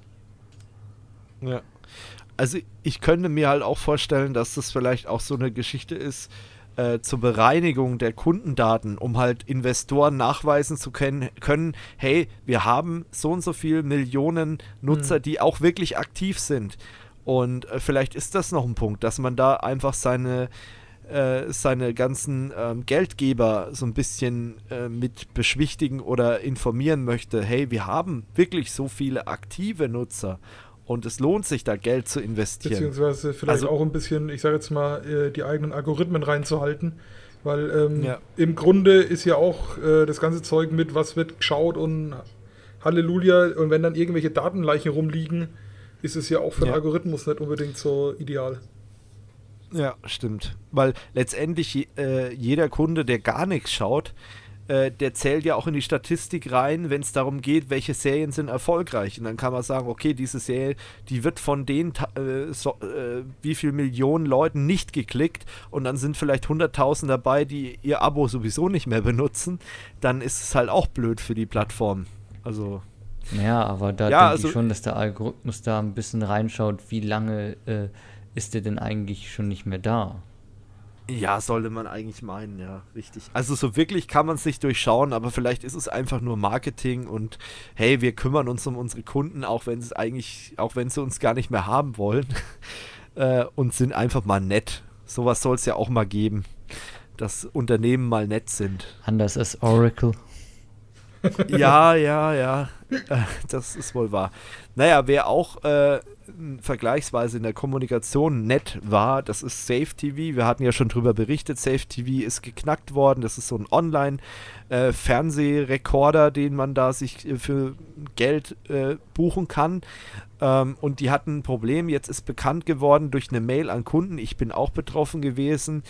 Ja. Also ich könnte mir halt auch vorstellen, dass das vielleicht auch so eine Geschichte ist äh, zur Bereinigung der Kundendaten, um halt Investoren nachweisen zu können, können hey, wir haben so und so viele Millionen Nutzer, mhm. die auch wirklich aktiv sind. Und äh, vielleicht ist das noch ein Punkt, dass man da einfach seine äh, seine ganzen ähm, Geldgeber so ein bisschen äh, mit beschwichtigen oder informieren möchte, hey, wir haben wirklich so viele aktive Nutzer und es lohnt sich da Geld zu investieren. Beziehungsweise vielleicht also, auch ein bisschen, ich sage jetzt mal, äh, die eigenen Algorithmen reinzuhalten. Weil ähm, ja. im Grunde ist ja auch äh, das ganze Zeug mit, was wird geschaut und Halleluja. Und wenn dann irgendwelche Datenleichen rumliegen, ist es ja auch für den Algorithmus nicht unbedingt so ideal. Ja, stimmt. Weil letztendlich äh, jeder Kunde, der gar nichts schaut, äh, der zählt ja auch in die Statistik rein, wenn es darum geht, welche Serien sind erfolgreich. Und dann kann man sagen, okay, diese Serie, die wird von den, äh, so, äh, wie viel Millionen Leuten nicht geklickt und dann sind vielleicht 100.000 dabei, die ihr Abo sowieso nicht mehr benutzen. Dann ist es halt auch blöd für die Plattform. Also. Ja, aber da ja, denke also, ich schon, dass der Algorithmus da ein bisschen reinschaut, wie lange äh, ist der denn eigentlich schon nicht mehr da? Ja, sollte man eigentlich meinen, ja, richtig. Also so wirklich kann man es nicht durchschauen, aber vielleicht ist es einfach nur Marketing und hey, wir kümmern uns um unsere Kunden, auch wenn es eigentlich, auch wenn sie uns gar nicht mehr haben wollen äh, und sind einfach mal nett. Sowas soll es ja auch mal geben, dass Unternehmen mal nett sind. Anders als Oracle. ja, ja, ja, das ist wohl wahr. Naja, wer auch äh, vergleichsweise in der Kommunikation nett war, das ist Safe TV. Wir hatten ja schon drüber berichtet. Safe TV ist geknackt worden. Das ist so ein Online-Fernsehrekorder, äh, den man da sich äh, für Geld äh, buchen kann. Ähm, und die hatten ein Problem. Jetzt ist bekannt geworden durch eine Mail an Kunden. Ich bin auch betroffen gewesen,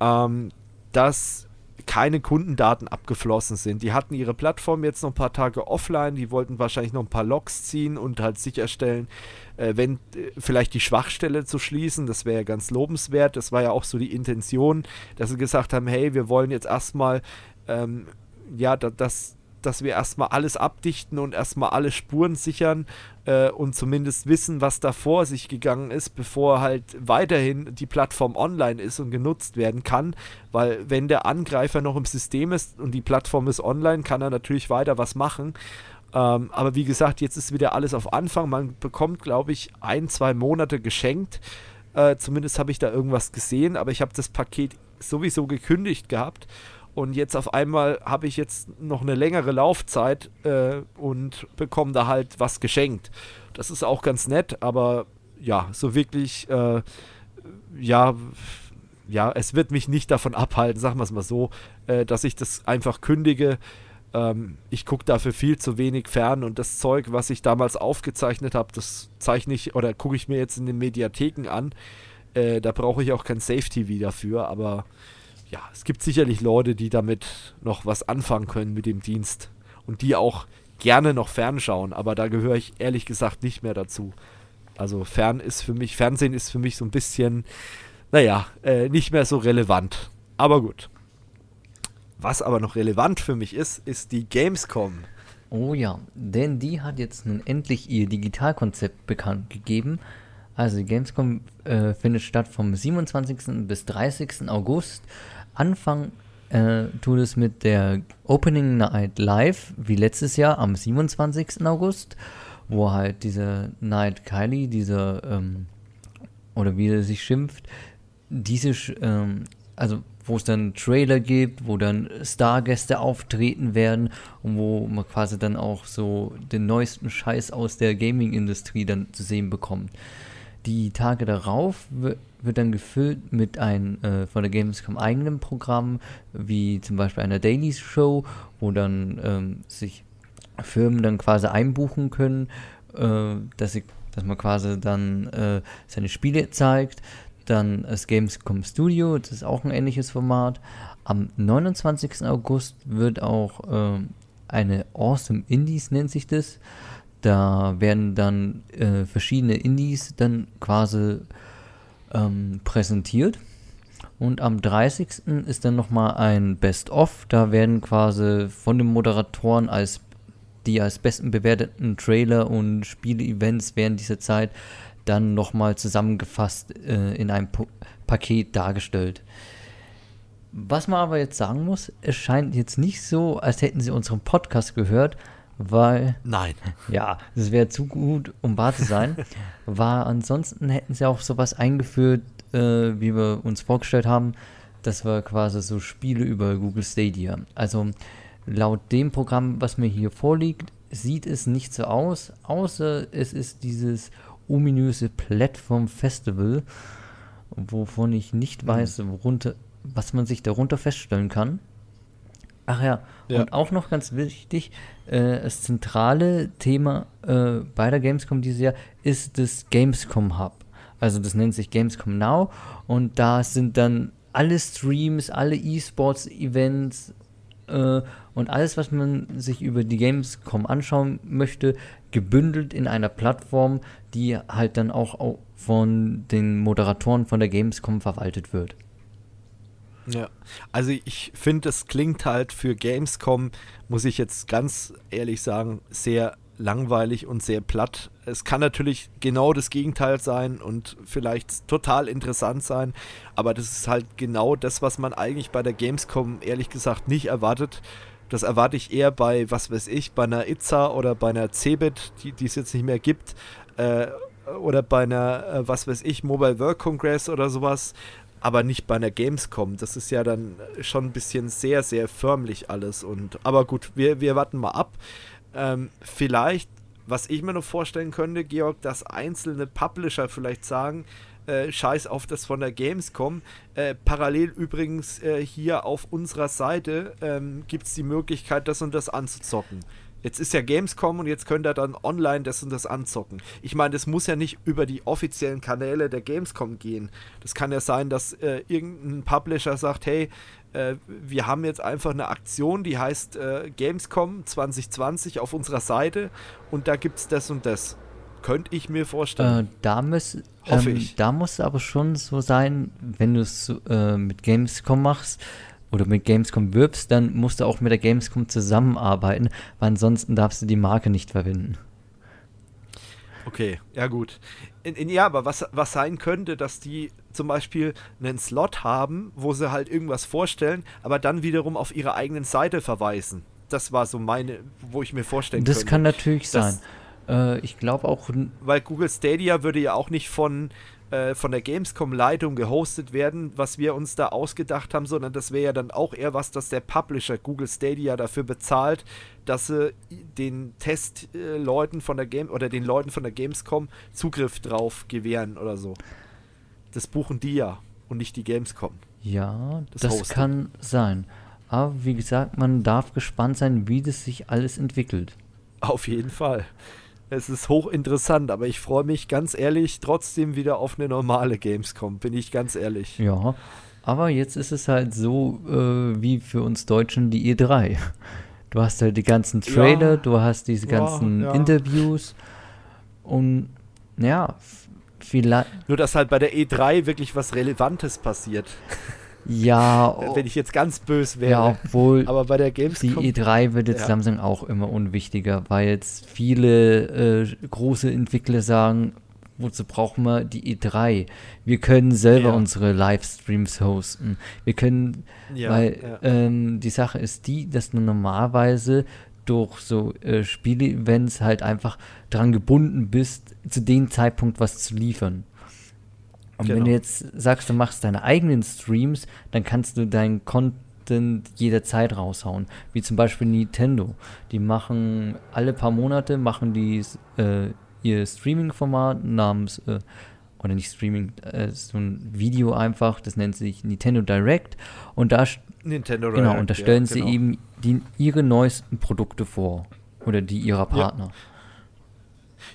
ähm, dass keine Kundendaten abgeflossen sind. Die hatten ihre Plattform jetzt noch ein paar Tage offline, die wollten wahrscheinlich noch ein paar Logs ziehen und halt sicherstellen, äh, wenn äh, vielleicht die Schwachstelle zu schließen, das wäre ja ganz lobenswert. Das war ja auch so die Intention, dass sie gesagt haben, hey, wir wollen jetzt erstmal ähm, ja, da, das, dass wir erstmal alles abdichten und erstmal alle Spuren sichern äh, und zumindest wissen, was da vor sich gegangen ist, bevor halt weiterhin die Plattform online ist und genutzt werden kann. Weil wenn der Angreifer noch im System ist und die Plattform ist online, kann er natürlich weiter was machen. Ähm, aber wie gesagt, jetzt ist wieder alles auf Anfang. Man bekommt, glaube ich, ein, zwei Monate geschenkt. Äh, zumindest habe ich da irgendwas gesehen, aber ich habe das Paket sowieso gekündigt gehabt und jetzt auf einmal habe ich jetzt noch eine längere Laufzeit äh, und bekomme da halt was geschenkt. Das ist auch ganz nett, aber ja, so wirklich äh, ja, ja, es wird mich nicht davon abhalten, sagen wir es mal so, äh, dass ich das einfach kündige. Ähm, ich gucke dafür viel zu wenig fern und das Zeug, was ich damals aufgezeichnet habe, das zeichne ich oder gucke ich mir jetzt in den Mediatheken an. Äh, da brauche ich auch kein Safe-TV dafür, aber ja, es gibt sicherlich Leute, die damit noch was anfangen können mit dem Dienst und die auch gerne noch fernschauen, aber da gehöre ich ehrlich gesagt nicht mehr dazu. Also fern ist für mich, Fernsehen ist für mich so ein bisschen, naja, äh, nicht mehr so relevant. Aber gut. Was aber noch relevant für mich ist, ist die Gamescom. Oh ja, denn die hat jetzt nun endlich ihr Digitalkonzept bekannt gegeben. Also die Gamescom äh, findet statt vom 27. bis 30. August. Anfang äh, tut es mit der Opening Night Live, wie letztes Jahr am 27. August, wo halt dieser Night Kylie, dieser, ähm, oder wie er sich schimpft, diese, ähm, also wo es dann Trailer gibt, wo dann Stargäste auftreten werden und wo man quasi dann auch so den neuesten Scheiß aus der Gaming-Industrie dann zu sehen bekommt. Die Tage darauf wird, dann gefüllt mit einem äh, von der Gamescom eigenen Programm, wie zum Beispiel einer Daily Show, wo dann ähm, sich Firmen dann quasi einbuchen können, äh, dass, sie, dass man quasi dann äh, seine Spiele zeigt. Dann das Gamescom Studio, das ist auch ein ähnliches Format. Am 29. August wird auch ähm, eine Awesome Indies, nennt sich das. Da werden dann äh, verschiedene Indies dann quasi ähm, präsentiert. Und am 30. ist dann nochmal ein Best-of. Da werden quasi von den Moderatoren als die als besten bewerteten Trailer und Spiele-Events während dieser Zeit dann nochmal zusammengefasst äh, in einem po Paket dargestellt. Was man aber jetzt sagen muss, es scheint jetzt nicht so, als hätten sie unseren Podcast gehört, weil. Nein. Ja, das wäre zu gut, um wahr zu sein. weil ansonsten hätten sie auch sowas eingeführt, äh, wie wir uns vorgestellt haben. Das war quasi so Spiele über Google Stadia. Also laut dem Programm, was mir hier vorliegt, sieht es nicht so aus, außer es ist dieses ominöse Platform Festival, wovon ich nicht mhm. weiß, worunter, was man sich darunter feststellen kann. Ach ja, ja. und auch noch ganz wichtig, äh, das zentrale Thema äh, bei der Gamescom dieses Jahr ist das Gamescom Hub. Also das nennt sich Gamescom Now und da sind dann alle Streams, alle E-Sports-Events äh, und alles, was man sich über die Gamescom anschauen möchte, gebündelt in einer Plattform, die halt dann auch von den Moderatoren von der Gamescom verwaltet wird. Ja, also ich finde, es klingt halt für Gamescom, muss ich jetzt ganz ehrlich sagen, sehr langweilig und sehr platt. Es kann natürlich genau das Gegenteil sein und vielleicht total interessant sein, aber das ist halt genau das, was man eigentlich bei der Gamescom ehrlich gesagt nicht erwartet. Das erwarte ich eher bei, was weiß ich, bei einer Itza oder bei einer Cebit, die es jetzt nicht mehr gibt, äh, oder bei einer, äh, was weiß ich, Mobile World Congress oder sowas, aber nicht bei einer Gamescom. Das ist ja dann schon ein bisschen sehr, sehr förmlich alles. Und aber gut, wir, wir warten mal ab. Ähm, vielleicht, was ich mir noch vorstellen könnte, Georg, dass einzelne Publisher vielleicht sagen, äh, scheiß auf das von der Gamescom. Äh, parallel übrigens äh, hier auf unserer Seite ähm, gibt es die Möglichkeit, das und das anzuzocken. Jetzt ist ja Gamescom und jetzt könnt ihr dann online das und das anzocken. Ich meine, das muss ja nicht über die offiziellen Kanäle der Gamescom gehen. Das kann ja sein, dass äh, irgendein Publisher sagt, hey, äh, wir haben jetzt einfach eine Aktion, die heißt äh, Gamescom 2020 auf unserer Seite und da gibt es das und das. Könnte ich mir vorstellen. Äh, da, muss, Hoffe ähm, ich. da muss aber schon so sein, wenn du es äh, mit Gamescom machst, oder mit Gamescom wirbst, dann musst du auch mit der Gamescom zusammenarbeiten, weil ansonsten darfst du die Marke nicht verwenden. Okay, ja gut. In, in, ja, aber was, was sein könnte, dass die zum Beispiel einen Slot haben, wo sie halt irgendwas vorstellen, aber dann wiederum auf ihre eigenen Seite verweisen. Das war so meine, wo ich mir vorstellen das könnte. Das kann natürlich sein. Äh, ich glaube auch. Weil Google Stadia würde ja auch nicht von äh, von der Gamescom-Leitung gehostet werden, was wir uns da ausgedacht haben, sondern das wäre ja dann auch eher was, dass der Publisher Google Stadia dafür bezahlt, dass sie den Testleuten von der Game oder den Leuten von der Gamescom Zugriff drauf gewähren oder so. das buchen die ja und nicht die Gamescom. Ja, das, das kann sein. Aber wie gesagt, man darf gespannt sein, wie das sich alles entwickelt. Auf jeden Fall. Es ist hochinteressant, aber ich freue mich ganz ehrlich trotzdem wieder auf eine normale Gamescom, bin ich ganz ehrlich. Ja, aber jetzt ist es halt so äh, wie für uns Deutschen die E3. Du hast halt die ganzen Trailer, ja, du hast diese ganzen ja, ja. Interviews und ja, vielleicht. Nur, dass halt bei der E3 wirklich was Relevantes passiert. Ja. Wenn ich jetzt ganz böse wäre. Ja, obwohl. Aber bei der Gamescom. Die E3 wird jetzt ja. langsam auch immer unwichtiger, weil jetzt viele äh, große Entwickler sagen, wozu brauchen wir die E3? Wir können selber ja. unsere Livestreams hosten. Wir können, ja, weil ja. Ähm, die Sache ist die, dass du normalerweise durch so äh, Spiele-Events halt einfach daran gebunden bist, zu dem Zeitpunkt was zu liefern. Und genau. wenn du jetzt sagst, du machst deine eigenen Streams, dann kannst du deinen Content jederzeit raushauen. Wie zum Beispiel Nintendo. Die machen alle paar Monate machen die äh, ihr Streaming-Format namens, äh, oder nicht Streaming, äh, so ein Video einfach, das nennt sich Nintendo Direct. Und da, Nintendo genau, Direct, und da stellen ja, genau. sie eben die, ihre neuesten Produkte vor. Oder die ihrer Partner. Ja.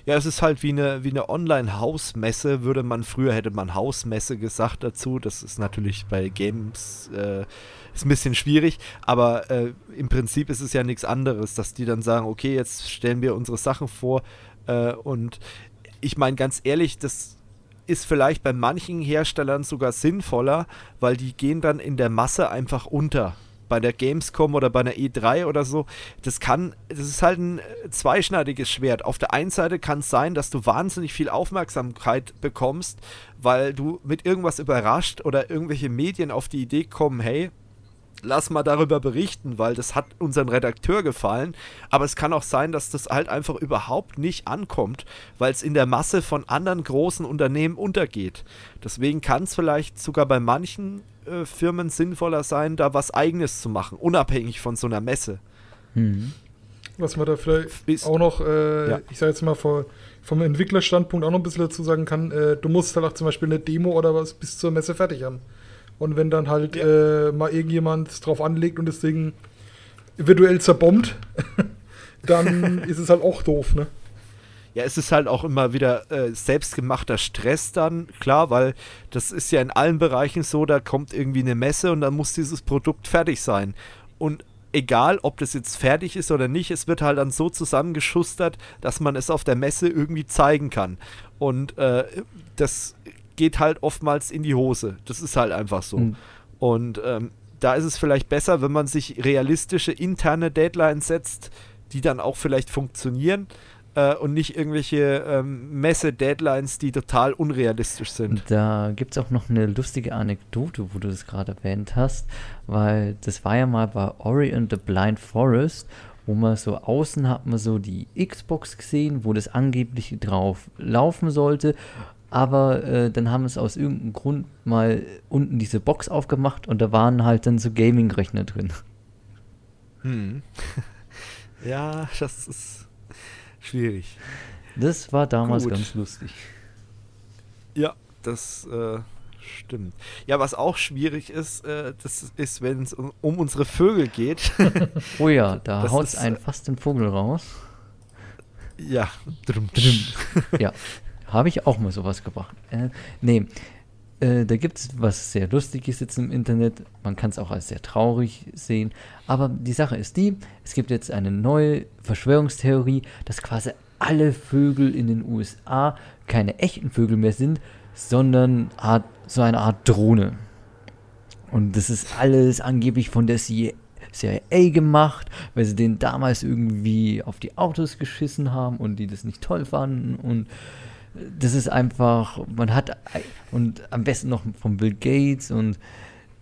Ja, es ist halt wie eine, wie eine Online-Hausmesse, würde man früher, hätte man Hausmesse gesagt dazu. Das ist natürlich bei Games äh, ist ein bisschen schwierig, aber äh, im Prinzip ist es ja nichts anderes, dass die dann sagen, okay, jetzt stellen wir unsere Sachen vor äh, und ich meine ganz ehrlich, das ist vielleicht bei manchen Herstellern sogar sinnvoller, weil die gehen dann in der Masse einfach unter bei der Gamescom oder bei einer E3 oder so, das kann, das ist halt ein zweischneidiges Schwert. Auf der einen Seite kann es sein, dass du wahnsinnig viel Aufmerksamkeit bekommst, weil du mit irgendwas überrascht oder irgendwelche Medien auf die Idee kommen, hey, lass mal darüber berichten, weil das hat unseren Redakteur gefallen. Aber es kann auch sein, dass das halt einfach überhaupt nicht ankommt, weil es in der Masse von anderen großen Unternehmen untergeht. Deswegen kann es vielleicht sogar bei manchen äh, Firmen sinnvoller sein, da was Eigenes zu machen, unabhängig von so einer Messe. Mhm. Was man da vielleicht Bis, auch noch, äh, ja. ich sage jetzt mal vor, vom Entwicklerstandpunkt auch noch ein bisschen dazu sagen kann, äh, du musst halt auch zum Beispiel eine Demo oder was bis zur Messe fertig haben. Und wenn dann halt ja. äh, mal irgendjemand drauf anlegt und das Ding virtuell zerbombt, dann ist es halt auch doof, ne? Ja, es ist halt auch immer wieder äh, selbstgemachter Stress dann, klar, weil das ist ja in allen Bereichen so, da kommt irgendwie eine Messe und dann muss dieses Produkt fertig sein. Und egal, ob das jetzt fertig ist oder nicht, es wird halt dann so zusammengeschustert, dass man es auf der Messe irgendwie zeigen kann. Und äh, das geht halt oftmals in die Hose. Das ist halt einfach so. Mhm. Und ähm, da ist es vielleicht besser, wenn man sich realistische interne Deadlines setzt, die dann auch vielleicht funktionieren äh, und nicht irgendwelche ähm, Messe-Deadlines, die total unrealistisch sind. Da gibt es auch noch eine lustige Anekdote, wo du das gerade erwähnt hast, weil das war ja mal bei Ori and the Blind Forest wo man so außen hat man so die Xbox gesehen, wo das angeblich drauf laufen sollte aber äh, dann haben es aus irgendeinem Grund mal unten diese Box aufgemacht und da waren halt dann so Gaming-Rechner drin. Hm. ja, das ist schwierig. Das war damals Gut. ganz lustig. Ja, das äh, stimmt. Ja, was auch schwierig ist, äh, das ist, wenn es um, um, unsere Vögel geht. oh ja, da haut es einen fast den Vogel raus. Ja. ja. Habe ich auch mal sowas gebracht. Äh, nee, äh, da gibt es was sehr Lustiges jetzt im Internet. Man kann es auch als sehr traurig sehen. Aber die Sache ist die, es gibt jetzt eine neue Verschwörungstheorie, dass quasi alle Vögel in den USA keine echten Vögel mehr sind, sondern Art, so eine Art Drohne. Und das ist alles angeblich von der CIA CIA gemacht, weil sie den damals irgendwie auf die Autos geschissen haben und die das nicht toll fanden und das ist einfach, man hat, und am besten noch von Bill Gates und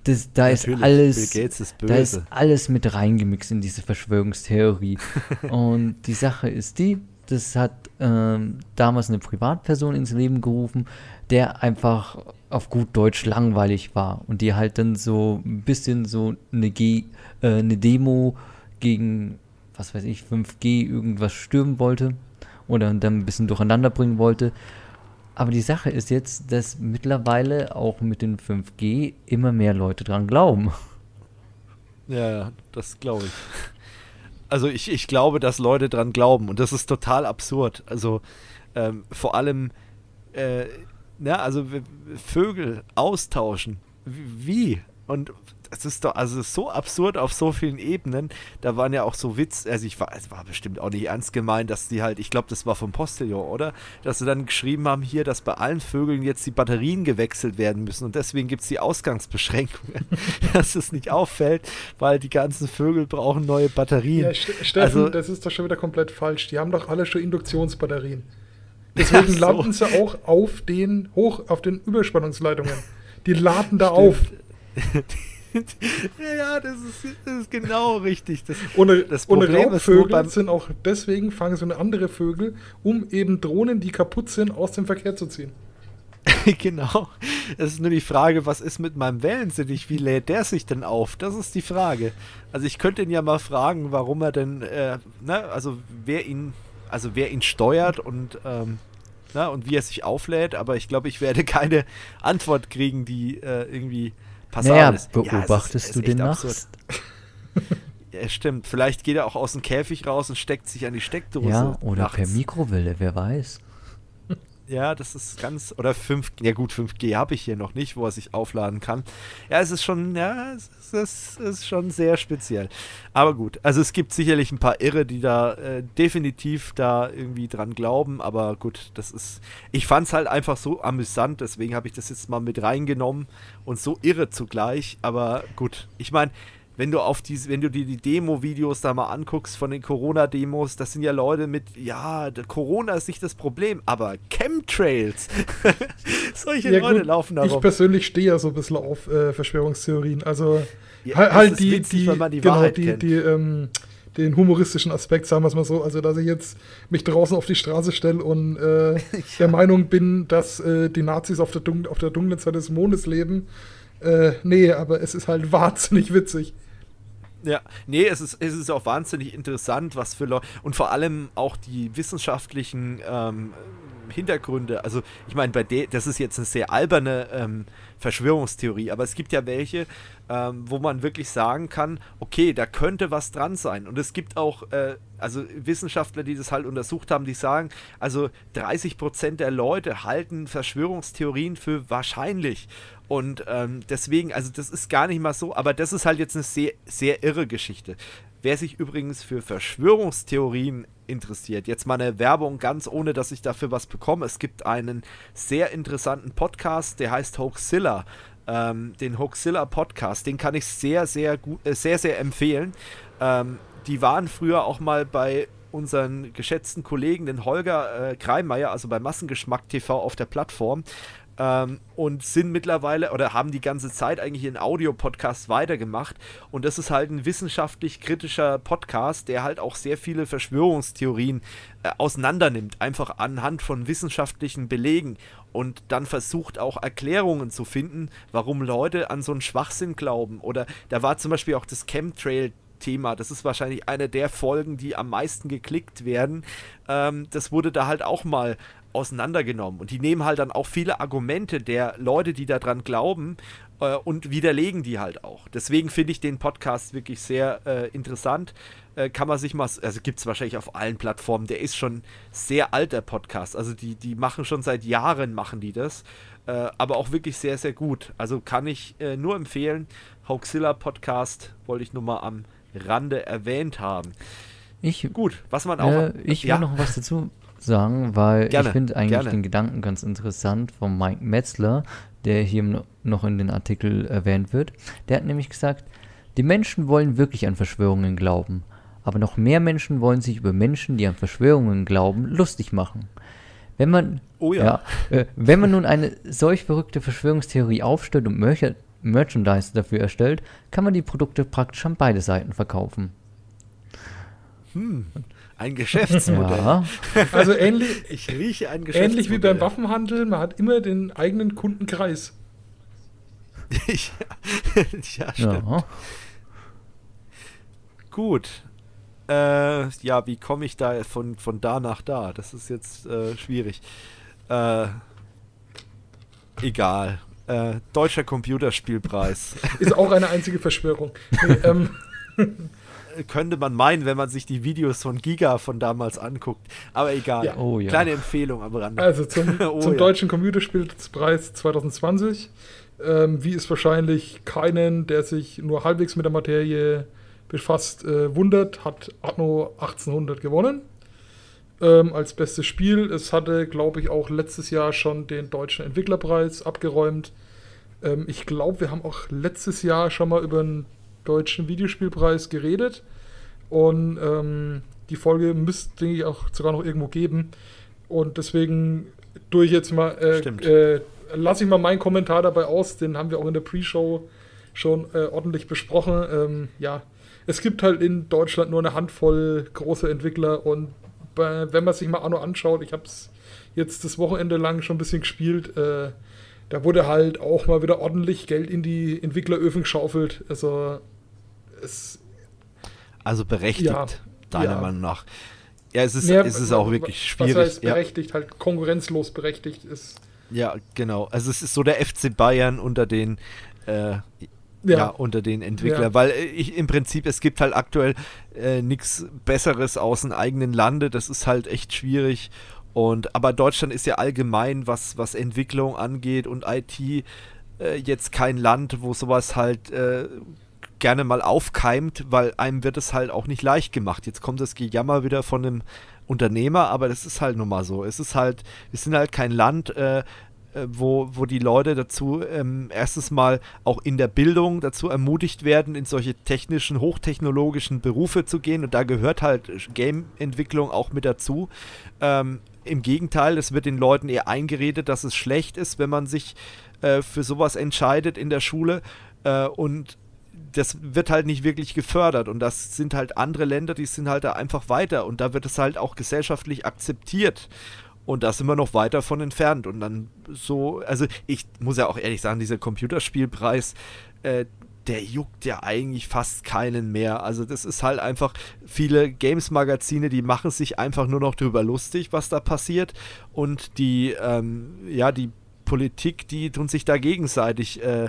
das, da Natürlich, ist alles, ist da ist alles mit reingemixt in diese Verschwörungstheorie. und die Sache ist die, das hat ähm, damals eine Privatperson ins Leben gerufen, der einfach auf gut Deutsch langweilig war und die halt dann so ein bisschen so eine, G, äh, eine Demo gegen, was weiß ich, 5G irgendwas stürmen wollte oder dann ein bisschen durcheinander bringen wollte. Aber die Sache ist jetzt, dass mittlerweile auch mit den 5G immer mehr Leute dran glauben. Ja, das glaube ich. Also ich, ich glaube, dass Leute dran glauben und das ist total absurd. Also ähm, vor allem, äh, na, also Vögel austauschen. Wie? Und es ist doch, also so absurd auf so vielen Ebenen. Da waren ja auch so Witz, also ich war, es war bestimmt auch nicht ernst gemeint, dass die halt, ich glaube, das war vom Postillon, oder? Dass sie dann geschrieben haben hier, dass bei allen Vögeln jetzt die Batterien gewechselt werden müssen und deswegen gibt es die Ausgangsbeschränkungen, dass es nicht auffällt, weil die ganzen Vögel brauchen neue Batterien. Ja, Steffen, also, das ist doch schon wieder komplett falsch. Die haben doch alle schon Induktionsbatterien. Deswegen so. landen sie auch auf den hoch auf den Überspannungsleitungen. Die laden da Stimmt. auf. ja, das ist, das ist, genau richtig. Das, ohne, das Problem ohne Raubvögel sind auch deswegen fangen so eine andere Vögel, um eben Drohnen, die kaputt sind, aus dem Verkehr zu ziehen. genau. Es ist nur die Frage, was ist mit meinem Wellensittich? Wie lädt der sich denn auf? Das ist die Frage. Also ich könnte ihn ja mal fragen, warum er denn, äh, ne, also wer ihn, also wer ihn steuert und ähm, na, und wie er sich auflädt, aber ich glaube, ich werde keine Antwort kriegen, die äh, irgendwie naja, beobachtest ja, ist, du den nachts? ja, stimmt. Vielleicht geht er auch aus dem Käfig raus und steckt sich an die Steckdose. Ja, oder nachts. per Mikrowelle, wer weiß. Ja, das ist ganz. Oder 5 ja gut, 5G habe ich hier noch nicht, wo er sich aufladen kann. Ja, es ist schon, ja, es ist, es ist schon sehr speziell. Aber gut, also es gibt sicherlich ein paar Irre, die da äh, definitiv da irgendwie dran glauben, aber gut, das ist. Ich fand es halt einfach so amüsant, deswegen habe ich das jetzt mal mit reingenommen und so irre zugleich. Aber gut, ich meine wenn du auf die, wenn du dir die Demo-Videos da mal anguckst von den Corona-Demos, das sind ja Leute mit, ja, Corona ist nicht das Problem, aber Chemtrails. Solche ja, Leute gut, laufen da Ich rum. persönlich stehe ja so ein bisschen auf äh, Verschwörungstheorien. Also ja, halt die, witzig, die, die, genau, die, die ähm, den humoristischen Aspekt, sagen wir es mal so. Also, dass ich jetzt mich draußen auf die Straße stelle und äh, ja. der Meinung bin, dass äh, die Nazis auf der, auf der dunklen Seite des Mondes leben. Äh, nee, aber es ist halt wahnsinnig witzig. Ja, nee, es ist, es ist auch wahnsinnig interessant, was für Leute und vor allem auch die wissenschaftlichen ähm, Hintergründe. Also, ich meine, bei der, das ist jetzt eine sehr alberne ähm, Verschwörungstheorie, aber es gibt ja welche, ähm, wo man wirklich sagen kann, okay, da könnte was dran sein. Und es gibt auch, äh, also Wissenschaftler, die das halt untersucht haben, die sagen, also 30 Prozent der Leute halten Verschwörungstheorien für wahrscheinlich. Und ähm, deswegen, also das ist gar nicht mal so, aber das ist halt jetzt eine sehr, sehr irre Geschichte. Wer sich übrigens für Verschwörungstheorien interessiert, jetzt mal eine Werbung ganz ohne, dass ich dafür was bekomme. Es gibt einen sehr interessanten Podcast, der heißt Hoaxilla. Ähm, den Hoaxilla Podcast, den kann ich sehr, sehr gut, äh, sehr, sehr empfehlen. Ähm, die waren früher auch mal bei unseren geschätzten Kollegen, den Holger äh, Kreimeier, also bei Massengeschmack TV auf der Plattform ähm, und sind mittlerweile oder haben die ganze Zeit eigentlich ihren Audio-Podcast weitergemacht. Und das ist halt ein wissenschaftlich kritischer Podcast, der halt auch sehr viele Verschwörungstheorien äh, auseinandernimmt, einfach anhand von wissenschaftlichen Belegen und dann versucht auch Erklärungen zu finden, warum Leute an so einen Schwachsinn glauben. Oder da war zum Beispiel auch das Chemtrail. Thema. Das ist wahrscheinlich eine der Folgen, die am meisten geklickt werden. Ähm, das wurde da halt auch mal auseinandergenommen. Und die nehmen halt dann auch viele Argumente der Leute, die daran glauben, äh, und widerlegen die halt auch. Deswegen finde ich den Podcast wirklich sehr äh, interessant. Äh, kann man sich mal, also gibt es wahrscheinlich auf allen Plattformen, der ist schon sehr alter Podcast. Also die, die machen schon seit Jahren, machen die das. Äh, aber auch wirklich sehr, sehr gut. Also kann ich äh, nur empfehlen. Hoaxilla Podcast wollte ich nur mal am Rande erwähnt haben. Ich, gut, was man auch. Ich will ja. noch was dazu sagen, weil gerne, ich finde eigentlich gerne. den Gedanken ganz interessant von Mike Metzler, der hier noch in den Artikel erwähnt wird. Der hat nämlich gesagt, die Menschen wollen wirklich an Verschwörungen glauben, aber noch mehr Menschen wollen sich über Menschen, die an Verschwörungen glauben, lustig machen. Wenn man, oh ja. ja äh, wenn man nun eine solch verrückte Verschwörungstheorie aufstellt und Mer Merchandise dafür erstellt, kann man die Produkte praktisch an beide Seiten verkaufen. Hm. Ein Geschäftsmodell. Ja. Also ähnlich, ich rieche ein Geschäftsmodell. Ähnlich wie beim Waffenhandel, man hat immer den eigenen Kundenkreis. ja, ja, stimmt. Ja. Gut. Äh, ja, wie komme ich da von, von da nach da? Das ist jetzt äh, schwierig. Äh, egal. Äh, Deutscher Computerspielpreis. Ist auch eine einzige Verschwörung. Nee, ähm. Könnte man meinen, wenn man sich die Videos von Giga von damals anguckt. Aber egal. Ja. Oh, ja. Kleine Empfehlung am Rande. Also zum, oh, zum ja. Deutschen Computerspielpreis 2020. Ähm, wie es wahrscheinlich keinen, der sich nur halbwegs mit der Materie befasst, äh, wundert, hat Anno 1800 gewonnen ähm, als bestes Spiel. Es hatte, glaube ich, auch letztes Jahr schon den deutschen Entwicklerpreis abgeräumt. Ähm, ich glaube, wir haben auch letztes Jahr schon mal über einen deutschen Videospielpreis geredet. Und ähm, die Folge müsste, denke ich, auch sogar noch irgendwo geben. Und deswegen durch jetzt mal, äh, äh, lasse ich mal meinen Kommentar dabei aus. Den haben wir auch in der Pre-Show schon äh, ordentlich besprochen. Ähm, ja, es gibt halt in Deutschland nur eine Handvoll große Entwickler und wenn man sich mal Anno anschaut, ich habe es jetzt das Wochenende lang schon ein bisschen gespielt, äh, da wurde halt auch mal wieder ordentlich Geld in die Entwickleröfen geschaufelt. Also es. Also berechtigt, ja, deiner ja. Meinung nach. Ja, es ist, ja, es ist auch wirklich schwierig. Was heißt berechtigt, halt konkurrenzlos berechtigt ist. Ja, genau. Also es ist so der FC Bayern unter den äh, ja. ja. unter den Entwicklern, ja. weil ich im Prinzip, es gibt halt aktuell äh, nichts Besseres aus dem eigenen Lande, das ist halt echt schwierig. Und aber Deutschland ist ja allgemein, was, was Entwicklung angeht und IT, äh, jetzt kein Land, wo sowas halt äh, gerne mal aufkeimt, weil einem wird es halt auch nicht leicht gemacht. Jetzt kommt das Gejammer wieder von einem Unternehmer, aber das ist halt nun mal so. Es ist halt, wir sind halt kein Land, äh, äh, wo, wo die Leute dazu ähm, erstens mal auch in der Bildung dazu ermutigt werden, in solche technischen, hochtechnologischen Berufe zu gehen. Und da gehört halt Game-Entwicklung auch mit dazu. Ähm, Im Gegenteil, es wird den Leuten eher eingeredet, dass es schlecht ist, wenn man sich äh, für sowas entscheidet in der Schule. Äh, und das wird halt nicht wirklich gefördert und das sind halt andere Länder, die sind halt da einfach weiter und da wird es halt auch gesellschaftlich akzeptiert und da sind wir noch weit davon entfernt. Und dann so, also ich muss ja auch ehrlich sagen, dieser Computerspielpreis, äh, der juckt ja eigentlich fast keinen mehr. Also das ist halt einfach, viele Games-Magazine, die machen sich einfach nur noch darüber lustig, was da passiert. Und die, ähm, ja, die Politik, die tun sich da gegenseitig äh,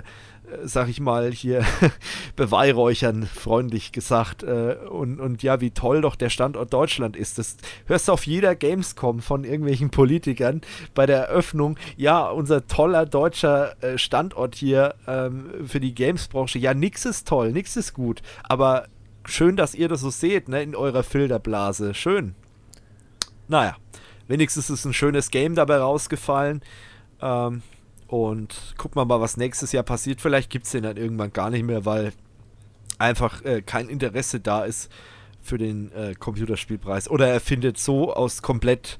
sag ich mal, hier beweihräuchern, freundlich gesagt. Äh, und, und ja, wie toll doch der Standort Deutschland ist. Das hörst du auf jeder Gamescom von irgendwelchen Politikern bei der Eröffnung. Ja, unser toller deutscher äh, Standort hier ähm, für die Gamesbranche. Ja, nix ist toll, nix ist gut. Aber schön, dass ihr das so seht, ne, in eurer Filterblase. Schön. Naja, wenigstens ist ein schönes Game dabei rausgefallen. Ähm, und gucken wir mal, was nächstes Jahr passiert. Vielleicht gibt es den dann irgendwann gar nicht mehr, weil einfach äh, kein Interesse da ist für den äh, Computerspielpreis. Oder er findet so aus komplett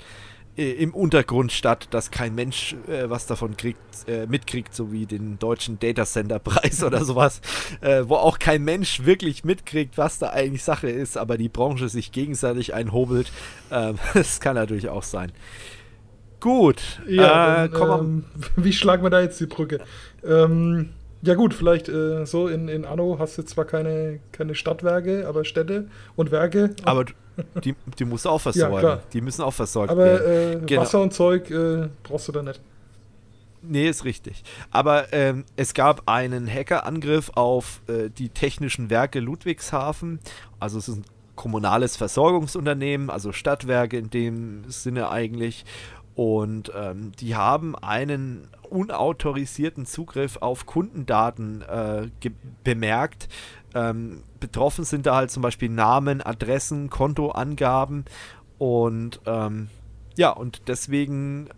äh, im Untergrund statt, dass kein Mensch äh, was davon kriegt, äh, mitkriegt, so wie den deutschen Data Center Preis oder sowas, äh, wo auch kein Mensch wirklich mitkriegt, was da eigentlich Sache ist, aber die Branche sich gegenseitig einhobelt. Ähm, das kann natürlich auch sein. Gut. Ja, äh, dann, ähm, wie schlagen wir da jetzt die Brücke? Ähm, ja gut, vielleicht äh, so in, in Anno hast du zwar keine, keine Stadtwerke, aber Städte und Werke. Aber die, die musst du auch versorgen. Ja, die müssen auch versorgt aber, werden. Aber äh, genau. Wasser und Zeug äh, brauchst du da nicht. Nee, ist richtig. Aber ähm, es gab einen Hackerangriff auf äh, die technischen Werke Ludwigshafen. Also es ist ein kommunales Versorgungsunternehmen, also Stadtwerke in dem Sinne eigentlich. Und ähm, die haben einen unautorisierten Zugriff auf Kundendaten äh, bemerkt. Ähm, betroffen sind da halt zum Beispiel Namen, Adressen, Kontoangaben und ähm, ja, und deswegen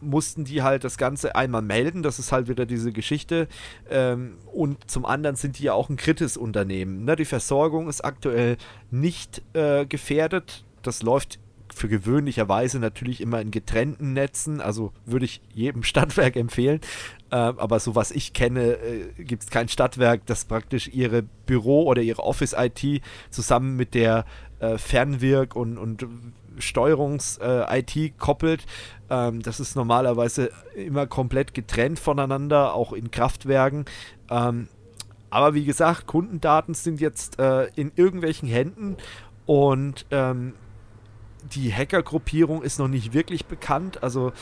mussten die halt das Ganze einmal melden, das ist halt wieder diese Geschichte. Ähm, und zum anderen sind die ja auch ein Kritis-Unternehmen. Ne? Die Versorgung ist aktuell nicht äh, gefährdet. Das läuft für gewöhnlicherweise natürlich immer in getrennten Netzen, also würde ich jedem Stadtwerk empfehlen. Äh, aber so was ich kenne, äh, gibt es kein Stadtwerk, das praktisch ihre Büro oder ihre Office-IT zusammen mit der äh, Fernwirk- und, und Steuerungs-IT koppelt. Ähm, das ist normalerweise immer komplett getrennt voneinander, auch in Kraftwerken. Ähm, aber wie gesagt, Kundendaten sind jetzt äh, in irgendwelchen Händen und ähm, die Hackergruppierung ist noch nicht wirklich bekannt. Also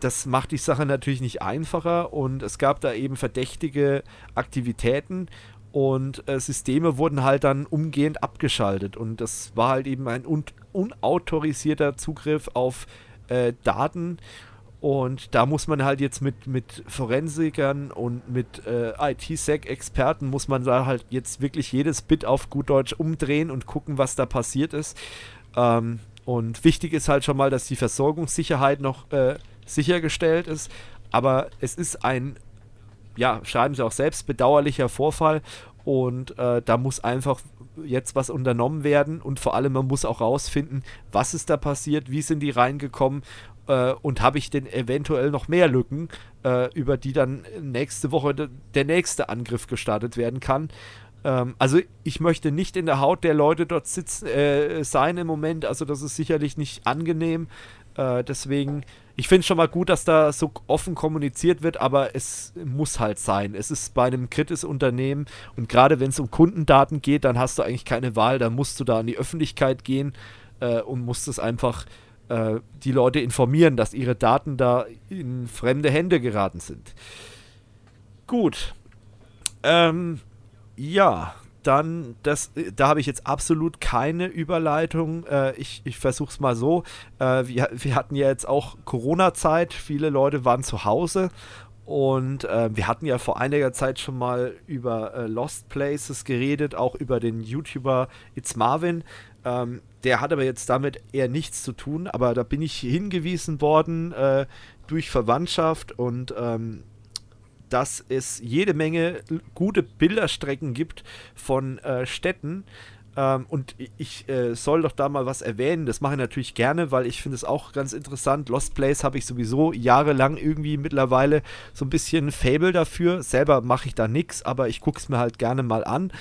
das macht die Sache natürlich nicht einfacher und es gab da eben verdächtige Aktivitäten und äh, Systeme wurden halt dann umgehend abgeschaltet und das war halt eben ein un unautorisierter Zugriff auf äh, Daten und da muss man halt jetzt mit, mit Forensikern und mit äh, IT-Sec-Experten muss man da halt jetzt wirklich jedes Bit auf gut Deutsch umdrehen und gucken, was da passiert ist. Ähm, und wichtig ist halt schon mal, dass die Versorgungssicherheit noch äh, sichergestellt ist. Aber es ist ein, ja, schreiben Sie auch selbst, bedauerlicher Vorfall. Und äh, da muss einfach jetzt was unternommen werden. Und vor allem, man muss auch rausfinden, was ist da passiert, wie sind die reingekommen äh, und habe ich denn eventuell noch mehr Lücken, äh, über die dann nächste Woche de der nächste Angriff gestartet werden kann. Ähm, also ich möchte nicht in der Haut der Leute dort sitzen, äh, sein im Moment, also das ist sicherlich nicht angenehm. Äh, deswegen, ich finde es schon mal gut, dass da so offen kommuniziert wird, aber es muss halt sein. Es ist bei einem kritis Unternehmen und gerade wenn es um Kundendaten geht, dann hast du eigentlich keine Wahl, dann musst du da an die Öffentlichkeit gehen äh, und musst es einfach äh, die Leute informieren, dass ihre Daten da in fremde Hände geraten sind. Gut. Ähm, ja, dann, das, da habe ich jetzt absolut keine Überleitung. Äh, ich ich versuche es mal so. Äh, wir, wir hatten ja jetzt auch Corona-Zeit. Viele Leute waren zu Hause. Und äh, wir hatten ja vor einiger Zeit schon mal über äh, Lost Places geredet, auch über den YouTuber It's Marvin. Ähm, der hat aber jetzt damit eher nichts zu tun, aber da bin ich hingewiesen worden äh, durch Verwandtschaft und ähm, dass es jede Menge gute Bilderstrecken gibt von äh, Städten. Ähm, und ich äh, soll doch da mal was erwähnen. Das mache ich natürlich gerne, weil ich finde es auch ganz interessant. Lost Place habe ich sowieso jahrelang irgendwie mittlerweile so ein bisschen Fable dafür. Selber mache ich da nichts, aber ich gucke es mir halt gerne mal an.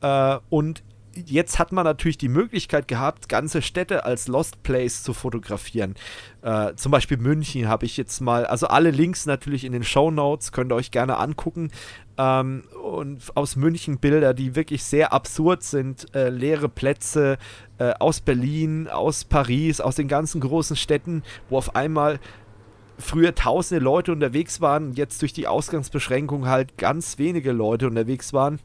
Äh, und jetzt hat man natürlich die Möglichkeit gehabt, ganze Städte als Lost Place zu fotografieren. Äh, zum Beispiel München habe ich jetzt mal, also alle Links natürlich in den Show Notes, könnt ihr euch gerne angucken. Ähm, und aus München Bilder, die wirklich sehr absurd sind, äh, leere Plätze äh, aus Berlin, aus Paris, aus den ganzen großen Städten, wo auf einmal früher tausende Leute unterwegs waren, jetzt durch die Ausgangsbeschränkung halt ganz wenige Leute unterwegs waren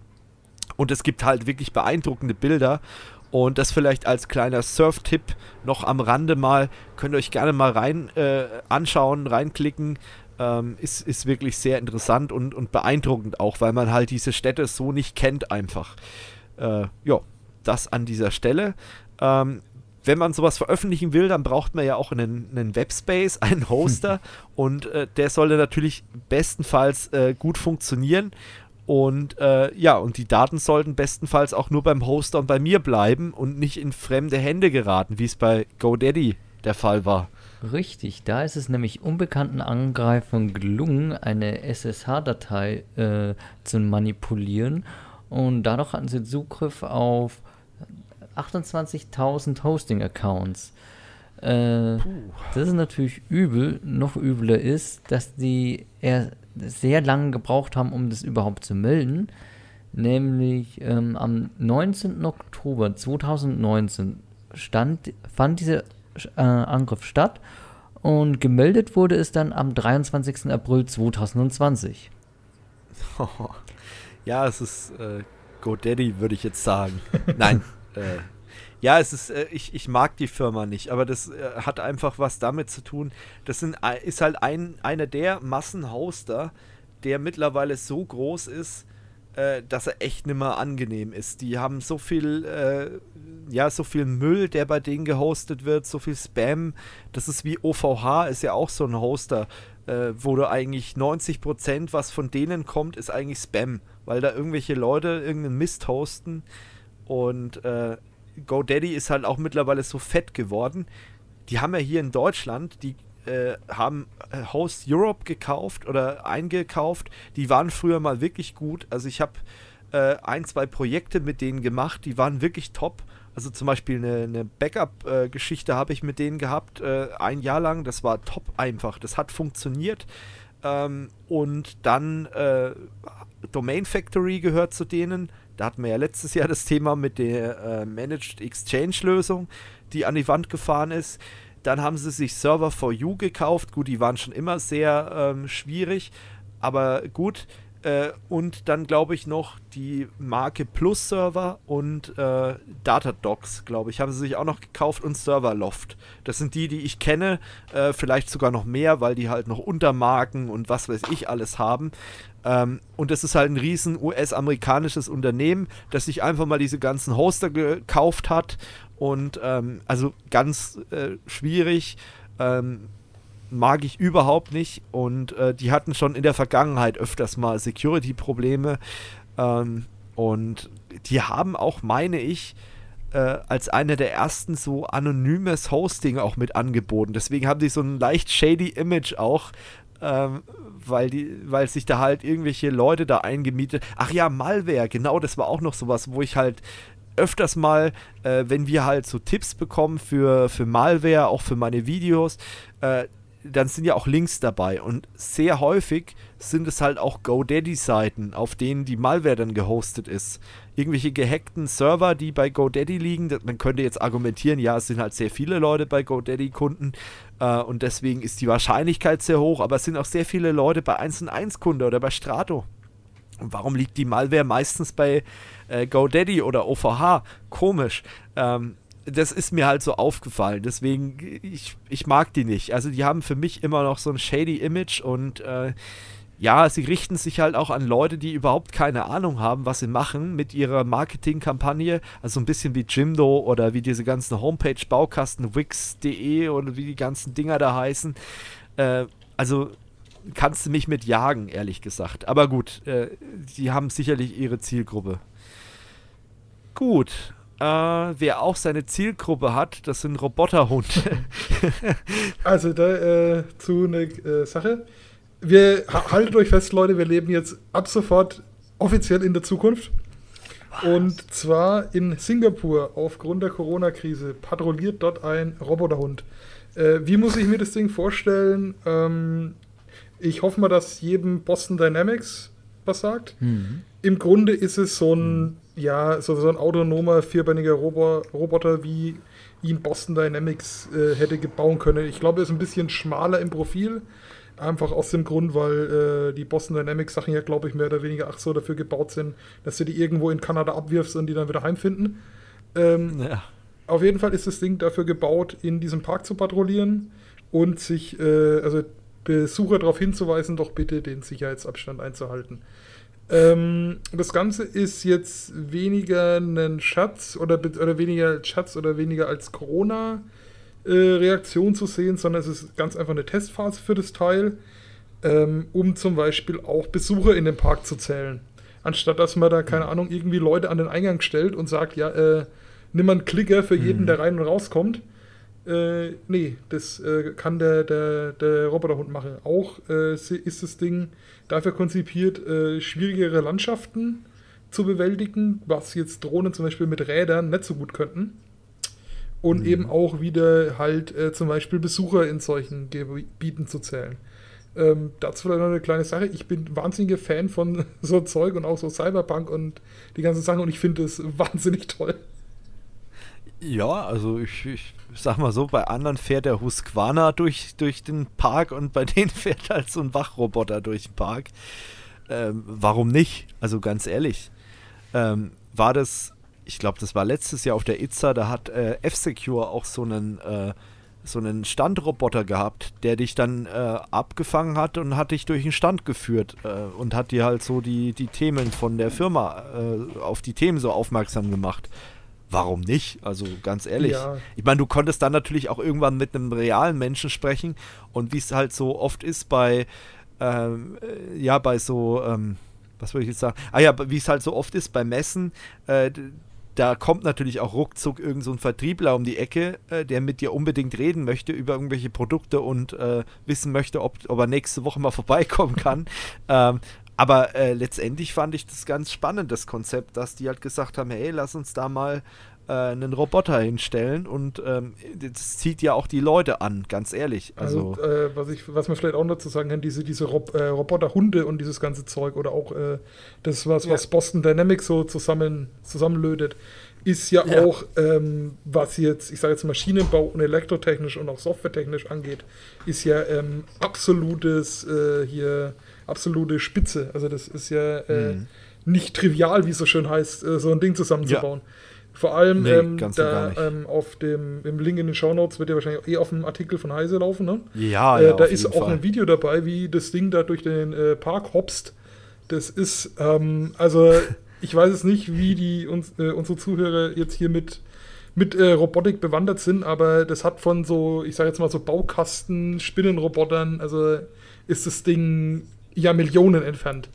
und es gibt halt wirklich beeindruckende Bilder. Und das vielleicht als kleiner Surf-Tipp noch am Rande mal. Könnt ihr euch gerne mal rein äh, anschauen, reinklicken. Ähm, ist, ist wirklich sehr interessant und, und beeindruckend auch, weil man halt diese Städte so nicht kennt einfach. Äh, ja, das an dieser Stelle. Ähm, wenn man sowas veröffentlichen will, dann braucht man ja auch einen, einen Webspace, einen Hoster und äh, der sollte natürlich bestenfalls äh, gut funktionieren und äh, ja, und die Daten sollten bestenfalls auch nur beim Hoster und bei mir bleiben und nicht in fremde Hände geraten, wie es bei GoDaddy der Fall war. Richtig, da ist es nämlich unbekannten Angreifern gelungen, eine SSH-Datei äh, zu manipulieren und dadurch hatten sie Zugriff auf 28.000 Hosting-Accounts. Äh, das ist natürlich übel. Noch übler ist, dass die eher sehr lange gebraucht haben, um das überhaupt zu melden. Nämlich ähm, am 19. Oktober 2019 stand, fand dieser äh, Angriff statt und gemeldet wurde es dann am 23. April 2020. ja, es ist äh, GoDaddy, würde ich jetzt sagen. Nein, äh, ja, es ist, äh, ich, ich mag die Firma nicht, aber das äh, hat einfach was damit zu tun. Das sind, ist halt ein, einer der Massenhoster, der mittlerweile so groß ist, äh, dass er echt nicht mehr angenehm ist. Die haben so viel, äh, ja, so viel Müll, der bei denen gehostet wird, so viel Spam. Das ist wie OVH, ist ja auch so ein Hoster, äh, wo du eigentlich 90% was von denen kommt, ist eigentlich Spam, weil da irgendwelche Leute irgendeinen Mist hosten und äh, GoDaddy ist halt auch mittlerweile so fett geworden. Die haben ja hier in Deutschland, die äh, haben äh, Host Europe gekauft oder eingekauft. Die waren früher mal wirklich gut. Also ich habe äh, ein, zwei Projekte mit denen gemacht, die waren wirklich top. Also zum Beispiel eine, eine Backup-Geschichte habe ich mit denen gehabt, äh, ein Jahr lang. Das war top einfach. Das hat funktioniert. Ähm, und dann äh, Domain Factory gehört zu denen. Da hatten wir ja letztes Jahr das Thema mit der äh, Managed Exchange Lösung, die an die Wand gefahren ist. Dann haben sie sich Server for You gekauft. Gut, die waren schon immer sehr ähm, schwierig, aber gut. Äh, und dann glaube ich noch die Marke Plus Server und äh, Datadocs, glaube ich, haben sie sich auch noch gekauft und Serverloft. Das sind die, die ich kenne, äh, vielleicht sogar noch mehr, weil die halt noch Untermarken und was weiß ich alles haben. Ähm, und das ist halt ein riesen US-amerikanisches Unternehmen, das sich einfach mal diese ganzen Hoster gekauft hat und ähm, also ganz äh, schwierig. Ähm, mag ich überhaupt nicht. Und äh, die hatten schon in der Vergangenheit öfters mal Security-Probleme. Ähm, und die haben auch, meine ich, äh, als einer der ersten so anonymes Hosting auch mit angeboten. Deswegen haben die so ein leicht shady Image auch. Ähm, weil die, weil sich da halt irgendwelche Leute da eingemietet. Ach ja, Malware, genau, das war auch noch sowas, wo ich halt öfters mal, äh, wenn wir halt so Tipps bekommen für, für Malware, auch für meine Videos, äh, dann sind ja auch Links dabei und sehr häufig sind es halt auch GoDaddy-Seiten, auf denen die Malware dann gehostet ist. Irgendwelche gehackten Server, die bei GoDaddy liegen. Man könnte jetzt argumentieren, ja, es sind halt sehr viele Leute bei GoDaddy-Kunden äh, und deswegen ist die Wahrscheinlichkeit sehr hoch, aber es sind auch sehr viele Leute bei 1 und 1 Kunde oder bei Strato. Und warum liegt die Malware meistens bei äh, GoDaddy oder OVH? Komisch. Ähm, das ist mir halt so aufgefallen. Deswegen, ich, ich mag die nicht. Also die haben für mich immer noch so ein shady Image und äh, ja, sie richten sich halt auch an Leute, die überhaupt keine Ahnung haben, was sie machen mit ihrer Marketingkampagne. Also ein bisschen wie Jimdo oder wie diese ganzen Homepage-Baukasten, Wix.de oder wie die ganzen Dinger da heißen. Äh, also kannst du mich mit jagen, ehrlich gesagt. Aber gut, äh, die haben sicherlich ihre Zielgruppe. Gut, äh, wer auch seine Zielgruppe hat, das sind Roboterhunde. also da äh, zu einer äh, Sache. Wir haltet euch fest, Leute, wir leben jetzt ab sofort offiziell in der Zukunft. Und zwar in Singapur aufgrund der Corona-Krise patrouilliert dort ein Roboterhund. Äh, wie muss ich mir das Ding vorstellen? Ähm, ich hoffe mal, dass jedem Boston Dynamics was sagt. Mhm. Im Grunde ist es so ein mhm ja, so, so ein autonomer, vierbeiniger Robo Roboter, wie ihn Boston Dynamics äh, hätte bauen können. Ich glaube, er ist ein bisschen schmaler im Profil. Einfach aus dem Grund, weil äh, die Boston Dynamics Sachen ja, glaube ich, mehr oder weniger ach so dafür gebaut sind, dass du die irgendwo in Kanada abwirfst und die dann wieder heimfinden. Ähm, ja. Auf jeden Fall ist das Ding dafür gebaut, in diesem Park zu patrouillieren und sich, äh, also Besucher darauf hinzuweisen, doch bitte den Sicherheitsabstand einzuhalten. Ähm, das Ganze ist jetzt weniger ein Schatz oder, oder weniger Schatz oder weniger als Corona-Reaktion äh, zu sehen, sondern es ist ganz einfach eine Testphase für das Teil, ähm, um zum Beispiel auch Besucher in den Park zu zählen. Anstatt dass man da, keine Ahnung, irgendwie Leute an den Eingang stellt und sagt, ja, äh, nimm mal einen Klicker für jeden, mhm. der rein und rauskommt. Äh, nee, das äh, kann der, der, der Roboterhund machen. Auch äh, ist das Ding dafür konzipiert, äh, schwierigere Landschaften zu bewältigen, was jetzt Drohnen zum Beispiel mit Rädern nicht so gut könnten. Und mhm. eben auch wieder halt äh, zum Beispiel Besucher in solchen Gebieten zu zählen. Ähm, dazu vielleicht noch eine kleine Sache. Ich bin wahnsinniger Fan von so Zeug und auch so Cyberpunk und die ganzen Sachen und ich finde es wahnsinnig toll. Ja, also ich, ich sag mal so, bei anderen fährt der Husqvarna durch, durch den Park und bei denen fährt halt so ein Wachroboter durch den Park. Ähm, warum nicht? Also ganz ehrlich. Ähm, war das, ich glaube, das war letztes Jahr auf der Itza, da hat äh, F-Secure auch so einen, äh, so einen Standroboter gehabt, der dich dann äh, abgefangen hat und hat dich durch den Stand geführt äh, und hat dir halt so die, die Themen von der Firma äh, auf die Themen so aufmerksam gemacht warum nicht? Also ganz ehrlich. Ja. Ich meine, du konntest dann natürlich auch irgendwann mit einem realen Menschen sprechen und wie es halt so oft ist bei, ähm, äh, ja, bei so, ähm, was würde ich jetzt sagen? Ah ja, wie es halt so oft ist bei Messen, äh, da kommt natürlich auch ruckzuck irgend so ein Vertriebler um die Ecke, äh, der mit dir unbedingt reden möchte über irgendwelche Produkte und äh, wissen möchte, ob, ob er nächste Woche mal vorbeikommen kann. ähm, aber äh, letztendlich fand ich das ganz spannend, das Konzept, dass die halt gesagt haben, hey, lass uns da mal äh, einen Roboter hinstellen und ähm, das zieht ja auch die Leute an, ganz ehrlich. Also, also äh, was, ich, was man vielleicht auch dazu sagen kann, diese, diese Rob äh, Roboterhunde und dieses ganze Zeug oder auch äh, das, was, ja. was Boston Dynamics so zusammen, zusammenlötet, ist ja, ja. auch, ähm, was jetzt, ich sage jetzt Maschinenbau und elektrotechnisch und auch softwaretechnisch angeht, ist ja ähm, absolutes äh, hier, absolute Spitze. Also das ist ja äh, mhm. nicht trivial, wie es so schön heißt, äh, so ein Ding zusammenzubauen. Ja. Vor allem nee, ähm, da ähm, auf dem im Link in den Show Notes wird ja wahrscheinlich eh auf dem Artikel von Heise laufen, ne? Ja, äh, ja Da ist auch Fall. ein Video dabei, wie das Ding da durch den äh, Park hopst. Das ist, ähm, also ich weiß es nicht, wie die uns, äh, unsere Zuhörer jetzt hier mit, mit äh, Robotik bewandert sind, aber das hat von so, ich sage jetzt mal so Baukasten, Spinnenrobotern, also ist das Ding ja Millionen entfernt.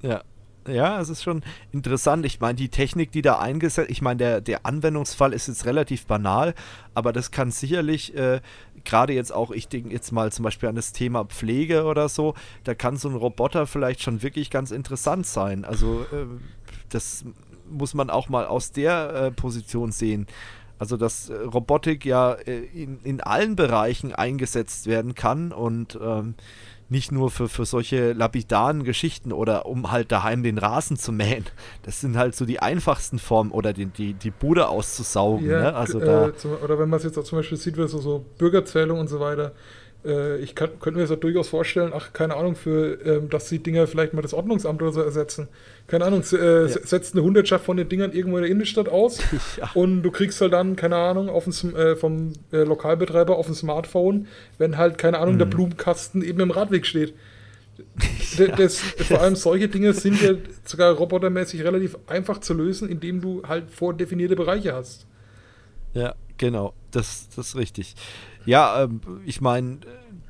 Ja, ja, es ist schon interessant. Ich meine, die Technik, die da eingesetzt, ich meine, der, der Anwendungsfall ist jetzt relativ banal, aber das kann sicherlich, äh, gerade jetzt auch, ich denke jetzt mal zum Beispiel an das Thema Pflege oder so, da kann so ein Roboter vielleicht schon wirklich ganz interessant sein. Also, äh, das muss man auch mal aus der äh, Position sehen. Also, dass äh, Robotik ja äh, in, in allen Bereichen eingesetzt werden kann und ähm, nicht nur für, für solche lapidaren Geschichten oder um halt daheim den Rasen zu mähen. Das sind halt so die einfachsten Formen oder die, die, die Bude auszusaugen. Ja, ne? also äh, zum, oder wenn man es jetzt auch zum Beispiel sieht, wie so, so Bürgerzählung und so weiter, äh, ich könnte mir das durchaus vorstellen, ach, keine Ahnung, für, ähm, dass die Dinger vielleicht mal das Ordnungsamt oder so ersetzen. Keine Ahnung, äh, ja. setzt eine Hundertschaft von den Dingern irgendwo in der Innenstadt aus ja. und du kriegst halt dann, keine Ahnung, auf dem, äh, vom äh, Lokalbetreiber auf dem Smartphone, wenn halt, keine Ahnung, mhm. der Blumenkasten eben im Radweg steht. Ja. Das, vor allem solche Dinge sind ja sogar robotermäßig relativ einfach zu lösen, indem du halt vordefinierte Bereiche hast. Ja, genau, das, das ist richtig. Ja, ähm, ich meine,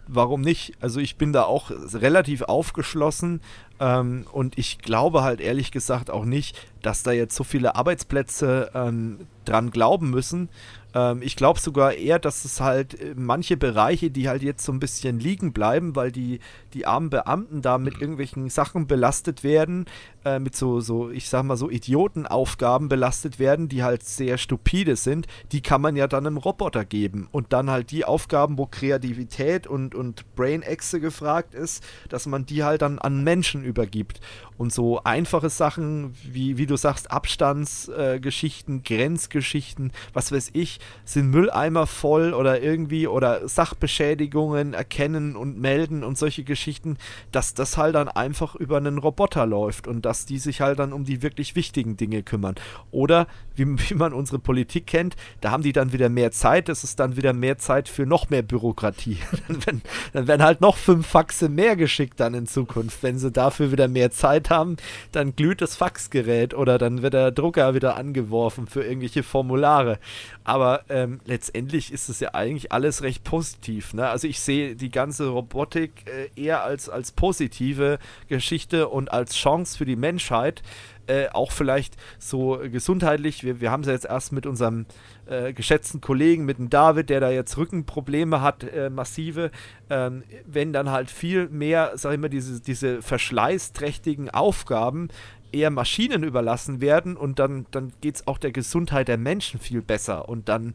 warum nicht? Also ich bin da auch relativ aufgeschlossen ähm, und ich glaube halt ehrlich gesagt auch nicht, dass da jetzt so viele Arbeitsplätze ähm, dran glauben müssen. Ähm, ich glaube sogar eher, dass es halt äh, manche Bereiche, die halt jetzt so ein bisschen liegen bleiben, weil die, die armen Beamten da mit irgendwelchen Sachen belastet werden, äh, mit so, so, ich sag mal so Idiotenaufgaben belastet werden, die halt sehr stupide sind, die kann man ja dann einem Roboter geben. Und dann halt die Aufgaben, wo Kreativität und, und Brain-Exe gefragt ist, dass man die halt dann an Menschen übergibt. Und so einfache Sachen, wie, wie du sagst, Abstandsgeschichten, äh, Grenzgeschichten, was weiß ich, sind Mülleimer voll oder irgendwie oder Sachbeschädigungen erkennen und melden und solche Geschichten, dass das halt dann einfach über einen Roboter läuft und dass die sich halt dann um die wirklich wichtigen Dinge kümmern. Oder wie, wie man unsere Politik kennt, da haben die dann wieder mehr Zeit, das ist dann wieder mehr Zeit für noch mehr Bürokratie. dann, werden, dann werden halt noch fünf Faxe mehr geschickt dann in Zukunft, wenn sie dafür wieder mehr Zeit haben, dann glüht das Faxgerät oder dann wird der Drucker wieder angeworfen für irgendwelche Formulare. Aber ähm, letztendlich ist es ja eigentlich alles recht positiv. Ne? Also ich sehe die ganze Robotik äh, eher als, als positive Geschichte und als Chance für die Menschheit. Äh, auch vielleicht so gesundheitlich. Wir, wir haben es ja jetzt erst mit unserem äh, geschätzten Kollegen, mit dem David, der da jetzt Rückenprobleme hat, äh, massive. Ähm, wenn dann halt viel mehr, sag ich mal, diese, diese verschleißträchtigen Aufgaben eher Maschinen überlassen werden und dann, dann geht es auch der Gesundheit der Menschen viel besser und dann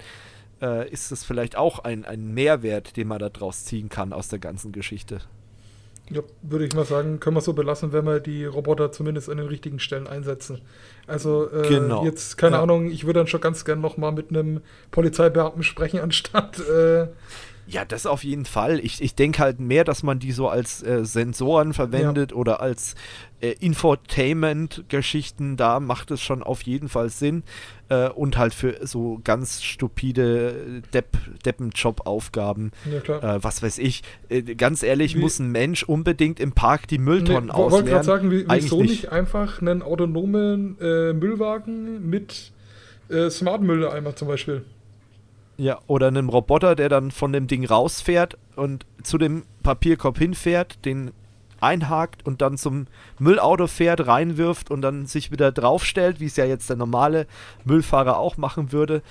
äh, ist es vielleicht auch ein, ein Mehrwert, den man daraus ziehen kann aus der ganzen Geschichte. Ja, würde ich mal sagen, können wir so belassen, wenn wir die Roboter zumindest an den richtigen Stellen einsetzen. Also äh, genau. jetzt, keine ja. Ahnung, ich würde dann schon ganz gern nochmal mit einem Polizeibeamten sprechen, anstatt äh, ja, das auf jeden Fall. Ich, ich denke halt mehr, dass man die so als äh, Sensoren verwendet ja. oder als äh, Infotainment-Geschichten. Da macht es schon auf jeden Fall Sinn. Äh, und halt für so ganz stupide Depp, Deppenjob-Aufgaben. Ja, äh, was weiß ich. Äh, ganz ehrlich, wie, muss ein Mensch unbedingt im Park die Mülltonnen nee, ausleeren? Ich wollte gerade sagen, wie, wieso nicht. nicht einfach einen autonomen äh, Müllwagen mit Smart-Mülleimer zum Beispiel? Ja, oder einem Roboter, der dann von dem Ding rausfährt und zu dem Papierkorb hinfährt, den einhakt und dann zum Müllauto fährt, reinwirft und dann sich wieder draufstellt, wie es ja jetzt der normale Müllfahrer auch machen würde.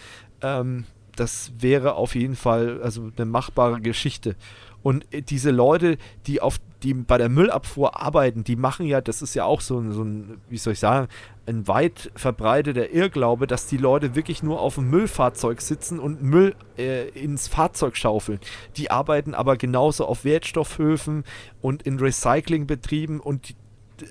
Ähm, das wäre auf jeden Fall also eine machbare Geschichte. Und äh, diese Leute, die auf die bei der Müllabfuhr arbeiten, die machen ja, das ist ja auch so ein, so ein, wie soll ich sagen, ein weit verbreiteter Irrglaube, dass die Leute wirklich nur auf dem Müllfahrzeug sitzen und Müll äh, ins Fahrzeug schaufeln. Die arbeiten aber genauso auf Wertstoffhöfen und in Recyclingbetrieben und die,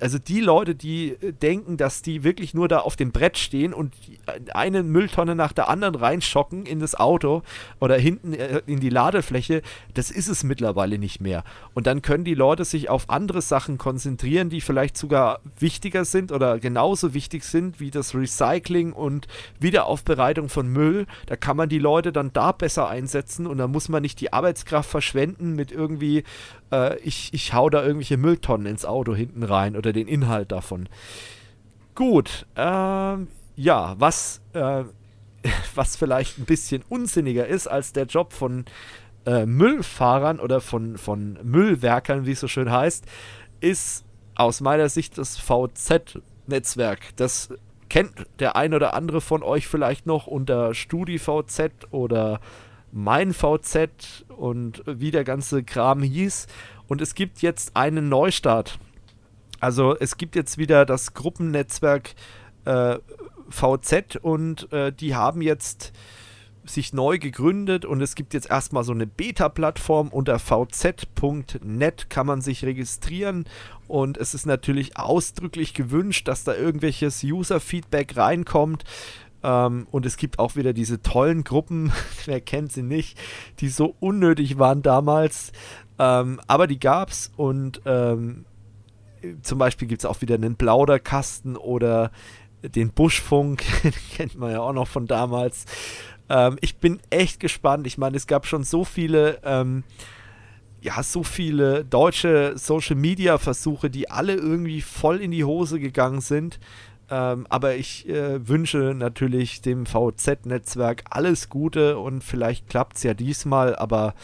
also die Leute, die äh, denken, dass die wirklich nur da auf dem Brett stehen und äh, eine Mülltonne nach der anderen reinschocken in das Auto oder hinten äh, in die Ladefläche, das ist es mittlerweile nicht mehr. Und dann können die Leute sich auf andere Sachen konzentrieren, die vielleicht sogar wichtiger sind oder genauso wichtig sind wie das Recycling und Wiederaufbereitung von Müll. Da kann man die Leute dann da besser einsetzen und da muss man nicht die Arbeitskraft verschwenden mit irgendwie äh, ich, ich hau da irgendwelche Mülltonnen ins Auto hinten rein oder den Inhalt davon. Gut, ähm, ja, was, äh, was vielleicht ein bisschen unsinniger ist als der Job von äh, Müllfahrern oder von, von Müllwerkern, wie es so schön heißt, ist aus meiner Sicht das VZ-Netzwerk. Das kennt der ein oder andere von euch vielleicht noch unter StudiVZ oder mein VZ und wie der ganze Kram hieß. Und es gibt jetzt einen Neustart. Also es gibt jetzt wieder das Gruppennetzwerk äh, VZ und äh, die haben jetzt sich neu gegründet und es gibt jetzt erstmal so eine Beta-Plattform unter vz.net kann man sich registrieren und es ist natürlich ausdrücklich gewünscht, dass da irgendwelches User-Feedback reinkommt. Ähm, und es gibt auch wieder diese tollen Gruppen, wer kennt sie nicht, die so unnötig waren damals. Ähm, aber die gab's und ähm, zum Beispiel gibt es auch wieder einen Plauderkasten oder den Buschfunk, den kennt man ja auch noch von damals. Ähm, ich bin echt gespannt. Ich meine, es gab schon so viele ähm, ja, so viele deutsche Social Media Versuche, die alle irgendwie voll in die Hose gegangen sind. Ähm, aber ich äh, wünsche natürlich dem VZ-Netzwerk alles Gute und vielleicht klappt es ja diesmal, aber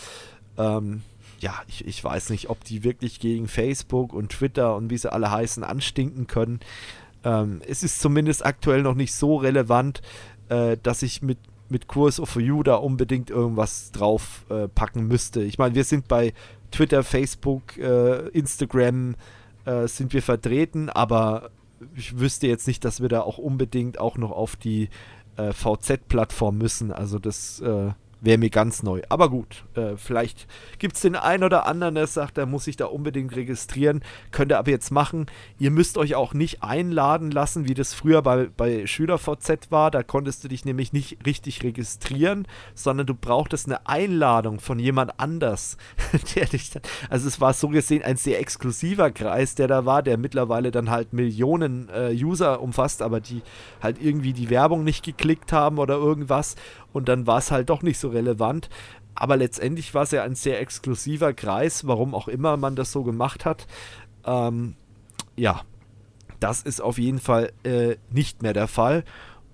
ähm, ja, ich, ich weiß nicht, ob die wirklich gegen Facebook und Twitter und wie sie alle heißen anstinken können. Ähm, es ist zumindest aktuell noch nicht so relevant, äh, dass ich mit, mit Kurs of You da unbedingt irgendwas drauf äh, packen müsste. Ich meine, wir sind bei Twitter, Facebook, äh, Instagram äh, sind wir vertreten, aber ich wüsste jetzt nicht, dass wir da auch unbedingt auch noch auf die äh, VZ-Plattform müssen. Also das äh, wäre mir ganz neu. Aber gut, äh, vielleicht gibt es den einen oder anderen, der sagt, der muss sich da unbedingt registrieren. Könnt ihr aber jetzt machen. Ihr müsst euch auch nicht einladen lassen, wie das früher bei, bei SchülerVZ war. Da konntest du dich nämlich nicht richtig registrieren, sondern du brauchtest eine Einladung von jemand anders. der dich dann, also es war so gesehen ein sehr exklusiver Kreis, der da war, der mittlerweile dann halt Millionen äh, User umfasst, aber die halt irgendwie die Werbung nicht geklickt haben oder irgendwas und dann war es halt doch nicht so relevant. Aber letztendlich war es ja ein sehr exklusiver Kreis, warum auch immer man das so gemacht hat. Ähm, ja, das ist auf jeden Fall äh, nicht mehr der Fall.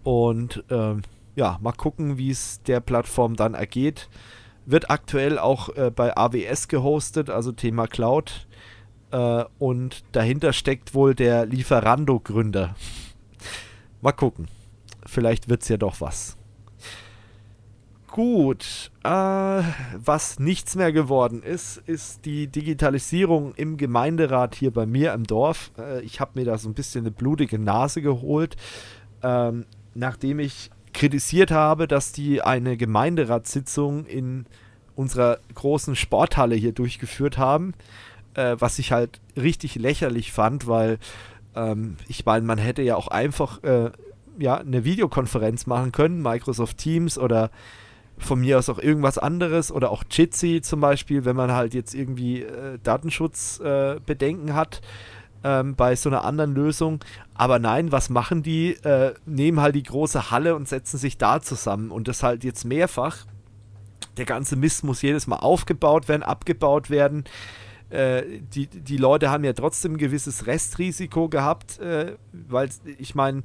Und ähm, ja, mal gucken, wie es der Plattform dann ergeht. Wird aktuell auch äh, bei AWS gehostet, also Thema Cloud. Äh, und dahinter steckt wohl der Lieferando-Gründer. mal gucken. Vielleicht wird es ja doch was. Gut, äh, was nichts mehr geworden ist, ist die Digitalisierung im Gemeinderat hier bei mir im Dorf. Äh, ich habe mir da so ein bisschen eine blutige Nase geholt, ähm, nachdem ich kritisiert habe, dass die eine Gemeinderatssitzung in unserer großen Sporthalle hier durchgeführt haben, äh, was ich halt richtig lächerlich fand, weil ähm, ich meine, man hätte ja auch einfach äh, ja, eine Videokonferenz machen können, Microsoft Teams oder von mir aus auch irgendwas anderes oder auch Jitsi zum Beispiel, wenn man halt jetzt irgendwie äh, Datenschutzbedenken äh, hat ähm, bei so einer anderen Lösung. Aber nein, was machen die? Äh, nehmen halt die große Halle und setzen sich da zusammen und das halt jetzt mehrfach. Der ganze Mist muss jedes Mal aufgebaut werden, abgebaut werden. Äh, die, die Leute haben ja trotzdem ein gewisses Restrisiko gehabt, äh, weil ich meine,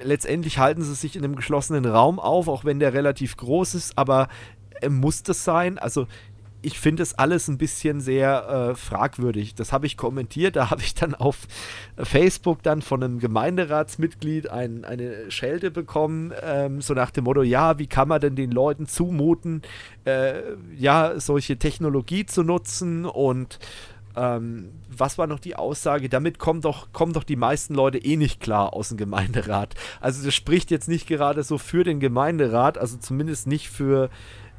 letztendlich halten sie sich in einem geschlossenen Raum auf, auch wenn der relativ groß ist, aber äh, muss das sein? Also ich finde es alles ein bisschen sehr äh, fragwürdig. Das habe ich kommentiert. Da habe ich dann auf Facebook dann von einem Gemeinderatsmitglied ein, eine Schelte bekommen, ähm, so nach dem Motto, ja, wie kann man denn den Leuten zumuten, äh, ja, solche Technologie zu nutzen und ähm, was war noch die Aussage? Damit kommen doch, kommen doch die meisten Leute eh nicht klar aus dem Gemeinderat. Also das spricht jetzt nicht gerade so für den Gemeinderat, also zumindest nicht für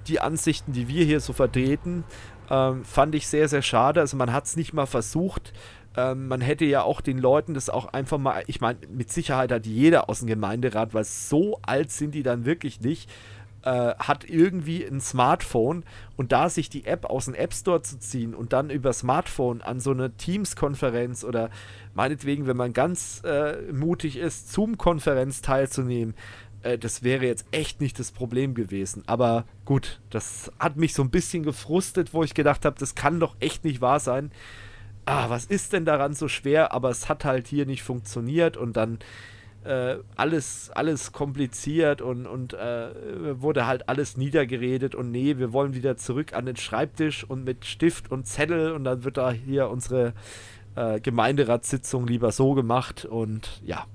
die Ansichten, die wir hier so vertreten. Ähm, fand ich sehr, sehr schade. Also man hat es nicht mal versucht, Ähm, man hätte ja auch den Leuten das auch einfach mal, ich meine, mit Sicherheit hat jeder aus dem Gemeinderat, weil so alt sind die dann wirklich nicht, äh, hat irgendwie ein Smartphone und da sich die App aus dem App Store zu ziehen und dann über Smartphone an so eine Teams-Konferenz oder meinetwegen, wenn man ganz äh, mutig ist, Zoom-Konferenz teilzunehmen, äh, das wäre jetzt echt nicht das Problem gewesen. Aber gut, das hat mich so ein bisschen gefrustet, wo ich gedacht habe, das kann doch echt nicht wahr sein. Ah, was ist denn daran so schwer? Aber es hat halt hier nicht funktioniert und dann äh, alles, alles kompliziert und, und äh, wurde halt alles niedergeredet und nee, wir wollen wieder zurück an den Schreibtisch und mit Stift und Zettel und dann wird da hier unsere äh, Gemeinderatssitzung lieber so gemacht und ja.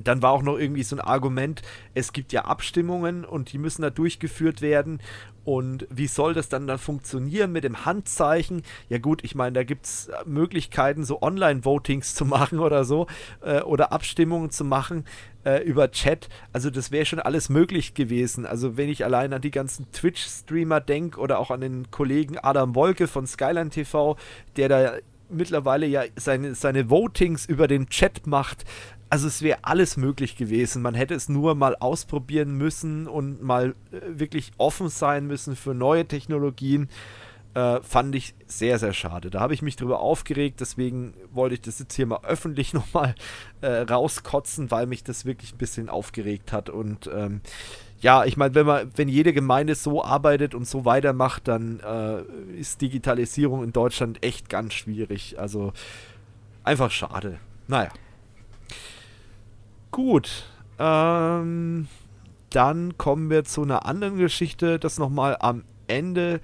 Dann war auch noch irgendwie so ein Argument, es gibt ja Abstimmungen und die müssen da durchgeführt werden und wie soll das dann dann funktionieren mit dem Handzeichen? Ja gut, ich meine, da gibt es Möglichkeiten, so Online-Votings zu machen oder so äh, oder Abstimmungen zu machen äh, über Chat. Also das wäre schon alles möglich gewesen. Also wenn ich allein an die ganzen Twitch-Streamer denke oder auch an den Kollegen Adam Wolke von Skyline TV, der da mittlerweile ja seine, seine Votings über den Chat macht. Also es wäre alles möglich gewesen. Man hätte es nur mal ausprobieren müssen und mal äh, wirklich offen sein müssen für neue Technologien. Äh, fand ich sehr, sehr schade. Da habe ich mich drüber aufgeregt, deswegen wollte ich das jetzt hier mal öffentlich nochmal äh, rauskotzen, weil mich das wirklich ein bisschen aufgeregt hat. Und ähm, ja, ich meine, wenn wenn jede Gemeinde so arbeitet und so weitermacht, dann äh, ist Digitalisierung in Deutschland echt ganz schwierig. Also einfach schade. Naja. Gut. Ähm, dann kommen wir zu einer anderen Geschichte, das nochmal am Ende.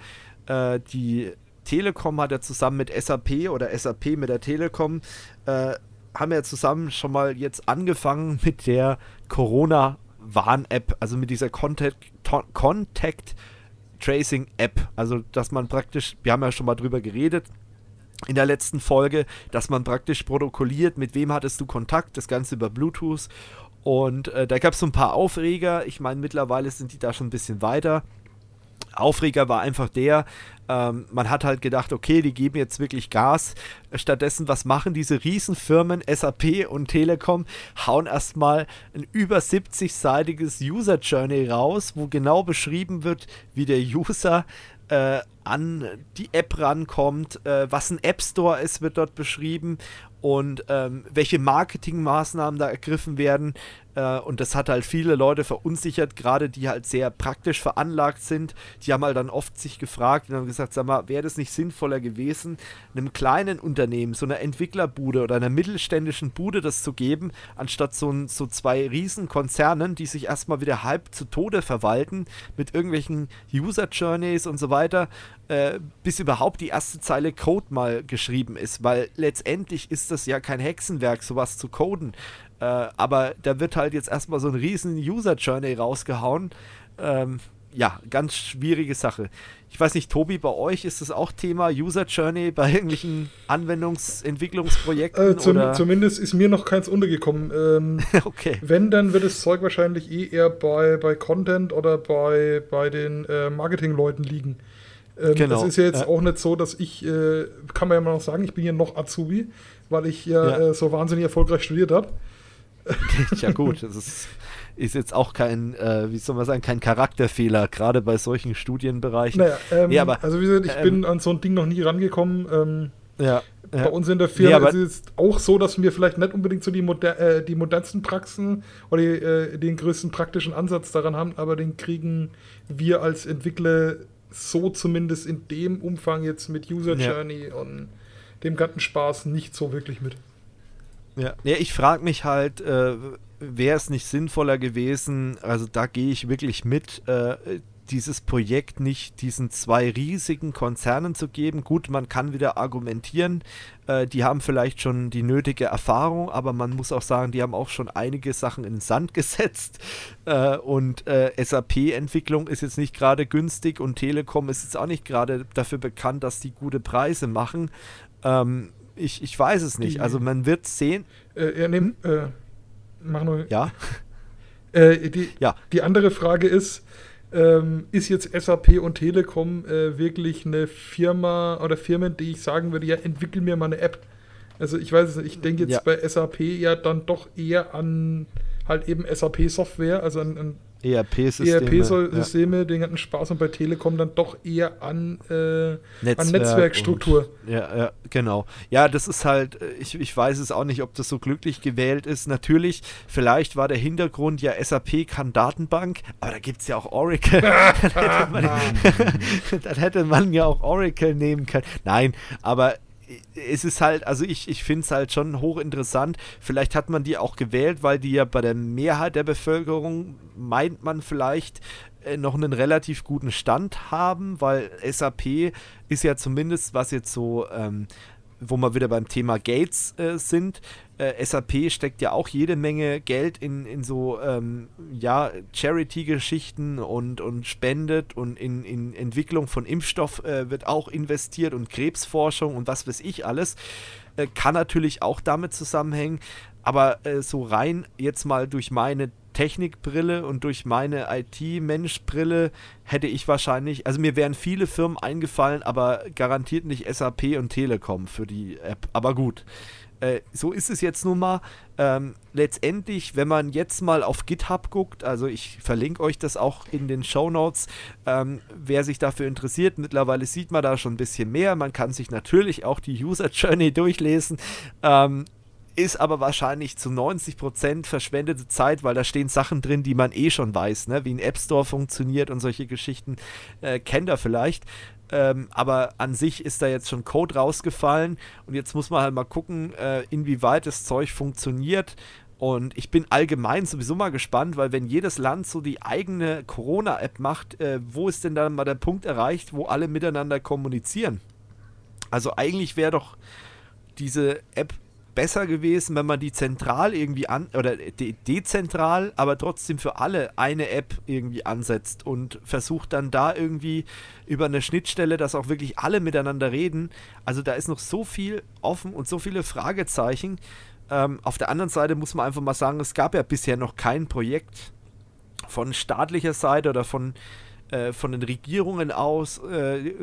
Äh, die Telekom hat ja zusammen mit SAP oder SAP mit der Telekom äh, haben ja zusammen schon mal jetzt angefangen mit der Corona-Warn-App, also mit dieser Contact, Contact Tracing App. Also, dass man praktisch, wir haben ja schon mal drüber geredet, in der letzten Folge, dass man praktisch protokolliert, mit wem hattest du Kontakt, das Ganze über Bluetooth. Und äh, da gab es so ein paar Aufreger. Ich meine, mittlerweile sind die da schon ein bisschen weiter. Aufreger war einfach der, ähm, man hat halt gedacht, okay, die geben jetzt wirklich Gas. Stattdessen, was machen diese Riesenfirmen SAP und Telekom? Hauen erstmal ein über 70-seitiges User Journey raus, wo genau beschrieben wird, wie der User äh, an die App rankommt, äh, was ein App Store ist, wird dort beschrieben und ähm, welche Marketingmaßnahmen da ergriffen werden. Äh, und das hat halt viele Leute verunsichert, gerade die halt sehr praktisch veranlagt sind. Die haben halt dann oft sich gefragt und haben gesagt, sag mal, wäre das nicht sinnvoller gewesen, einem kleinen Unternehmen, so einer Entwicklerbude oder einer mittelständischen Bude das zu geben, anstatt so, ein, so zwei Riesenkonzernen, die sich erstmal wieder halb zu Tode verwalten mit irgendwelchen User Journeys und so weiter äh, bis überhaupt die erste Zeile Code mal geschrieben ist, weil letztendlich ist das ja kein Hexenwerk, sowas zu coden. Äh, aber da wird halt jetzt erstmal so ein riesen User Journey rausgehauen. Ähm, ja, ganz schwierige Sache. Ich weiß nicht, Tobi, bei euch ist das auch Thema User Journey bei irgendwelchen Anwendungsentwicklungsprojekten? Äh, zum, zumindest ist mir noch keins untergekommen. Ähm, okay. Wenn, dann wird das Zeug wahrscheinlich eh eher bei, bei Content oder bei, bei den äh, Marketingleuten liegen. Ähm, genau. Das ist ja jetzt ja. auch nicht so, dass ich, äh, kann man ja mal noch sagen, ich bin ja noch Azubi, weil ich ja, ja. Äh, so wahnsinnig erfolgreich studiert habe. ja gut, das ist, ist jetzt auch kein, äh, wie soll man sagen, kein Charakterfehler, gerade bei solchen Studienbereichen. Naja, ähm, ja, aber, also wie gesagt, ich ähm, bin an so ein Ding noch nie rangekommen. Ähm, ja, bei uns in der Firma nee, ist es auch so, dass wir vielleicht nicht unbedingt so die, moder äh, die modernsten Praxen oder die, äh, den größten praktischen Ansatz daran haben, aber den kriegen wir als Entwickler so zumindest in dem Umfang jetzt mit User Journey ja. und dem ganzen Spaß nicht so wirklich mit. Ja, ja ich frage mich halt, äh, wäre es nicht sinnvoller gewesen, also da gehe ich wirklich mit, äh, dieses Projekt nicht diesen zwei riesigen Konzernen zu geben. Gut, man kann wieder argumentieren, äh, die haben vielleicht schon die nötige Erfahrung, aber man muss auch sagen, die haben auch schon einige Sachen in den Sand gesetzt. Äh, und äh, SAP-Entwicklung ist jetzt nicht gerade günstig und Telekom ist jetzt auch nicht gerade dafür bekannt, dass die gute Preise machen. Ähm, ich, ich weiß es nicht. Die, also man wird sehen. Äh, ja, nehm, hm? mach nur. Ja. die, ja. die andere Frage ist, ähm, ist jetzt SAP und Telekom äh, wirklich eine Firma oder Firmen, die ich sagen würde, ja, entwickel mir mal eine App. Also ich weiß es nicht, ich denke jetzt ja. bei SAP ja dann doch eher an halt eben SAP-Software, also an, an ERP-Systeme, ERP den ganzen Spaß und bei Telekom dann doch eher an, äh, Netzwerk an Netzwerkstruktur. Und, ja, ja, genau. Ja, das ist halt, äh, ich, ich weiß es auch nicht, ob das so glücklich gewählt ist. Natürlich, vielleicht war der Hintergrund ja, SAP kann Datenbank, aber da gibt es ja auch Oracle. dann, hätte man, dann hätte man ja auch Oracle nehmen können. Nein, aber es ist halt, also ich, ich finde es halt schon hochinteressant. Vielleicht hat man die auch gewählt, weil die ja bei der Mehrheit der Bevölkerung, meint man vielleicht, äh, noch einen relativ guten Stand haben, weil SAP ist ja zumindest, was jetzt so ähm, wo wir wieder beim Thema Gates äh, sind. Äh, SAP steckt ja auch jede Menge Geld in, in so ähm, ja, Charity-Geschichten und, und spendet und in, in Entwicklung von Impfstoff äh, wird auch investiert und Krebsforschung und was weiß ich alles. Äh, kann natürlich auch damit zusammenhängen, aber äh, so rein jetzt mal durch meine Technikbrille und durch meine IT-Mensch-Brille hätte ich wahrscheinlich, also mir wären viele Firmen eingefallen, aber garantiert nicht SAP und Telekom für die App. Aber gut, äh, so ist es jetzt nun mal. Ähm, letztendlich, wenn man jetzt mal auf GitHub guckt, also ich verlinke euch das auch in den Show Notes, ähm, wer sich dafür interessiert, mittlerweile sieht man da schon ein bisschen mehr. Man kann sich natürlich auch die User Journey durchlesen. Ähm, ist aber wahrscheinlich zu 90% verschwendete Zeit, weil da stehen Sachen drin, die man eh schon weiß, ne? wie ein App Store funktioniert und solche Geschichten äh, kennt er vielleicht. Ähm, aber an sich ist da jetzt schon Code rausgefallen und jetzt muss man halt mal gucken, äh, inwieweit das Zeug funktioniert. Und ich bin allgemein sowieso mal gespannt, weil wenn jedes Land so die eigene Corona-App macht, äh, wo ist denn dann mal der Punkt erreicht, wo alle miteinander kommunizieren? Also eigentlich wäre doch diese App besser gewesen, wenn man die zentral irgendwie an oder de dezentral, aber trotzdem für alle eine App irgendwie ansetzt und versucht dann da irgendwie über eine Schnittstelle, dass auch wirklich alle miteinander reden. Also da ist noch so viel offen und so viele Fragezeichen. Ähm, auf der anderen Seite muss man einfach mal sagen, es gab ja bisher noch kein Projekt von staatlicher Seite oder von äh, von den Regierungen aus, äh,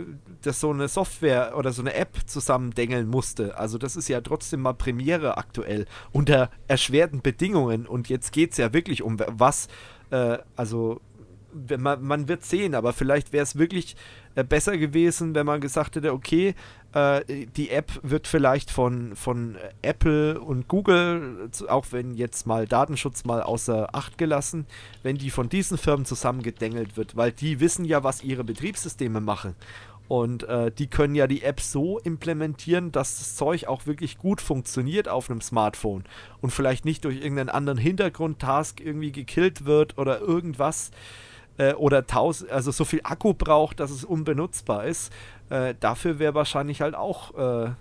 das so eine Software oder so eine App zusammendengeln musste. Also das ist ja trotzdem mal Premiere aktuell unter erschwerten Bedingungen. Und jetzt geht es ja wirklich um was, äh, also man, man wird sehen, aber vielleicht wäre es wirklich äh, besser gewesen, wenn man gesagt hätte, okay, äh, die App wird vielleicht von, von Apple und Google, auch wenn jetzt mal Datenschutz mal außer Acht gelassen, wenn die von diesen Firmen zusammengedengelt wird, weil die wissen ja, was ihre Betriebssysteme machen. Und äh, die können ja die App so implementieren, dass das Zeug auch wirklich gut funktioniert auf einem Smartphone und vielleicht nicht durch irgendeinen anderen Hintergrundtask irgendwie gekillt wird oder irgendwas äh, oder tausend, also so viel Akku braucht, dass es unbenutzbar ist, äh, dafür wäre wahrscheinlich halt auch äh,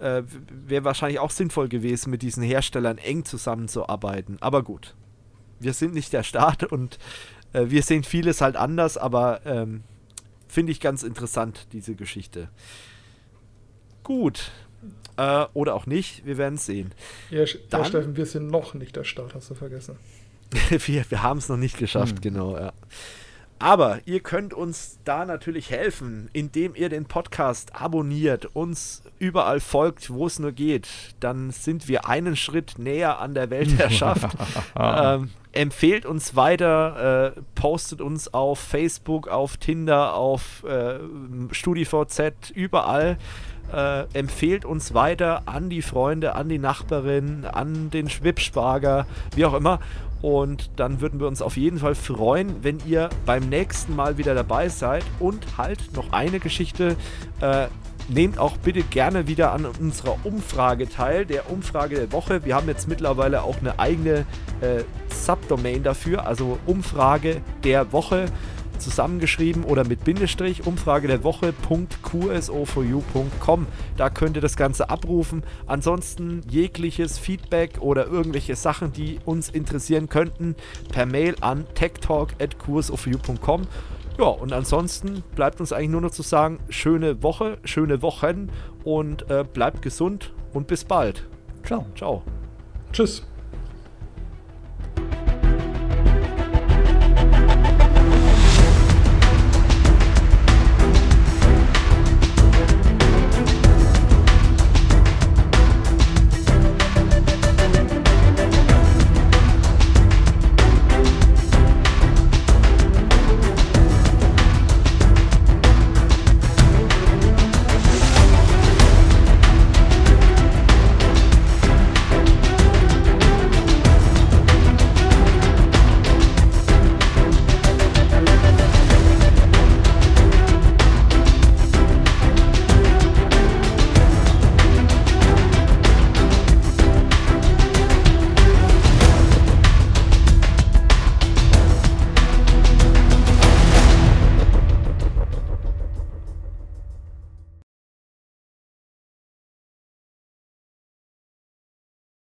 äh, wäre wahrscheinlich auch sinnvoll gewesen, mit diesen Herstellern eng zusammenzuarbeiten. Aber gut, wir sind nicht der Staat und äh, wir sehen vieles halt anders, aber ähm, finde ich ganz interessant, diese Geschichte. Gut. Äh, oder auch nicht, wir werden es sehen. Ja, Dann, ja, Steffen, wir sind noch nicht der Staat, hast du vergessen. wir wir haben es noch nicht geschafft, hm. genau, ja. Aber ihr könnt uns da natürlich helfen, indem ihr den Podcast abonniert, uns überall folgt, wo es nur geht. Dann sind wir einen Schritt näher an der Weltherrschaft. ähm, empfehlt uns weiter, äh, postet uns auf Facebook, auf Tinder, auf äh, StudiVZ, überall. Äh, empfehlt uns weiter an die Freunde, an die Nachbarin, an den Schwibsparger, wie auch immer. Und dann würden wir uns auf jeden Fall freuen, wenn ihr beim nächsten Mal wieder dabei seid. Und halt noch eine Geschichte. Äh, nehmt auch bitte gerne wieder an unserer Umfrage teil, der Umfrage der Woche. Wir haben jetzt mittlerweile auch eine eigene äh, Subdomain dafür, also Umfrage der Woche zusammengeschrieben oder mit Bindestrich Umfrage der Woche.qso4u.com. Da könnt ihr das Ganze abrufen. Ansonsten jegliches Feedback oder irgendwelche Sachen, die uns interessieren könnten, per Mail an techtalk.qso4u.com. Ja, und ansonsten bleibt uns eigentlich nur noch zu sagen, schöne Woche, schöne Wochen und äh, bleibt gesund und bis bald. Ciao. Ciao. Tschüss.